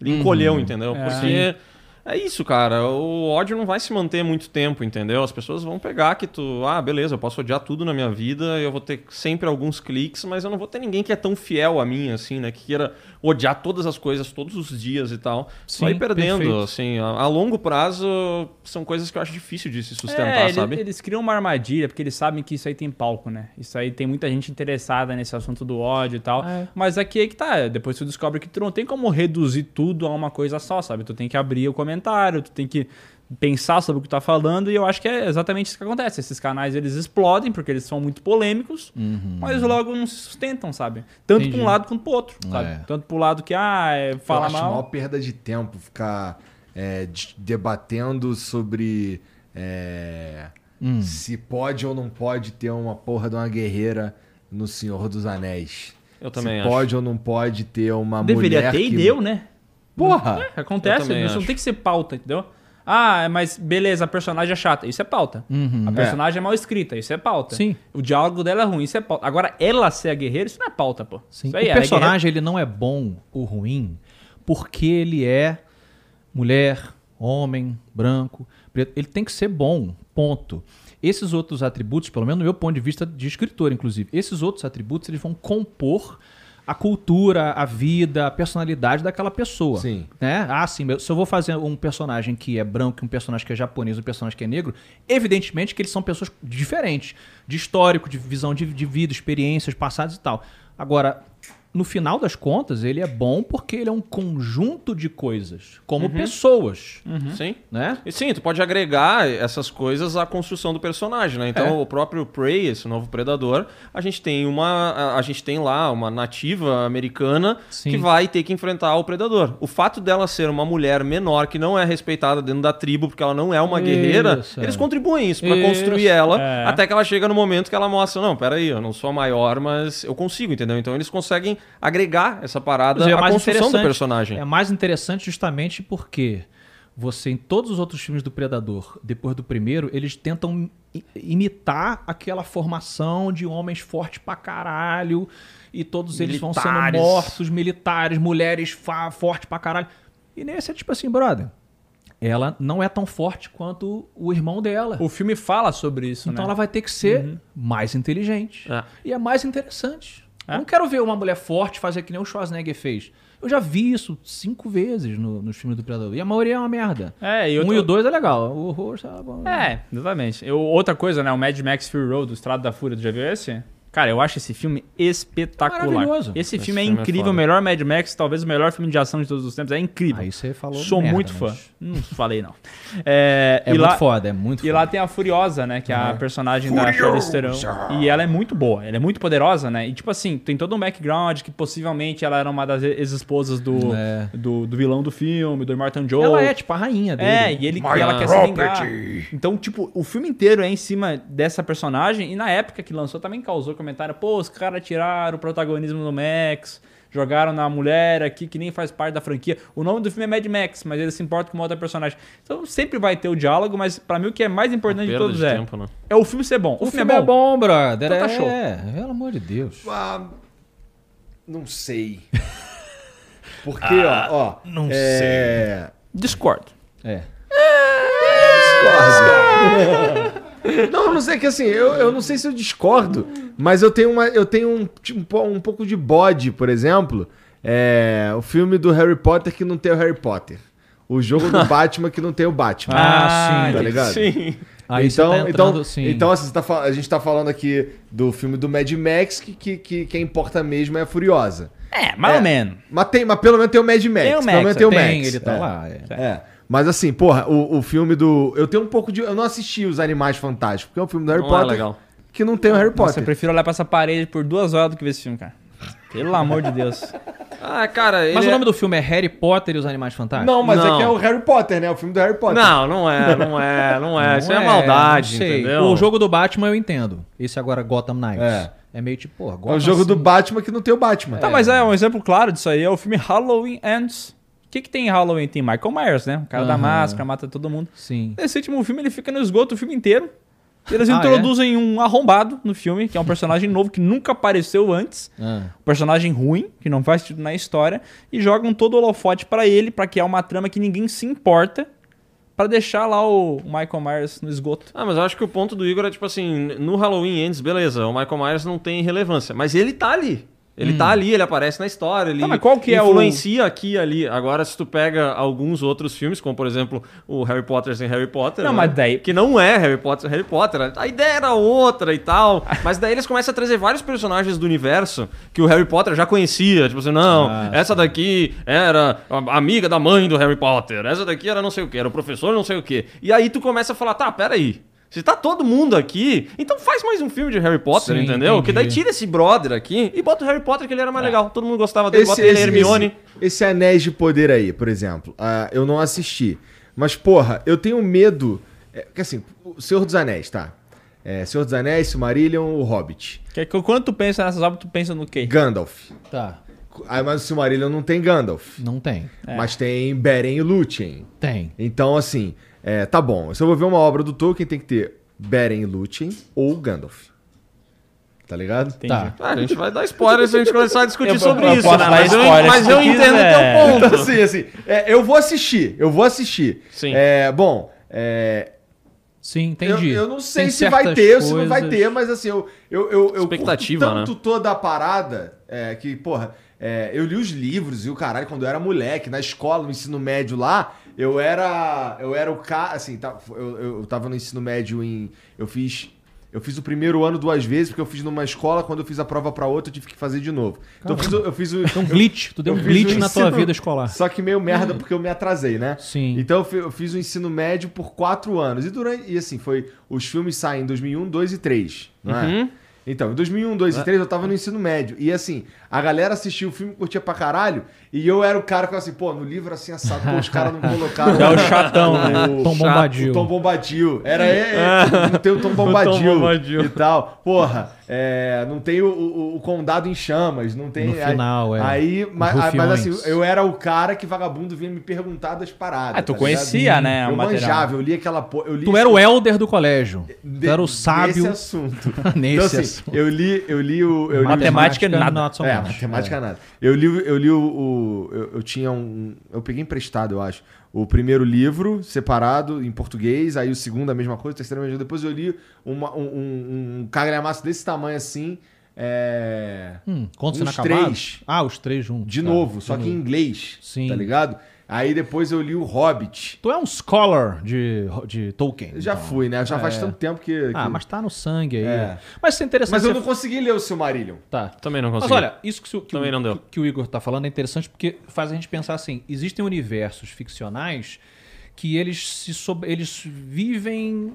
ele encolheu, entendeu? É. Porque é isso, cara. O ódio não vai se manter muito tempo, entendeu? As pessoas vão pegar que tu, ah, beleza, eu posso odiar tudo na minha vida, eu vou ter sempre alguns cliques, mas eu não vou ter ninguém que é tão fiel a mim, assim, né? Que queira odiar todas as coisas todos os dias e tal. Só Sim, ir perdendo, perfeito. assim. A, a longo prazo, são coisas que eu acho difícil de se sustentar, É, sabe? Eles criam uma armadilha, porque eles sabem que isso aí tem palco, né? Isso aí tem muita gente interessada nesse assunto do ódio e tal. É. Mas aqui é que tá. Depois tu descobre que tu não tem como reduzir tudo a uma coisa só, sabe? Tu tem que abrir o comentário, tu tem que pensar sobre o que tu tá falando, e eu acho que é exatamente isso que acontece. Esses canais eles explodem porque eles são muito polêmicos, mas logo não se sustentam, sabe? Tanto pra Entendi. um lado quanto pro outro, sabe? É. Tanto pro lado que, ah, é, Eu fala acho mal. maior perda de tempo ficar é, de- debatendo sobre é, Hum. se pode ou não pode ter uma porra de uma guerreira no Senhor dos Anéis. Eu também se acho. pode ou não pode ter uma Deveria mulher ter que... e deu, né? Porra! É, acontece, isso não tem que ser pauta, entendeu? Ah, mas beleza, a personagem é chata, isso é pauta. Uhum. A personagem é. mal escrita, isso é pauta. Sim. O diálogo dela é ruim, isso é pauta. Agora, ela ser a guerreira, isso não é pauta, pô. Sim. Isso aí, o ela é personagem ele não é bom ou ruim porque ele é mulher, homem, branco, preto. Ele tem que ser bom, ponto. Esses outros atributos, pelo menos do meu ponto de vista de escritor, inclusive, esses outros atributos eles vão compor a cultura, a vida, a personalidade daquela pessoa. Sim. Né? Ah, sim, se eu vou fazer um personagem que é branco, um personagem que é japonês, um personagem que é negro, evidentemente que eles são pessoas diferentes, de histórico, de visão de, de vida, experiências passadas e tal. Agora, no final das contas, ele é bom porque ele é um conjunto de coisas, como pessoas, Sim. né? E sim, tu pode agregar essas coisas à construção do personagem, né? Então, É. o próprio Prey, esse novo predador, a gente tem uma a- a gente tem lá uma nativa americana Sim. que vai ter que enfrentar o predador. O fato dela ser uma mulher menor que não é respeitada dentro da tribo porque ela não é uma guerreira, Isso, é. eles contribuem isso para construir ela é. até que ela chega no momento que ela mostra, não, peraí, eu não sou a maior, mas eu consigo, entendeu? Então eles conseguem agregar essa parada Pois é, é à mais construção do interessante- personagem. É mais interessante justamente porque você, em todos os outros filmes do Predador, depois do primeiro, eles tentam imitar aquela formação de homens fortes pra caralho. E todos eles vão sendo Militares. mortos, militares, mulheres fa- fortes pra caralho. E nesse é tipo assim, brother. Ela não é tão forte quanto o irmão dela. O filme fala sobre isso, Então né? ela vai ter que ser mais inteligente. É. E é mais interessante. É? Eu não quero ver uma mulher forte fazer que nem o Schwarzenegger fez. Eu já vi isso cinco vezes no, nos filmes do Predador. E a maioria é uma merda. É, e um outro- e o dois é legal. O horror bom. É, exatamente. Eu, outra coisa, né? O Mad Max Fury Road, do Estrado da Fúria, tu já viu esse? Cara, eu acho esse filme espetacular. Maravilhoso. Esse, Esse filme é filme é incrível, o foda. melhor Mad Max, talvez o melhor filme de ação de todos os tempos. É incrível. Aí você falou. Sou merda, muito fã. mas- Não falei, não. É, É e muito lá, foda, é muito E foda. lá tem a Furiosa, né? Que é a personagem da Charlize. E ela é muito boa, ela é muito poderosa, né? E tipo assim, tem todo um background que possivelmente ela era uma das ex-esposas do, É. do, do vilão do filme, do Immortan Joe. Ela é tipo a rainha dele. É, e, ele, e ela quer se vingar. Então, tipo, o filme inteiro é em cima dessa personagem. E na época que lançou também causou comentário. Pô, os caras tiraram o protagonismo do Max. Jogaram na mulher aqui que nem faz parte da franquia. O nome do filme é Mad Max, mas ele se importa com uma outra personagem. Então sempre vai ter o diálogo, mas pra mim o que é mais importante de todos de é, tempo, né? é o filme ser bom. O, filme é bom, brother. Então tá é, show. pelo amor de Deus. Ah, não sei. Porque, ó, ó. não é... Discord. É. Discordo. não, não sei que assim, eu, eu não sei se eu discordo, mas eu tenho, uma, eu tenho um, tipo, um po- pouco de bode, por exemplo. É, o filme do Harry Potter que não tem o Harry Potter. O jogo do Batman que não tem o Batman. Ah, sim. Tá ligado? Sim. Aí então, você tá entrando, então, sim. então assim, você tá a gente tá falando aqui do filme do Mad Max, que, que, que quem importa mesmo é a Furiosa. É, mais É. ou menos. Mas, tem, mas pelo menos tem o Mad Max. Tem o pelo Max, menos tem o tem, Max. ele tá é. lá. é. É. Mas assim, porra, o, o filme do. Eu tenho um pouco de. Eu não assisti os Animais Fantásticos, porque é um filme do Harry Não Potter é legal. que não tem o Harry Nossa, Potter. eu prefiro olhar pra essa parede por duas horas do que ver esse filme, cara. Pelo amor de Deus. Ah, cara, ele Mas o é- nome do filme é Harry Potter e os Animais Fantásticos? Não, mas Não. é que é o Harry Potter, né? O filme do Harry Potter. Não, não é, não é, não é. Não Isso é, maldade, não sei. entendeu? O jogo do Batman eu entendo. Esse agora Gotham Knights. É. É, meio tipo, porra, É Gotham o jogo do assim- Batman que não tem o Batman. Tá, mas é um exemplo claro disso aí. É o filme Halloween Ends. O que, que tem em Halloween? Tem Michael Myers, né? O cara da Aham. máscara, mata todo mundo. Sim. Nesse último filme, ele fica no esgoto o filme inteiro. Eles Ah, introduzem um arrombado no filme, que é um personagem novo que nunca apareceu antes. Ah. Um personagem ruim, que não faz sentido na história. E jogam todo o holofote pra ele, pra criar uma trama que ninguém se importa. Pra deixar lá o Michael Myers no esgoto. Ah, mas eu acho que o ponto do Igor é tipo assim, no Halloween Ends, beleza, o Michael Myers não tem relevância, mas ele tá ali. Ele tá ali, ele aparece na história, ele Tá, mas qual que é o- influencia aqui e ali. Agora, se tu pega alguns outros filmes, como por exemplo o Harry Potter sem Harry Potter, Não, né? mas daí- que não é Harry Potter sem Harry Potter, a ideia era outra e tal, mas daí eles começam a trazer vários personagens do universo que o Harry Potter já conhecia, tipo assim, não, Ah, essa daqui era a amiga da mãe do Harry Potter, essa daqui era não sei o que, era o professor não sei o que. E aí tu começa a falar, tá, peraí. Se tá todo mundo aqui, então faz mais um filme de Harry Potter, Sim, entendeu? Que daí entendi. tira esse brother aqui e bota o Harry Potter que ele era mais legal. Todo mundo gostava dele, Esse, bota ele esse, Hermione. esse, esse Anéis de Poder aí, por exemplo, ah, eu não assisti. Mas, porra, eu tenho medo. É, porque assim, o Senhor dos Anéis, tá? É, Senhor dos Anéis, Silmarillion, o Hobbit. Que, que, quando tu pensa nessas obras, tu pensa no quê? Gandalf. Tá. Aí, mas o Silmarillion não tem Gandalf. Não tem. É. Mas tem Beren e Lúthien. Tem. Então, assim, é, tá bom. Se eu vou ver uma obra do Tolkien, tem que ter Beren e Lúthien ou Gandalf. Tá ligado? Entendi. Tá. Ah, a gente vai dar spoiler se a gente começar a discutir Eu- sobre eu isso, posso né? dar Mas eu, mas eu entendo o teu ponto. Então, assim, assim, é, eu vou assistir, eu vou assistir. Sim. É, bom, é, Sim, eu, entendi. eu não sei Tem se vai ter ou se não vai ter, mas assim, eu, eu, eu, eu Expectativa, curto tanto toda a parada é, que, porra, é, eu li os livros e o caralho, quando eu era moleque, na escola, no ensino médio lá, eu era. Eu era o cara. Assim, tá, eu, eu tava no ensino médio em. Eu fiz. Eu fiz o primeiro ano duas vezes, porque eu fiz numa escola, quando eu fiz a prova pra outra, eu tive que fazer de novo. Então eu fiz, o- eu fiz o. Um glitch. Tu deu eu um glitch na tua ensino- vida escolar. Só que meio merda, porque eu me atrasei, né? Sim. Então eu fi- eu fiz o ensino médio por quatro anos. E durante. E assim, foi. Os filmes saem em 2001, 2 e 3. Não é? Uhum. Então, em 2001, 2 e 3 eu tava no ensino médio. E assim, a galera assistia o filme, curtia pra caralho. E eu era o cara que falava assim, pô, no livro assim, assado, pô, os caras não colocaram. É o chatão, né? o- Tom Bombadil. o Tom Bombadil. Era ele, não tem o Tom Bombadil, Bombadil. e tal. Porra, é, não tem o, o- o Condado em Chamas, não tem... No final, aí, é. Aí, mas, mas assim, eu era o cara que vagabundo vinha me perguntar das paradas. Ah, tu tá conhecia, ligado? né, o Eu material. manjava, eu li aquela... po- Eu li Tu era o elder do colégio. de- tu era o Nesse sábio assunto. nesse Então, assim, assunto. eu li, eu li o... Eu li Matemática, nada. not so é, matemática nada. Eu li, eu li o. o- eu, eu tinha um. Eu peguei emprestado, eu acho. O primeiro livro, separado, em português, aí o segundo a mesma coisa, o terceiro a mesma coisa. Depois eu li uma- um, um, um cagalhamaço desse tamanho assim. É. Hum, contos inacabados? três. Ah, os três juntos. De tá. novo, só que em inglês. Sim. Tá ligado? Aí depois eu li o Hobbit. Tu é um scholar de, de Tolkien. Eu já então. fui, né? Já faz tanto tempo que. Ah, que- mas tá no sangue aí. É. Mas isso é interessante. Mas eu você- não consegui ler o Silmarillion. Tá. Também não Mas consegui. olha, isso que, o- que, Também o, não deu. que- que o Igor tá falando é interessante porque faz a gente pensar assim: existem universos ficcionais que eles se sob- eles vivem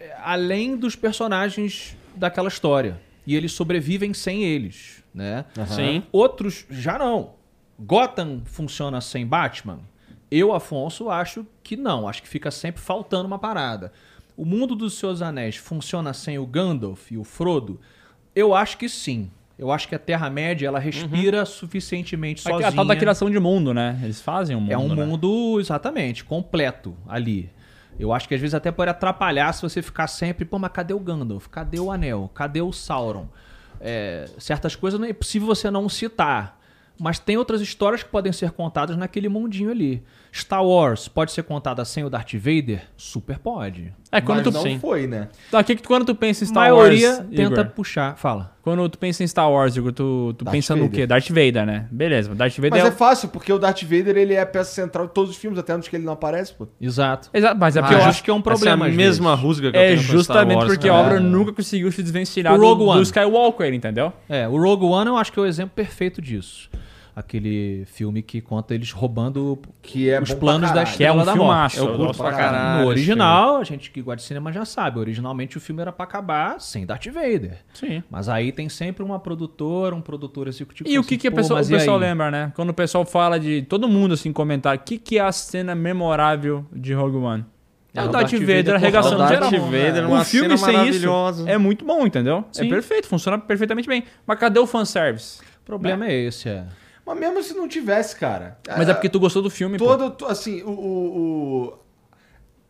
eh, além dos personagens daquela história e eles sobrevivem sem eles, né? Sim. Outros já não. Gotham funciona sem Batman? Eu, Afonso, acho que não. Acho que fica sempre faltando uma parada. O mundo dos seus anéis funciona sem o Gandalf e o Frodo? Eu acho que sim. Eu acho que a Terra-média ela respira suficientemente A, sozinha. a tal da criação de mundo, né? Eles fazem um mundo, É um né? mundo, exatamente, completo ali. Eu acho que às vezes até pode atrapalhar se você ficar sempre, pô, mas cadê o Gandalf? Cadê o Anel? Cadê o Sauron? É, certas coisas não é possível você não citar. Mas tem outras histórias que podem ser contadas naquele mundinho ali. Star Wars pode ser contada sem o Darth Vader? Super pode. É, quando Mas tu, não sim. foi, né? Tá, que quando tu pensa em A Star maioria Wars, tenta Igor, puxar. Fala. quando tu pensa em Star Wars, Igor, tu, tu Darth pensa no Vader. quê? Darth Vader, né? Beleza, Darth Vader Mas é, é fácil, porque o Darth Vader ele é a peça central de todos os filmes, até que ele não aparece, pô. Exato. Exato, mas é Ah, porque eu eu acho que é um Essa problema. é a mesma vezes. rusga que eu é tenho com Star justamente Wars, porque cara. a obra nunca conseguiu se desvencilhar O do, Rogue do One. Skywalker, entendeu? É, o Rogue One eu acho que é o exemplo perfeito disso. Aquele filme que conta eles roubando Que é os planos da. Que é Estrela um da filmaço. Curto gosto pra caralho. No original, a gente que gosta de cinema já sabe, originalmente o filme era pra acabar sem Darth Vader. Sim. Mas aí tem sempre uma produtora, um produtor executivo. E o que, assim, que a "Pô, pessoa, o pessoal aí?" lembra, né? Quando o pessoal fala de. Todo mundo assim comentar, o que, que é a cena memorável de Rogue One? É, o Darth Vader arregaçando O Darth geral. Vader O numa filme cena sem isso maravilhosa. é muito bom, entendeu? Sim. É perfeito, funciona perfeitamente bem. Mas cadê o fanservice? O problema é esse, é. Mas mesmo se não tivesse, cara. Mas é porque tu gostou do filme, pô. Todo, to- assim, o, o,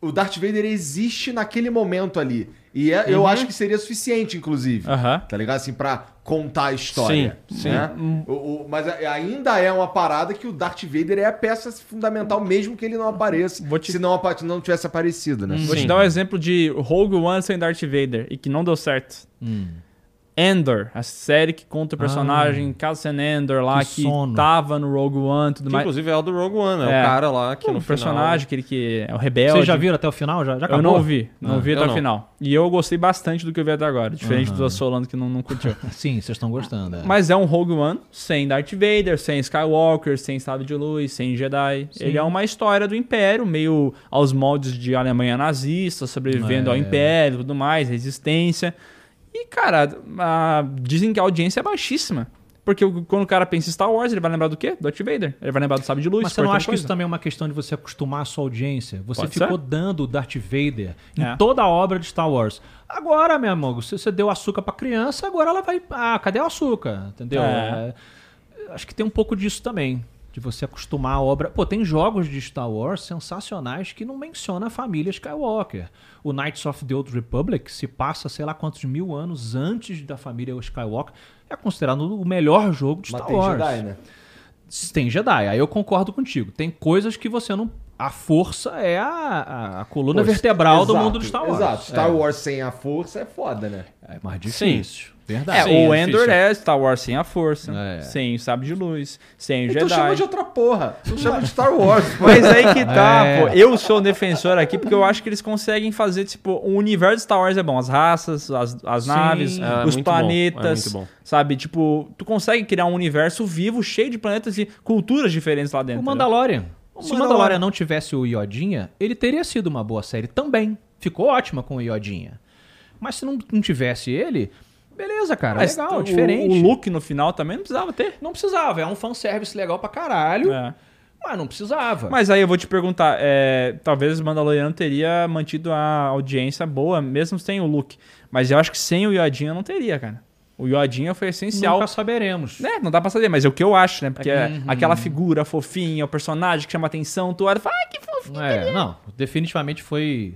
o, Darth Vader existe naquele momento ali. E é- eu acho que seria suficiente, inclusive. Aham. Tá ligado? Assim, pra contar a história. Sim, né? O- o- mas a- ainda é uma parada que o Darth Vader é a peça fundamental, mesmo que ele não apareça. Vou te- Se não, não tivesse aparecido, né? Vou te Sim. dar um exemplo de Rogue One sem Darth Vader e que não deu certo. Hum. Endor, a série que conta o personagem Cassian Endor lá, Que que, tava no Rogue One e tudo Que, mais. inclusive é o do Rogue One, é, É. o cara lá que Pô, no o personagem, aquele que é o rebelde. Vocês já viram até o final? Já, já Eu acabou? não vi, não Ah, vi eu até o final. E eu gostei bastante do que eu vi até agora, diferente Aham. do Solano que não, não curtiu. Sim, vocês estão gostando. é. Mas é um Rogue One sem Darth Vader, sem Skywalker, sem Sábio de Luz, sem Jedi. Sim. Ele é uma história do Império, meio aos moldes de Alemanha nazista, sobrevivendo É. ao Império e tudo mais, resistência. E, cara, a- dizem que a audiência é baixíssima. Porque quando o cara pensa em Star Wars, ele vai lembrar do quê? Darth Vader. Ele vai lembrar do Sábio de Luz. Mas você não acha que isso também é uma questão de você acostumar a sua audiência? Você Pode ficou ser. dando o Darth Vader em É. toda a obra de Star Wars. Agora, meu amigo, se você deu açúcar pra criança, agora ela vai. Ah, cadê o açúcar? Entendeu? É. É, Acho que tem um pouco disso também. De você acostumar a obra. Pô, tem jogos de Star Wars sensacionais que não menciona a família Skywalker. O Knights of the Old Republic se passa, sei lá quantos mil anos antes da família Skywalker. É considerado o melhor jogo de Mas Star tem Wars. Jedi, né? Tem Jedi, aí eu concordo contigo. Tem coisas que você não. A força é a, a, coluna Pô, vertebral do exato, mundo de Star Wars. Exato. Star é. Wars sem a força é foda, né? É mais difícil. É, Verdade. Sim, o é Endor é Star Wars sem a força, É. sem o sabre de luz, sem o Então Jedi. chama de outra porra. Não chama de Star Wars. Mas aí que tá, É. pô. Eu sou um defensor aqui porque eu acho que eles conseguem fazer, tipo, o universo de Star Wars é bom. As raças, as, as Sim. naves, É, os muito bom, planetas. é muito bom. Sabe? Tipo, tu consegue criar um universo vivo, cheio de planetas e culturas diferentes lá dentro. O? Mandalorian. Se o Mandalorian. Mandalorian não tivesse o Iodinha, ele teria sido uma boa série também. Ficou ótima com o Iodinha. Mas se não, não tivesse ele, beleza, cara. Mas legal, o, diferente. O look no final também não precisava ter. Não precisava, é um fanservice legal pra caralho, É. mas não precisava. Mas aí eu vou te perguntar, é, talvez o Mandaloriano teria mantido a audiência boa, mesmo sem o look. Mas eu acho que sem o Yodinha não teria, cara. O Yodinha foi essencial. Nunca saberemos. Né, não dá pra saber, mas é o que eu acho, né? Porque é Uhum. aquela figura fofinha, o personagem que chama atenção, tu olha e fala, ai, que fofinho. É, não, definitivamente foi,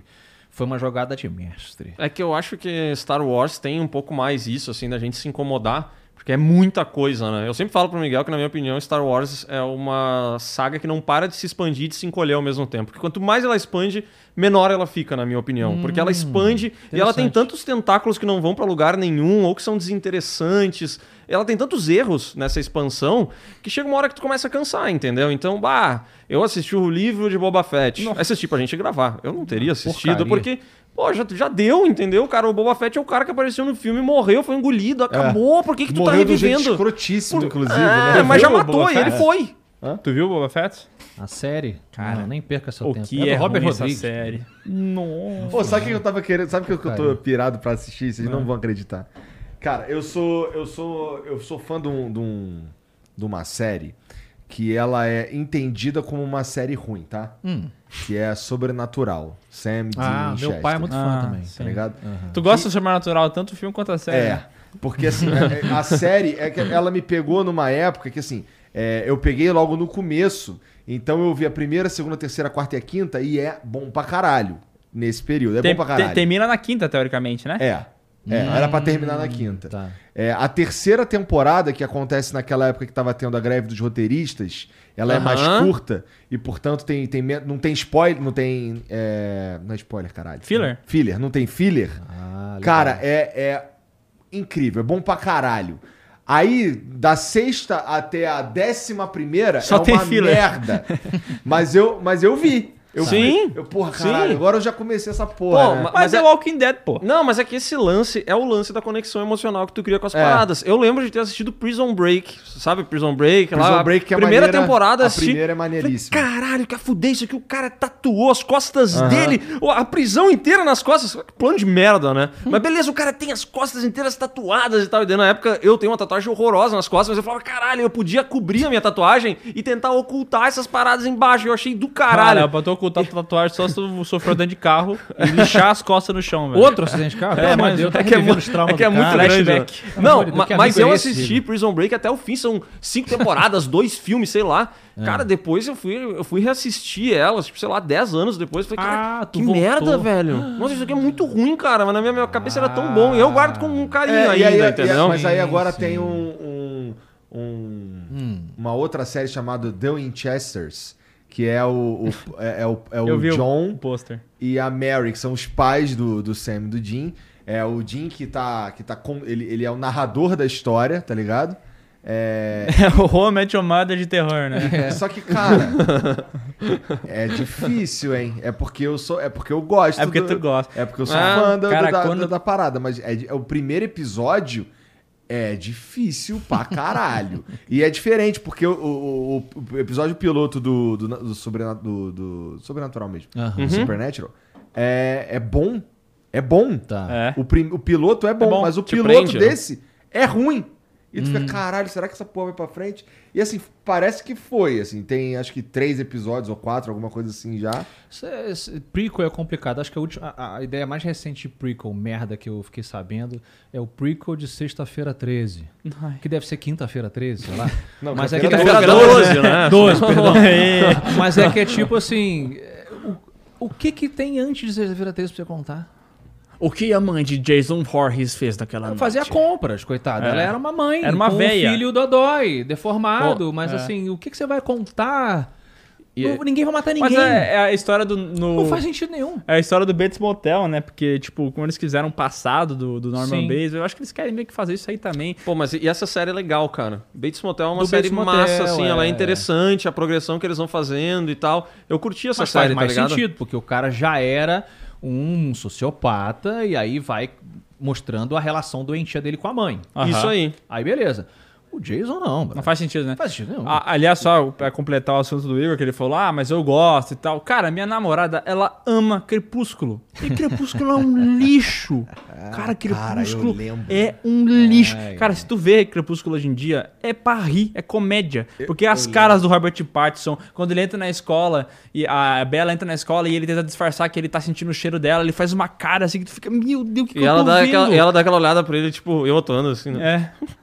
foi uma jogada de mestre. É que eu acho que Star Wars tem um pouco mais isso, assim, da gente se incomodar, porque é muita coisa, né? Eu sempre falo pro Miguel que, na minha opinião, Star Wars é uma saga que não para de se expandir e de se encolher ao mesmo tempo. Porque quanto mais ela expande, menor ela fica, na minha opinião. porque ela expande e ela tem tantos tentáculos que não vão pra lugar nenhum ou que são desinteressantes. Ela tem tantos erros nessa expansão que chega uma hora que tu começa a cansar, entendeu? Então, bah, eu assisti o livro de Boba Fett. Assisti pra gente gravar. Eu não teria assistido, Porcaria. porque Pô, já, já deu, entendeu? Cara, o Boba Fett é o cara que apareceu no filme, morreu, foi engolido, acabou. Por que, que tu tá Morreu jeito revivendo? escrotíssimo, inclusive, é, né? mas já matou e ele foi. Tu viu o Boba Fett? A série? Cara, não, nem perca seu O tempo. que do é, Robert ruim essa Rodrigues. série. Nossa. Pô, sabe o que eu tava querendo? Sabe o que eu- tô pirado pra assistir? Vocês não vão acreditar. Cara, eu sou. Eu sou. Eu sou fã de, um, de, um- de uma série que ela é entendida como uma série ruim, tá? Hum. Que é Sobrenatural. Sam Dean Ah, meu pai é muito fã Ah, também. Tá ligado? Tu gosta do Sobrenatural, tanto o filme quanto a série? É. né? Porque assim, é- é- a série, é que ela me pegou numa época que assim, é, eu peguei logo no começo, então eu vi a primeira, segunda, terceira, quarta e a quinta e é bom pra caralho nesse período. É Tem- bom pra caralho. te- termina na quinta, teoricamente, né? É. É, era pra terminar na quinta. Tá. É, a terceira temporada, que acontece naquela época que tava tendo a greve dos roteiristas, ela é mais curta e, portanto, tem, tem, não tem spoiler, não tem. é, não é spoiler, caralho. Filler? Filler, não tem filler. Ah. Cara, é, é incrível, é bom pra caralho. Aí, da sexta até a décima primeira, Só é tem uma filler. merda. Mas eu, mas eu vi. Eu Sim. Eu, porra, caralho, Sim. agora eu já comecei essa porra. Pô, né? ma- Mas, Mas é é- Walking Dead, pô. Não, mas é que esse lance é o lance da conexão emocional que tu cria com as É. paradas. Eu lembro de ter assistido Prison Break, sabe? Prison Break, Prison lá. Break que é primeira maneira- temporada a assisti. primeira é Falei, maneiríssima. caralho, que a fuder isso aqui. O cara tatuou as costas Aham. dele, a prisão inteira nas costas. Que plano de merda, né? Mas beleza, o cara tem as costas inteiras tatuadas e tal. E daí, na época eu tenho uma tatuagem horrorosa nas costas, mas eu falava, caralho, eu podia cobrir a minha tatuagem e tentar ocultar essas paradas embaixo. Eu achei do Caralho, caralho. Ocultar tua tatuagem só se tu sofreu dentro de carro e lixar as costas no chão, velho. Outro acidente de carro? Amor de Deus, é que é, revivendo mu- os traumas é que é muito cara. grande. Flashback. Não, Deus, que mas eu é esse, assisti? Prison Break até o fim, são cinco temporadas, dois filmes, sei lá. É. Cara, depois eu fui, eu fui reassistir elas, tipo, sei lá, 10 anos depois. Falei, cara, Ah, que voltou. merda, velho. Nossa, isso aqui é muito ruim, cara. Mas na minha, minha cabeça era tão bom. E eu guardo com um carinho É, ainda, aí- entendeu? mas aí agora sim. tem um, um- um- uma outra série chamada The Winchesters, que é o, o- é, é o, é o John o e a Mary, que são os pais do, do Sam e do Jim. É o Jim que tá. Que tá com, ele, ele é o narrador da história, tá ligado? É, É o Home Your Mother de terror, né? Só que, cara, é difícil, hein? É porque eu sou. É porque eu gosto. É porque do- tu gosta. É porque eu sou Ah, fã da, cara, da, quando- da- da parada, mas é, é o primeiro episódio é difícil pra caralho. e é diferente, porque o, o- o- episódio piloto do, do, do, sobrena- do- do Sobrenatural mesmo, Aham. do Supernatural, é, é bom. É bom. Tá. É. O, prim- o piloto é bom, bom, mas o piloto prende, né? desse é ruim. E tu fica, caralho, será que essa porra vai pra frente? E assim, parece que foi, assim, tem acho que três episódios ou quatro, alguma coisa assim já. Esse- esse prequel é complicado. Acho que a, última, a, a ideia mais recente de prequel, merda, que eu fiquei sabendo, é o prequel de sexta-feira 13. Ai. Que deve ser quinta-feira 13, sei lá. Não, Mas é quinta-feira quinta-feira 12, né? 12, perdão. Mas é que é tipo assim. é, O, o que que tem antes de sexta-feira 13 pra você contar? O que a mãe de Jason Voorhees fez naquela noite? Fazia compras, coitada. É. Ela era uma mãe. Era uma com véia. um filho dodói, deformado. Pô, mas é. assim, o que, que você vai contar? E Não- é- ninguém vai matar Mas ninguém. é, é a história do... No... Não faz sentido nenhum. É a história do Bates Motel, né? Porque, tipo, como eles quiseram o passado do, do Norman Sim. Bates, eu acho que eles querem meio que fazer isso aí também. Pô, mas e essa série é legal, cara. Bates Motel é uma Do série Bates Motel, massa, assim, ela é é. interessante, a progressão que eles vão fazendo e tal. Eu curti essa Mas faz série, tá mais ligado? sentido, porque o cara já era um sociopata e aí vai mostrando a relação doentia dele com a mãe. Aham. Isso aí. Aí beleza. O Jason não, Não faz sentido, né? Não faz sentido nenhum. Ah, aliás, só pra completar o assunto do Igor, que ele falou, ah, mas eu gosto e tal. Cara, minha namorada, ela ama Crepúsculo. E Crepúsculo é um lixo. Cara, Crepúsculo eu lembro. é um lixo. Ai, cara, se tu vê Crepúsculo hoje em dia, é pra rir, é comédia. Porque as caras do Robert Pattinson, quando ele entra na escola, e a Bella entra na escola e ele tenta disfarçar que ele tá sentindo o cheiro dela, ele faz uma cara assim que tu fica, meu Deus, que, que E eu ela tô dá, vendo? aquela, ela dá aquela olhada pra ele, tipo, eu atuando, assim, né? É.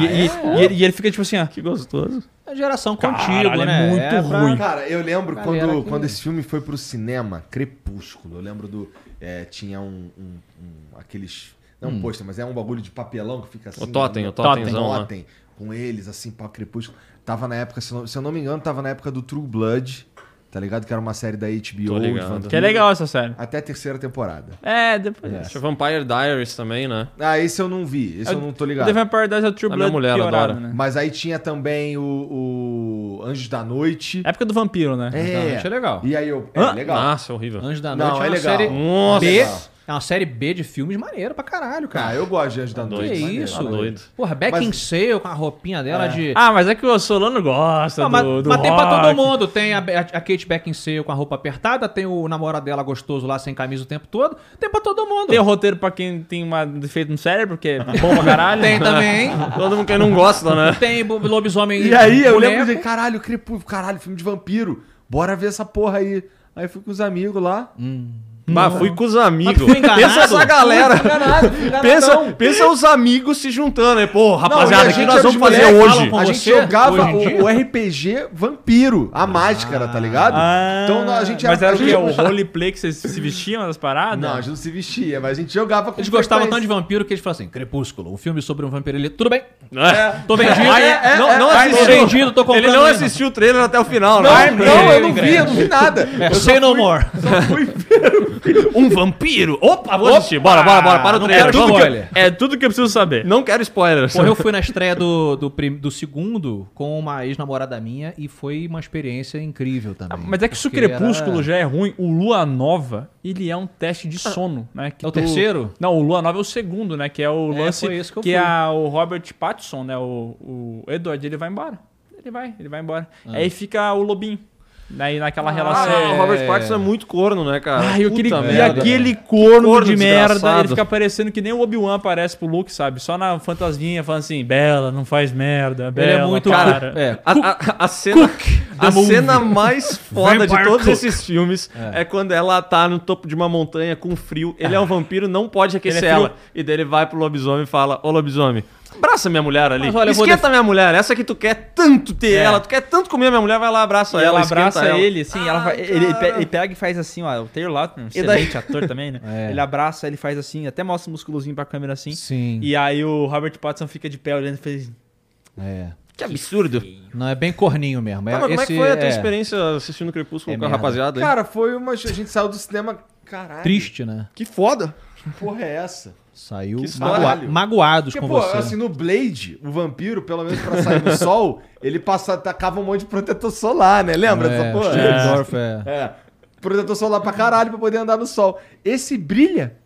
e, e- e ele, e ele fica tipo assim, ó. Que gostoso. É geração Caralho, contigo, é né? muito pra- ruim. Cara, eu lembro quando, que- quando esse filme foi pro cinema, Crepúsculo. Eu lembro do. é, tinha um. um- um- aqueles. Não um pôster, mas é um bagulho de papelão que fica assim. O totem, né? o totemzão lá. Totem, com eles, assim, pra Crepúsculo. Tava na época, se eu, não, se eu não me engano, tava na época do True Blood, tá ligado? Que era uma série da HBO. De vampiro. Que é legal essa série. Até a terceira temporada. É, depois. Tinha Vampire Diaries também, né? Ah, esse eu não vi, esse eu não tô ligado. The Vampire Diaries é o True A minha Blood mulher piorado, adora. né? Mas aí tinha também o, o Anjos da Noite. Época do vampiro, né? É. Noite é legal. E aí eu. É Hã? legal. Nossa, horrível. Anjo da Não, Noite é é uma legal. série Nossa. B. Legal. É uma série B de filmes maneiro pra caralho, cara. Ah, eu gosto de Anjos da Noite. Que isso? Tá doido. Porra, Back Mas- in Sale com a roupinha dela de... Ah, mas é que o Solano gosta Ah, mas, do, do mas tem pra todo mundo. Tem a, a Kate Beckinsale com a roupa apertada, tem o namorado dela gostoso lá sem camisa o tempo todo. Tem pra todo mundo. Tem o roteiro pra quem tem uma defeito no cérebro, que é bom pra caralho. Tem também. Todo mundo que não gosta, né? Tem lobisomem E aí eu boneco. lembro de, caralho, Crepúsculo, caralho, filme de vampiro. Bora ver essa porra aí. Aí fui com os amigos lá. Mas fui com os amigos. Mas enganado? Pensa essa galera. Fui enganado, fui enganadão. Pensa, pensa os amigos se juntando, né? Pô, rapaziada, Não, a o que gente nós era vamos os fazer hoje? A gente jogava o, o RPG Vampiro, a máscara, tá ligado? Ah, então a gente mas era a o quê? O roleplay que vocês se vestiam das paradas? Não, a gente não se vestia, mas a gente jogava com Eles gostavam tanto de vampiro que eles falaram assim: Crepúsculo, um filme sobre um vampiro. Ele, tudo bem, É. tô vendido. é, não não é, tô assistiu. vendido, tô comprando. Ele não assistiu o trailer até o final, Não, né? não, eu não vi, eu não vi nada. É, say no more. Um vampiro? Opa, vou assistir. Bora, bora, bora. Para o não trailer. quero Vamos. spoiler. É tudo que eu preciso saber. Não quero spoilers. Porra, eu fui na estreia do, do, prim- do segundo com uma ex-namorada minha e foi uma experiência incrível também. Mas é que se o Porque Crepúsculo era- já é ruim, o Lua Nova, ele é um teste de sono, né? Que É o terceiro? Não, o Lua Nova é o segundo, né? Que é o É, lance foi esse que eu que fui. é o Robert Pattinson, né? O, o Edward, ele vai embora. Ele vai, ele vai embora. Aí fica o Lobinho. Aí naquela Ah, relação. o Robert Pattinson é muito corno, né, cara? Ai, aquele, e merda. aquele corno, Corno de merda, desgraçado. ele fica parecendo que nem o Obi-Wan aparece pro Luke, sabe? Só na fantasminha falando assim, Bela, não faz merda, Bela, Ele é muito. cara. É, A, a- a cena, a cena mais foda de todos Cook. esses filmes é. quando ela tá no topo de uma montanha com frio. Ele é um vampiro, não pode aquecer Ele é ela. E daí ele vai pro lobisomem e fala: Ô lobisomem, abraça minha mulher ali. Mas olha, esquenta minha mulher. Essa que tu quer tanto ter É. ela, tu quer tanto comer minha mulher, vai lá, abraça E ela. ela abraça ela. ele, assim, ela vai- Ai, ele, ele pega e faz assim, ó. O Taylor Lautner, um E daí- excelente ator também, né? É. Ele abraça, ele faz assim, até mostra o musculozinho pra câmera assim. Sim. E aí o Robert Pattinson fica de pé olhando e fez. É. Que absurdo. Não, é bem corninho mesmo. Tá, mas como é que foi a tua é experiência assistindo Crepúsculo É com a merda. rapaziada? aí? Cara, foi uma. A gente saiu do cinema. Caralho. Triste, né? que foda. Que porra é essa? Saiu magua- magoados Porque, com pô, você. assim, no Blade, o vampiro, pelo menos pra sair no sol, ele passa, tacava um monte de protetor solar, né? Lembra dessa é, porra? Steven Dorff é. É. Protetor solar pra caralho pra poder andar no sol. Esse brilha,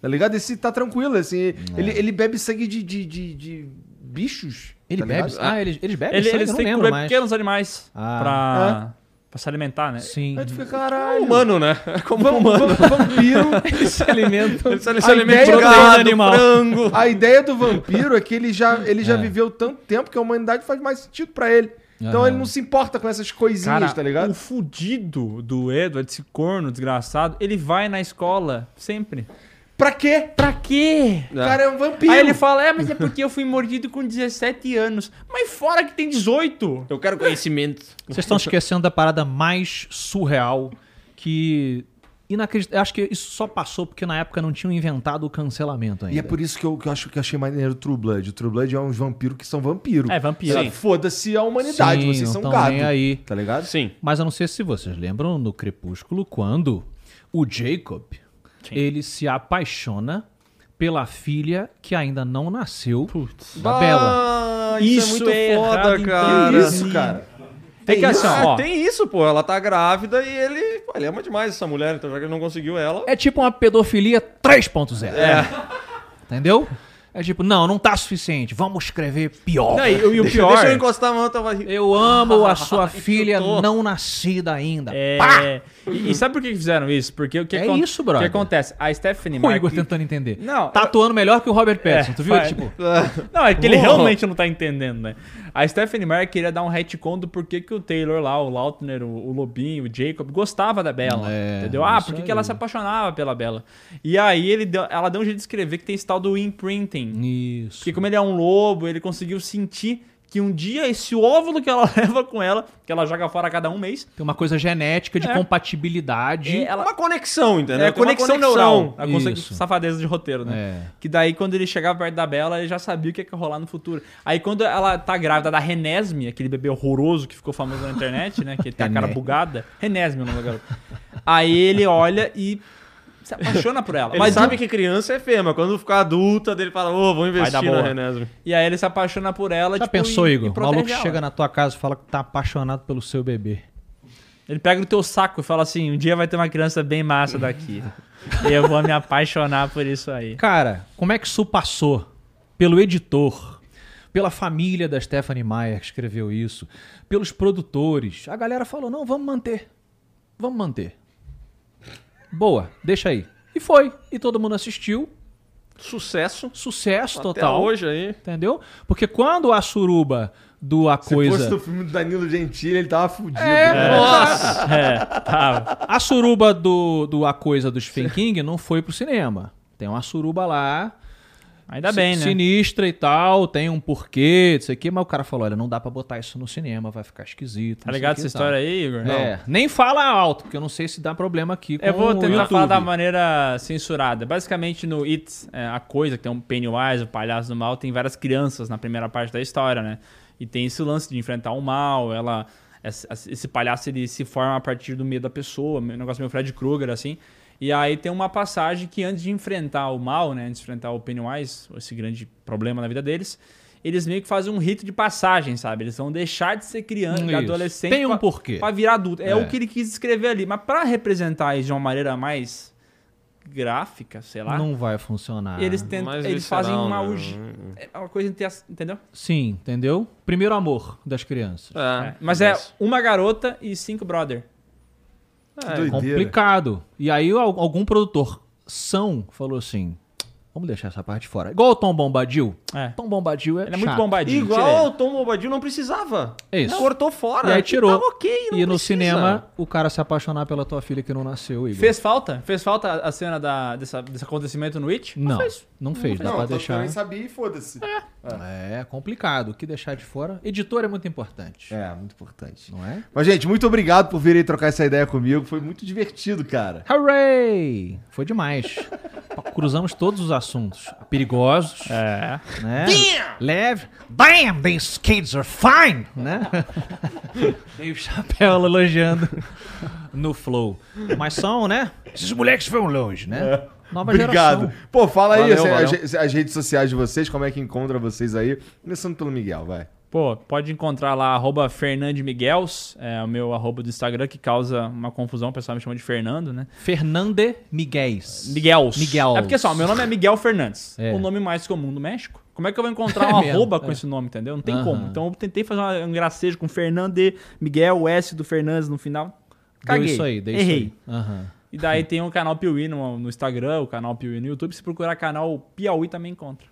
tá ligado? Esse tá tranquilo, assim. Ele, ele bebe sangue de, de, de, de bichos. Ele tá bebe? Ah, eles, eles bebem Ele, sangue? eles têm que comer pequenos animais Ah. pra. Pra se alimentar, né? Sim. Aí tu fica, É caralho. humano, né? É como Vam- humano. va- vampiro. Eles se alimentam. Ele se alimenta ideia de gado, animal. frango. A ideia do vampiro é que ele já, ele já É. viveu tanto tempo que a humanidade faz mais sentido pra ele. Então ele não se importa com essas coisinhas, Cara, tá ligado? o fudido do Edward, esse corno desgraçado, ele vai na escola sempre. Pra quê? Pra quê? O cara é um vampiro. Aí ele fala, é, mas é porque eu fui mordido com 17 anos. Mas fora que tem 18. Eu quero conhecimento. Vocês estão esquecendo da parada mais surreal que. Inacreditável. Acho que isso só passou porque na época não tinham inventado o cancelamento ainda. E é por isso que eu, que eu acho que achei maneiro o True Blood. O True Blood é uns vampiros que são vampiros. É, vampiro. Foda-se a humanidade, Sim, vocês são gado. nem aí. Tá ligado? Sim. Mas eu não sei se vocês lembram no Crepúsculo quando o Jacob ele se apaixona pela filha que ainda não nasceu da Bela. Ah, isso, Isso é é muito errado, foda, então. cara. Isso, cara? Tem que assim, Ah, ó. tem isso, pô. Ela tá grávida e ele, pô, ele ama demais essa mulher, então já que ele não conseguiu ela. É tipo uma pedofilia 3.0. É. Entendeu? É tipo, não, não tá suficiente. Vamos escrever pior. Não, e, e o Deixa, pior. deixa eu encostar a mão, tava Eu amo a sua filha não nascida ainda. Pá! É, e, e sabe por que fizeram isso? Porque o que, É isso, brother. O que acontece? A Stephanie O Mark... Igor tentando entender. Não, Tá eu- atuando melhor que o Robert Pattinson, É, tu viu? vai. Tipo, Não, é que ele Uou. realmente não tá entendendo, né? A Stephanie Meyer queria dar um retcon do porquê que o Taylor lá, o Lautner, o, o Lobinho, o Jacob, gostava da Bella. É, entendeu? Ah, porque aí. que ela se apaixonava pela Bella. E aí ele deu- ela deu um jeito de escrever que tem esse tal do imprinting. isso. Porque como ele é um lobo, ele conseguiu sentir que um dia esse óvulo que ela leva com ela, que ela joga fora a cada um mês, Tem uma coisa genética de É. compatibilidade. é, ela, Uma conexão, entendeu? é Tem uma conexão neural. A Isso. safadeza de roteiro, né? É. Que daí, quando ele chegava perto da Bela, ele já sabia o que ia rolar no futuro. Aí, quando ela tá grávida da Renesme, aquele bebê horroroso que ficou famoso na internet, né? Que tem a cara bugada. Renesme o nome da garota. Aí ele olha e se apaixona por ela. Ele Mas sabe o- que criança é feia, mas quando ficar adulta, dele fala, ô, vamos Vai investir dar na. Renesme. E aí ele se apaixona por ela, Já tipo, pensou, e- Igor? e O maluco ela. chega na tua casa e fala que tá apaixonado pelo seu bebê. Ele pega no teu saco e fala assim, um dia vai ter uma criança bem massa daqui. e eu vou me apaixonar por isso aí. Cara, como é que isso passou? Pelo editor, pela família da Stephanie Meyer que escreveu isso, pelos produtores. A galera falou: não, vamos manter. Vamos manter. Boa, deixa aí. E foi. E todo mundo assistiu. Sucesso. Sucesso Até total. hoje aí. Entendeu? Porque quando a suruba do A Se fosse Coisa. do filme do Danilo Gentili, ele tava fudido. É, né? nossa! É, tá. A suruba do, do A Coisa do Stephen King não foi pro cinema. Tem uma suruba lá. Ainda bem, né? Sinistra e tal, tem um porquê, isso aqui, mas o cara falou: olha, não dá pra botar isso no cinema, vai ficar esquisito. Tá não ligado essa história aí, Igor? É, nem fala alto, porque eu não sei se dá problema aqui com Eu vou tentar YouTube. falar da maneira censurada. Basicamente, no It, é, a coisa, que tem um Pennywise, o palhaço do mal, tem várias crianças na primeira parte da história, né? E tem esse lance de enfrentar o mal, ela... Esse esse palhaço, ele se forma a partir do medo da pessoa, um negócio meio Fred Krueger, assim. E aí tem uma passagem que antes de enfrentar o mal, né? Antes de enfrentar o Pennywise, esse grande problema na vida deles, eles meio que fazem um rito de passagem, sabe? Eles vão deixar de ser criança, de adolescente... Tem um pra- porquê. Pra virar adulto. É, É. o que ele quis escrever ali. Mas pra representar isso de uma maneira mais gráfica, sei lá, Não vai funcionar. eles, tentam, eles fazem visceral, uma... né? É uma coisa... Entendeu? Sim, entendeu? Primeiro amor das crianças. É, É. Mas é uma garota e cinco brother. É, Doideira. Complicado. E aí al- algum produtor são falou assim: vamos deixar essa parte fora. Igual o Tom Bombadil. É. Tom Bombadil é Ele é muito chato. bombadinho. tira Igual o Tom Bobadil não precisava. É isso. Cortou fora. E aí tirou. Tava ok, não E no precisa. cinema, o cara se apaixonar pela tua filha que não nasceu, Igor. Fez falta? Fez falta a cena da, dessa, desse acontecimento no It? Não, fez. não fez. Dá Não, pra tanto que eu deixar. nem sabia e foda-se. É complicado. O que deixar de fora? Editor é muito importante. É, muito importante. Não é? Mas, gente, muito obrigado por virem trocar essa ideia comigo. Foi muito divertido, cara. Hooray! Foi demais. Cruzamos todos os assuntos. Perigosos, É. né? Leve. Damn, these kids are fine! Né? e o chapéu elogiando no flow. Mas são, né? Esses moleques foram longe, né? Nova Obrigado. geração. Pô, fala aí Valeu, assim, valeu. as, as redes sociais de vocês, como é que encontra vocês aí. Começando pelo Miguel, vai. Pô, pode encontrar lá, arroba Fernandemiguels, é o meu arroba do Instagram, que causa uma confusão, o pessoal me chama de Fernando, né? Fernande. Miguels. Miguels. É porque só, meu nome é Miguel Fernandes, É. o nome mais comum do México. Como é que eu vou encontrar É um mesmo, arroba é. com esse nome, entendeu? Não tem Aham. como. Então eu tentei fazer uma- um gracejo com Fernande Miguel, o S do Fernandes no final. Deu Caguei. isso aí, deu Errei. isso aí. Aham. E daí tem o canal Piuí no, no Instagram, o canal Piuí no YouTube. Se procurar canal Piauí também encontra.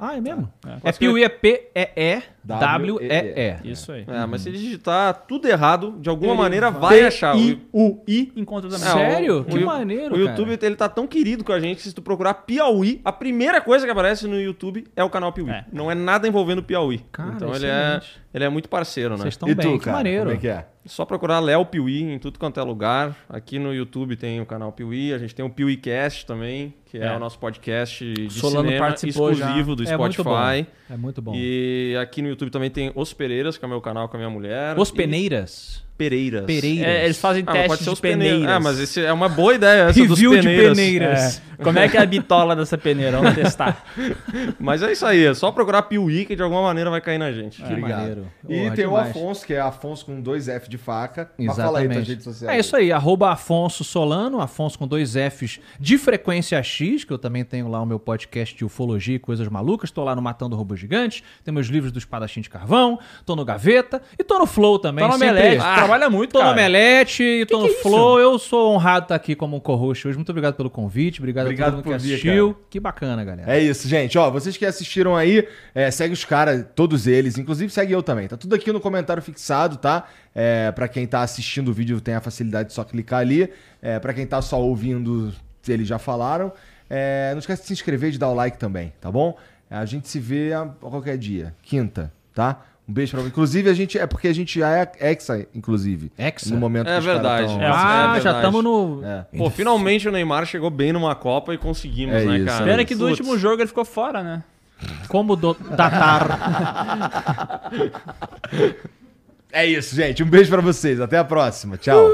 Ah, é mesmo? É. É Piuí, é P-E-E-W-E-E. Isso aí. É, mas se digitar tudo errado, de alguma maneira vai achar. O- I-U-I encontra também. É, o- Sério? o que maneiro, O YouTube, ele tá tão querido com a gente que se tu procurar Piauí, a primeira coisa que aparece no YouTube é o canal Piauí. É. Não é nada envolvendo Piauí. Cara, então ele é, ele é muito parceiro, né? Vocês estão bem, tu, que cara? maneiro. Como é que é? Só procurar Léo Piuí em tudo quanto é lugar. Aqui no YouTube tem o canal Piuí, a gente tem o PiuíCast também, que é, É. o nosso podcast de Solano cinema exclusivo do É muito bom. Spotify. É muito bom. E aqui no YouTube também tem Os Pereiras, que é o meu canal com a minha mulher. Os Peneiras. Pereiras. Pereiras. É, eles fazem Ah, teste pode ser de os peneiras. peneiras. Ah, mas esse é uma boa ideia essa dos Review de peneiras. peneiras. É. Como é que é a bitola dessa peneira? Vamos testar. Mas é isso aí, é só procurar Piuí que de alguma maneira vai cair na gente. Que Obrigado. maneiro. E Porra, tem o demais. Afonso, que é Afonso com dois F de faca. Mas fala aí tuas redes sociais. É isso aí, arroba Afonso Solano, Afonso com dois Fs de frequência X, que eu também tenho lá o meu podcast de ufologia e coisas malucas. Tô lá no Matando Robôs Gigantes, tem meus livros do Espadachim de Carvão, tô no Gaveta e tô no Flow também. Tá no Omelete, Ah, trabalha muito, Tô no cara. Omelete e tô Que no que é Flow. Eu sou honrado de estar aqui como um co-host hoje. Muito obrigado pelo convite, obrigado, Obrigado a todo mundo por que assistiu. Que bacana, galera. É isso, gente. Ó, vocês que assistiram aí, é, segue os caras, todos eles. Inclusive, segue eu também. Tá tudo aqui no comentário fixado, tá? É, pra quem tá assistindo o vídeo, tem a facilidade de só clicar ali. É, pra quem tá só ouvindo, eles já falaram. É, não esquece de se inscrever e de dar o like também, tá bom? A gente se vê a, a qualquer dia. Quinta, tá? Um beijo pra você. Inclusive, a gente. É porque a gente já é exa, inclusive. Hexa? No momento É que verdade. tão- É, ah, é já estamos no. É. Pô, finalmente o Neymar chegou bem numa Copa e conseguimos, É né, isso, cara? Pena que do Putz. último jogo ele ficou fora, né? Como do Tatar. É isso, gente. Um beijo pra vocês. Até a próxima. Tchau.